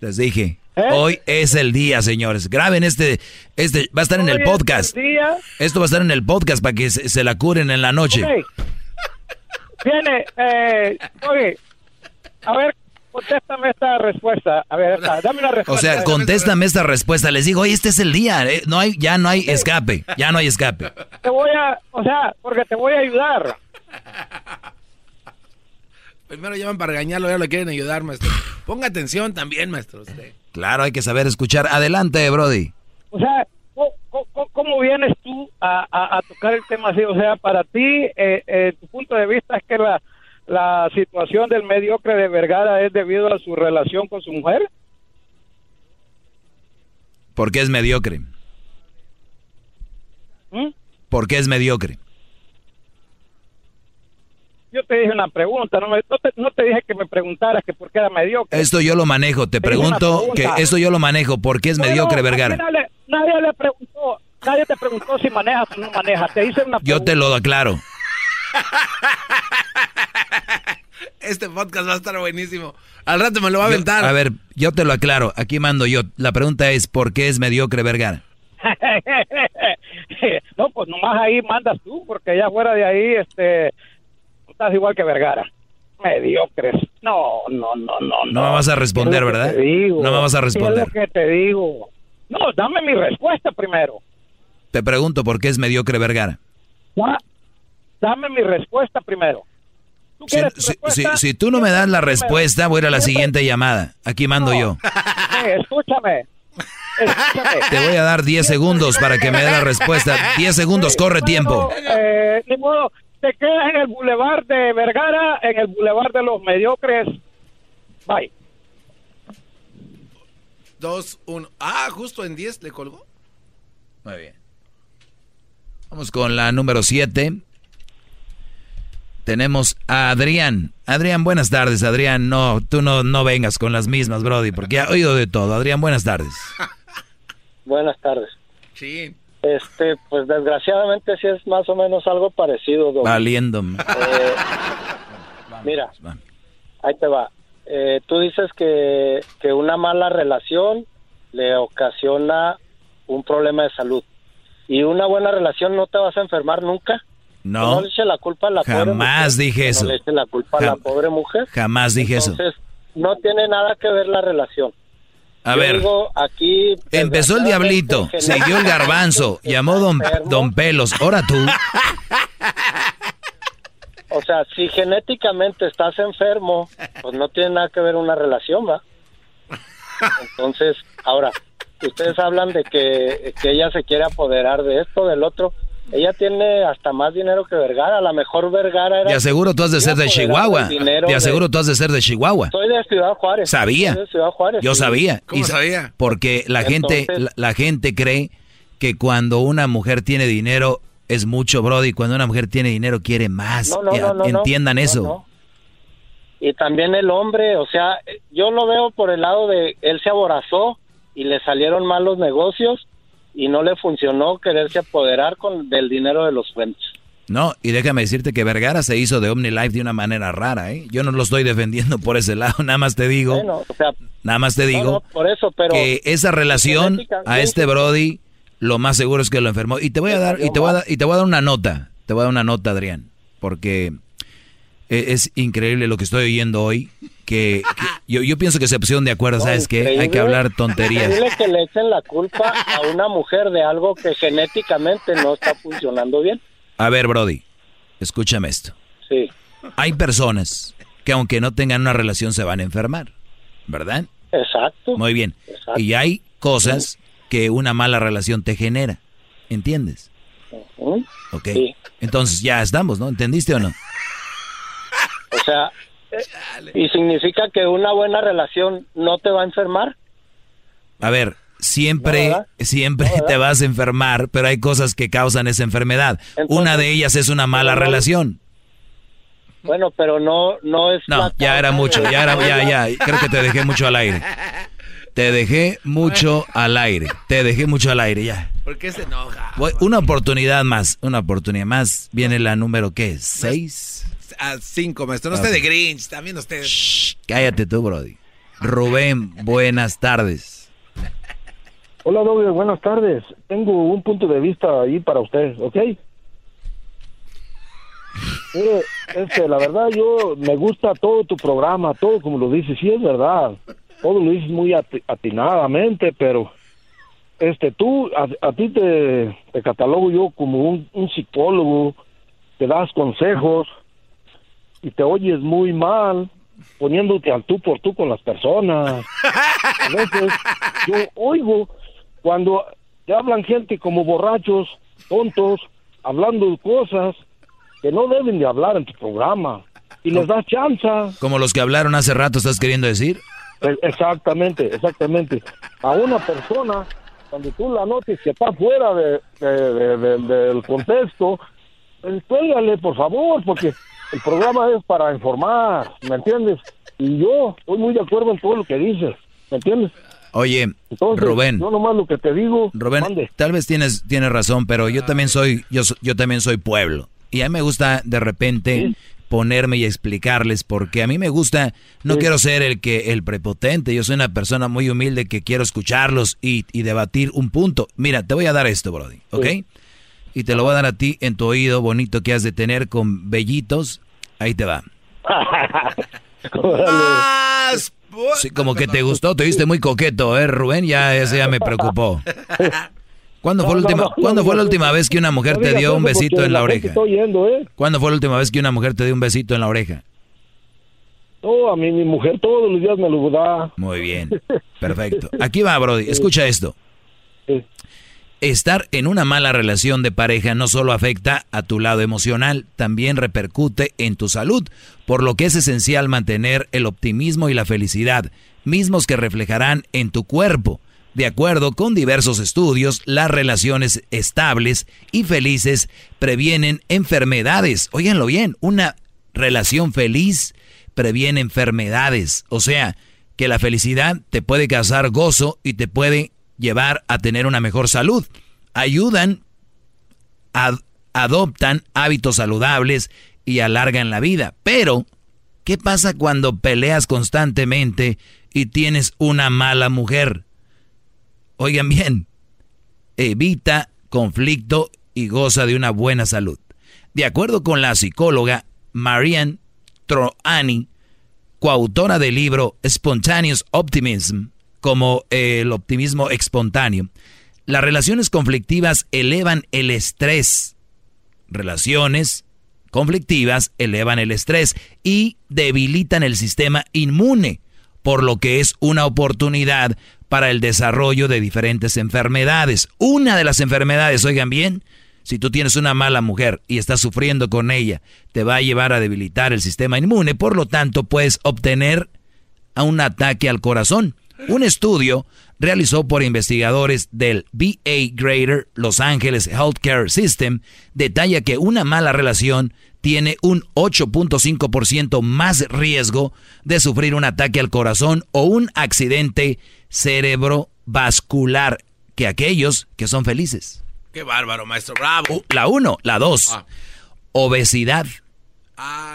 Les dije. ¿Eh? Hoy es el día, señores. Graben este, este, va a estar en el es podcast. el día. Esto va a estar en el podcast para que se, se la curen en la noche. Ok. Viene, eh, oye, a ver, contéstame esta respuesta. A ver, esta, dame una O respuesta. sea, contéstame esta respuesta. Les digo, hoy este es el día. eh, No hay, ya no hay escape. Ya no hay escape. Te voy a, o sea, porque te voy a ayudar. Primero llaman para regañarlo, ya lo quieren ayudar, maestro. Ponga atención también, maestro. usted. Claro, hay que saber escuchar. Adelante, Brody. O sea, ¿cómo, vienes tú a, a- a tocar el tema así? O sea, para ti, eh, eh, tu punto de vista es que la, la situación del mediocre de Vergara es debido a su relación con su mujer. ¿Por qué es mediocre? ¿Mm? ¿Por qué es mediocre? Yo te dije una pregunta, no, me- no te, no te dije que me preguntaras que por qué era mediocre. Esto yo lo manejo. Te pregunto que pregunta. esto yo lo manejo. ¿Por qué es Bueno, mediocre, Vergara? Nadie, nadie le preguntó, nadie te preguntó si manejas o no manejas. Te hice una Yo te lo aclaro. Este podcast va a estar buenísimo. Al rato me lo va a Yo- aventar. a ver, yo te lo aclaro. Aquí mando yo. La pregunta es, ¿por qué es mediocre, Vergara? no, pues nomás ahí mandas tú, porque ya fuera de ahí, este, estás igual que Vergara. Mediocres. No, no, no, no. No me vas a responder, Es ¿verdad? digo. No me vas a Es responder. lo que te digo. No, dame mi respuesta primero. Te pregunto, ¿por qué es mediocre, Vergara? Da- Dame mi respuesta primero. ¿Tú Si, respuesta? si- si tú no me das la respuesta, voy a ir a la siguiente llamada. Aquí mando yo. Eh, escúchame. Escúchame. Te voy a dar 10 segundos para que me dé la respuesta. 10 segundos, corre tiempo. Eh, ni modo, te quedas en el bulevar de Vergara, en el bulevar de los mediocres. Bye. Dos, uno. Ah, justo en 10 le colgó. Muy bien. Vamos con la número 7. Tenemos a Adrián. Adrián, buenas tardes, Adrián. No, tú no, no vengas con las mismas, Brody, porque ha oído de todo. Adrián, buenas tardes. Buenas tardes. Sí. Este, pues desgraciadamente sí es más o menos algo parecido. Don. Valiéndome. Eh, mira, ahí te va. Eh, tú dices que, que una mala relación le ocasiona un problema de salud. ¿Y una buena relación no te vas a enfermar nunca? No. No le eche la culpa a la pobre Jamás mujer, dije no eso. le eche la culpa a la pobre mujer. Jamás dije eso. Entonces, no tiene nada que ver la relación. A Yo ver. aquí Empezó el diablito, siguió el garbanzo, llamó don, don Pelos. Ahora tú. O sea, si genéticamente estás enfermo, pues no tiene nada que ver una relación, ¿va? Entonces, ahora, ustedes hablan de que, que ella se quiere apoderar de esto, del otro. Ella tiene hasta más dinero que Vergara. A lo mejor Vergara era... Te aseguro tú has de ser de Chihuahua. Te de- aseguro tú has de ser de Chihuahua. Soy de Ciudad Juárez. Sabía. Soy de Ciudad Juárez, Yo sí. sabía. Y sa- Porque la gente, la, la gente cree que cuando una mujer tiene dinero es mucho, Brody. Cuando una mujer tiene dinero quiere más. No, no, Ya, no, no, no. Entiendan No, eso. no. Y también el hombre, o sea, yo lo veo por el lado de él se aborazó y le salieron mal los negocios y no le funcionó quererse apoderar con del dinero de los fuentes. No, y déjame decirte que Vergara se hizo de OmniLife de una manera rara, ¿eh? Yo no lo estoy defendiendo por ese lado, nada más te digo, Bueno, o sea, nada más te digo no, por eso, pero que esa relación genética- a este Brody lo más seguro es que lo enfermó. Y te voy a dar, y te voy a y te voy a dar una nota, te voy a dar una nota, Adrián, porque es increíble lo que estoy oyendo hoy, que, que yo, yo pienso que se pusieron de acuerdo, ¿sabes qué? Hay que hablar tonterías. Increíble que le echen la culpa a una mujer de algo que genéticamente no está funcionando bien. A ver, Brody, escúchame esto. Sí. Hay personas que aunque no tengan una relación se van a enfermar, ¿verdad? Exacto. Muy bien. Exacto. Y hay cosas que una mala relación te genera, ¿entiendes? Ujú. Ok. Entonces ya estamos, ¿no? ¿Entendiste o no? O sea, ¿y significa que una buena relación no te va a enfermar? A ver, siempre, siempre te vas a enfermar, pero hay cosas que causan esa enfermedad. una de ellas es una mala relación. Bueno, pero no no es No, la ya era mucho, ya era, ya, ya, creo que te dejé mucho al aire. Te dejé mucho al aire, te dejé mucho al aire, ya. ¿Por qué se enoja? Una oportunidad más, una oportunidad más. Viene la número, ¿qué? ¿Seis? A cinco, maestro. No esté de Grinch, también usted. Cállate tú, Brody. Rubén, buenas tardes. Hola, Doble, buenas tardes. Tengo un punto de vista ahí para usted, ¿ok? Mire, este, la verdad, yo me gusta todo tu programa, todo como lo dices, sí es verdad. Todo lo dices muy ati- atinadamente, pero este, tú, a, a ti te, te catalogo yo como un, un psicólogo, te das consejos y te oyes muy mal, poniéndote al tú por tú con las personas. A veces yo oigo cuando te hablan gente como borrachos, tontos, hablando cosas que no deben de hablar en tu programa y les das chance. Como los que hablaron hace rato, ¿estás queriendo decir? E- Exactamente, exactamente. A una persona, cuando tú la notes que está fuera de, de- de- de- del contexto, pues, cuélgale, por favor, porque el programa es para informar, ¿me entiendes? Y yo estoy muy de acuerdo en todo lo que dices, ¿me entiendes? Oye, Entonces, Rubén. yo nomás lo que te digo, Rubén, tal vez tienes, tienes razón, pero yo también soy, yo, yo también soy pueblo. Y a mí me gusta de repente ponerme y explicarles porque a mí me gusta, no quiero ser el que, el prepotente, yo soy una persona muy humilde que quiero escucharlos y, y debatir un punto. Mira, te voy a dar esto, Brody, ¿ok? Y te lo voy a dar a ti en tu oído bonito que has de tener con vellitos. Ahí te va. Sí, como que te gustó, te viste muy coqueto, ¿eh, Rubén? Ya ese ya me preocupó. ¿Cuándo fue, la última, no, ¿cuándo no, fue la no, última vez que una mujer no te dio un besito en la oreja? ¿eh? ¿Cuándo fue la última vez que una mujer te dio un besito en la oreja? No, a mí mi mujer todos los días me lo da. Muy bien, perfecto. Aquí va, Brody, escucha esto. Estar en una mala relación de pareja no solo afecta a tu lado emocional, también repercute en tu salud, por lo que es esencial mantener el optimismo y la felicidad, mismos que reflejarán en tu cuerpo. De acuerdo con diversos estudios, las relaciones estables y felices previenen enfermedades. Óiganlo bien, una relación feliz previene enfermedades. O sea, que la felicidad te puede causar gozo y te puede llevar a tener una mejor salud. Ayudan, adoptan hábitos saludables y alargan la vida. Pero, ¿qué pasa cuando peleas constantemente y tienes una mala mujer? Oigan bien, evita conflicto y goza de una buena salud. De acuerdo con la psicóloga Marianne Troani, coautora del libro Spontaneous Optimism, como el optimismo espontáneo, las relaciones conflictivas elevan el estrés. Relaciones conflictivas elevan el estrés y debilitan el sistema inmune, por lo que es una oportunidad para el desarrollo de diferentes enfermedades. Una de las enfermedades, oigan bien, si tú tienes una mala mujer y estás sufriendo con ella, te va a llevar a debilitar el sistema inmune, por lo tanto puedes obtener un ataque al corazón. Un estudio realizó por investigadores del BA Greater Los Angeles Healthcare System detalla que una mala relación tiene un 8.5% más riesgo de sufrir un ataque al corazón o un accidente cerebrovascular que aquellos que son felices. Qué bárbaro, maestro, bravo. Uh, la uno, la dos. Ah. Obesidad.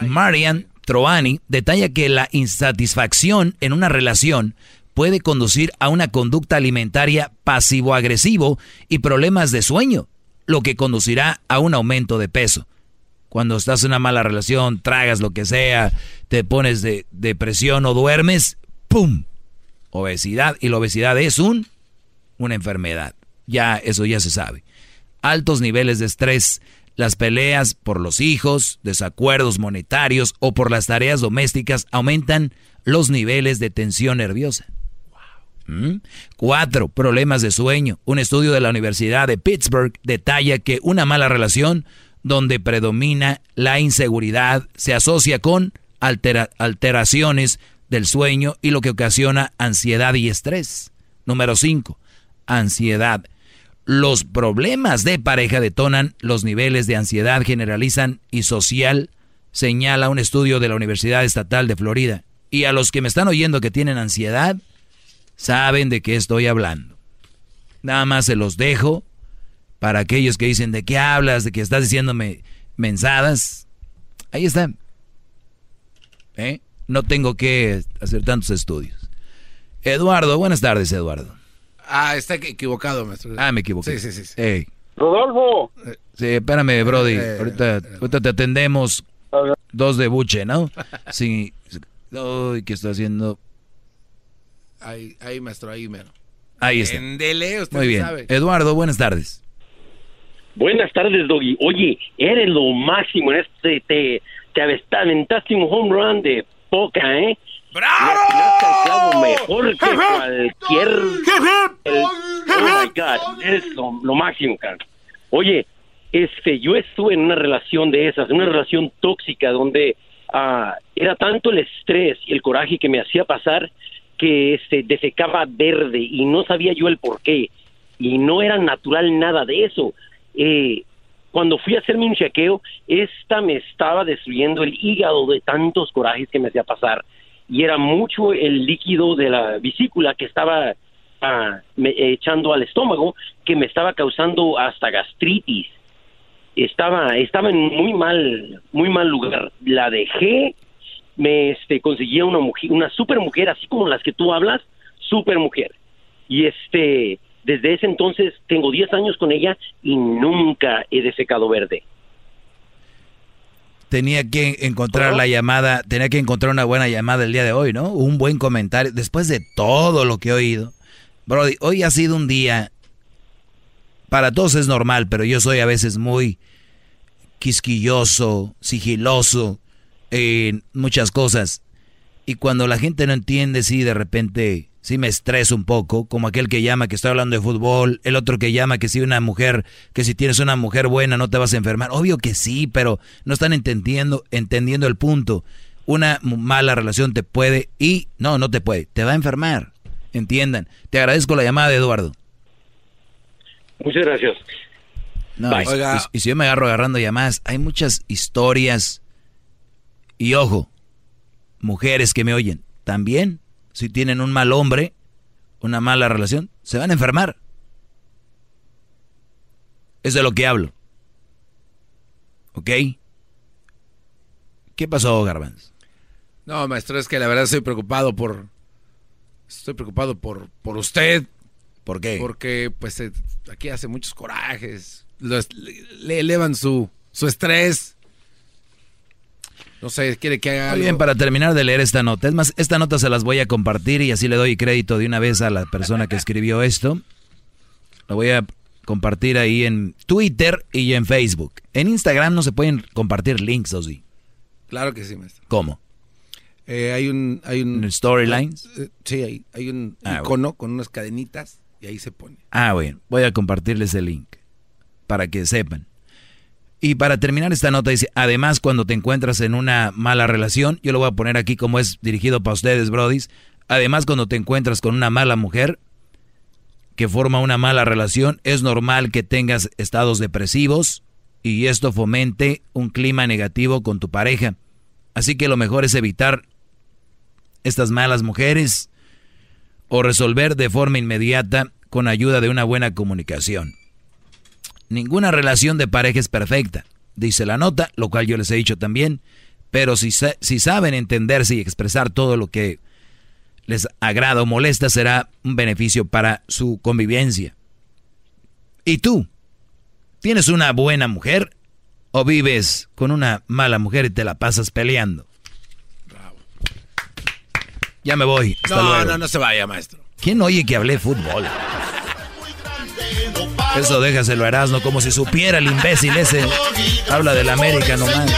Marian Troani detalla que la insatisfacción en una relación puede conducir a una conducta alimentaria pasivo-agresivo y problemas de sueño, lo que conducirá a un aumento de peso. Cuando estás en una mala relación, tragas lo que sea, te pones de depresión o duermes, ¡pum! Obesidad. Y la obesidad es un, una enfermedad. Ya, eso ya se sabe. Altos niveles de estrés, las peleas por los hijos, desacuerdos monetarios o por las tareas domésticas aumentan los niveles de tensión nerviosa. ¿Mm? Cuatro, problemas de sueño. Un estudio de la Universidad de Pittsburgh detalla que una mala relación donde predomina la inseguridad se asocia con alteraciones del sueño y lo que ocasiona ansiedad y estrés. Número 5. Ansiedad. Los problemas de pareja detonan los niveles de ansiedad generalizan y social, señala un estudio de la Universidad Estatal de Florida. Y a los que me están oyendo que tienen ansiedad, saben de qué estoy hablando. Nada más se los dejo para aquellos que dicen de qué hablas, de que estás diciéndome mensadas. Ahí está. ¿Eh? No tengo que hacer tantos estudios. Eduardo, buenas tardes, Eduardo. Ah, está equivocado, maestro. Ah, me equivoqué. Sí, sí, sí. Rodolfo. Sí, espérame, Brody. Eh, ahorita, ahorita te atendemos. Dos de buche, ¿no? Sí. ¿qué está haciendo? Ahí, ahí, maestro, ahí mero. Ahí está. usted Muy bien. Sabe. Eduardo, buenas tardes. Buenas tardes, Doggy. Oye, eres lo máximo en este. Te, te aventaste un home run de poca, ¿eh? ¡Bravo! mejor que cualquier. oh my God, eres lo, lo máximo, cara. Oye, este, yo estuve en una relación de esas, una relación tóxica donde ah, era tanto el estrés y el coraje que me hacía pasar que se defecaba verde y no sabía yo el por qué y no era natural nada de eso. Eh, cuando fui a hacerme un chequeo, esta me estaba destruyendo el hígado de tantos corajes que me hacía pasar y era mucho el líquido de la vesícula que estaba ah, echando al estómago que me estaba causando hasta gastritis. Estaba estaba en muy mal muy mal lugar. La dejé me este, conseguía una mujer, una super mujer, así como las que tú hablas, super mujer. Y este, desde ese entonces tengo 10 años con ella y nunca he defecado verde. Tenía que encontrar la llamada, tenía que encontrar una buena llamada el día de hoy, ¿no? Un buen comentario, después de todo lo que he oído. Brody, hoy ha sido un día, para todos es normal, pero yo soy a veces muy quisquilloso, sigiloso, en muchas cosas. Y cuando la gente no entiende, sí, de repente, sí me estreso un poco, como aquel que llama que estoy hablando de fútbol, el otro que llama que si una mujer, que si tienes una mujer buena no te vas a enfermar. Obvio que sí, pero no están entendiendo, entendiendo el punto. Una mala relación te puede y no, no te puede, te va a enfermar. Entiendan. Te agradezco la llamada de Eduardo. Muchas gracias. No, y si yo me agarro agarrando llamadas, hay muchas historias. Y ojo, mujeres que me oyen, también, si tienen un mal hombre, una mala relación, se van a enfermar. Es de lo que hablo. ¿Ok? ¿Qué pasó, Garbanz? No, maestro, es que la verdad estoy preocupado por. Estoy preocupado por, por usted. ¿Por qué? Porque, pues, eh, aquí hace muchos corajes. Los- le, le elevan su, su estrés. No sé, quiere que haga Muy bien, para terminar de leer esta nota. Es más, esta nota se las voy a compartir y así le doy crédito de una vez a la persona que escribió esto. Lo voy a compartir ahí en Twitter y en Facebook. En Instagram no se pueden compartir links, ¿o sí? Claro que sí, maestro. ¿Cómo? Eh, hay un... Hay un storylines? Eh, sí, hay, hay un Ah, icono con unas cadenitas y ahí se pone. Ah, bueno, voy a compartirles el link para que sepan. Y para terminar esta nota dice, además cuando te encuentras en una mala relación, yo lo voy a poner aquí como es dirigido para ustedes, brodis, además cuando te encuentras con una mala mujer que forma una mala relación, es normal que tengas estados depresivos y esto fomente un clima negativo con tu pareja. Así que lo mejor es evitar estas malas mujeres o resolver de forma inmediata con ayuda de una buena comunicación. Ninguna relación de pareja es perfecta, dice la nota, lo cual yo les he dicho también, pero si, si saben entenderse y expresar todo lo que les agrada o molesta, será un beneficio para su convivencia. ¿Y tú? ¿Tienes una buena mujer o vives con una mala mujer y te la pasas peleando? Ya me voy. Hasta No, luego. no, no se vaya, maestro. ¿Quién oye que hablé fútbol? Eso déjaselo a Erasmo como si supiera el imbécil ese. Habla del América nomás.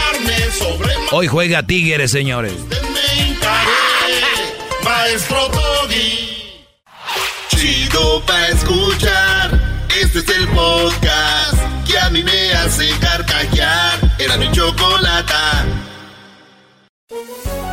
Hoy juega Tigres, señores. Maestro Doggy. Chido pa' escuchar. Este es el podcast que a mí me hace carcajear. Era mi chocolata.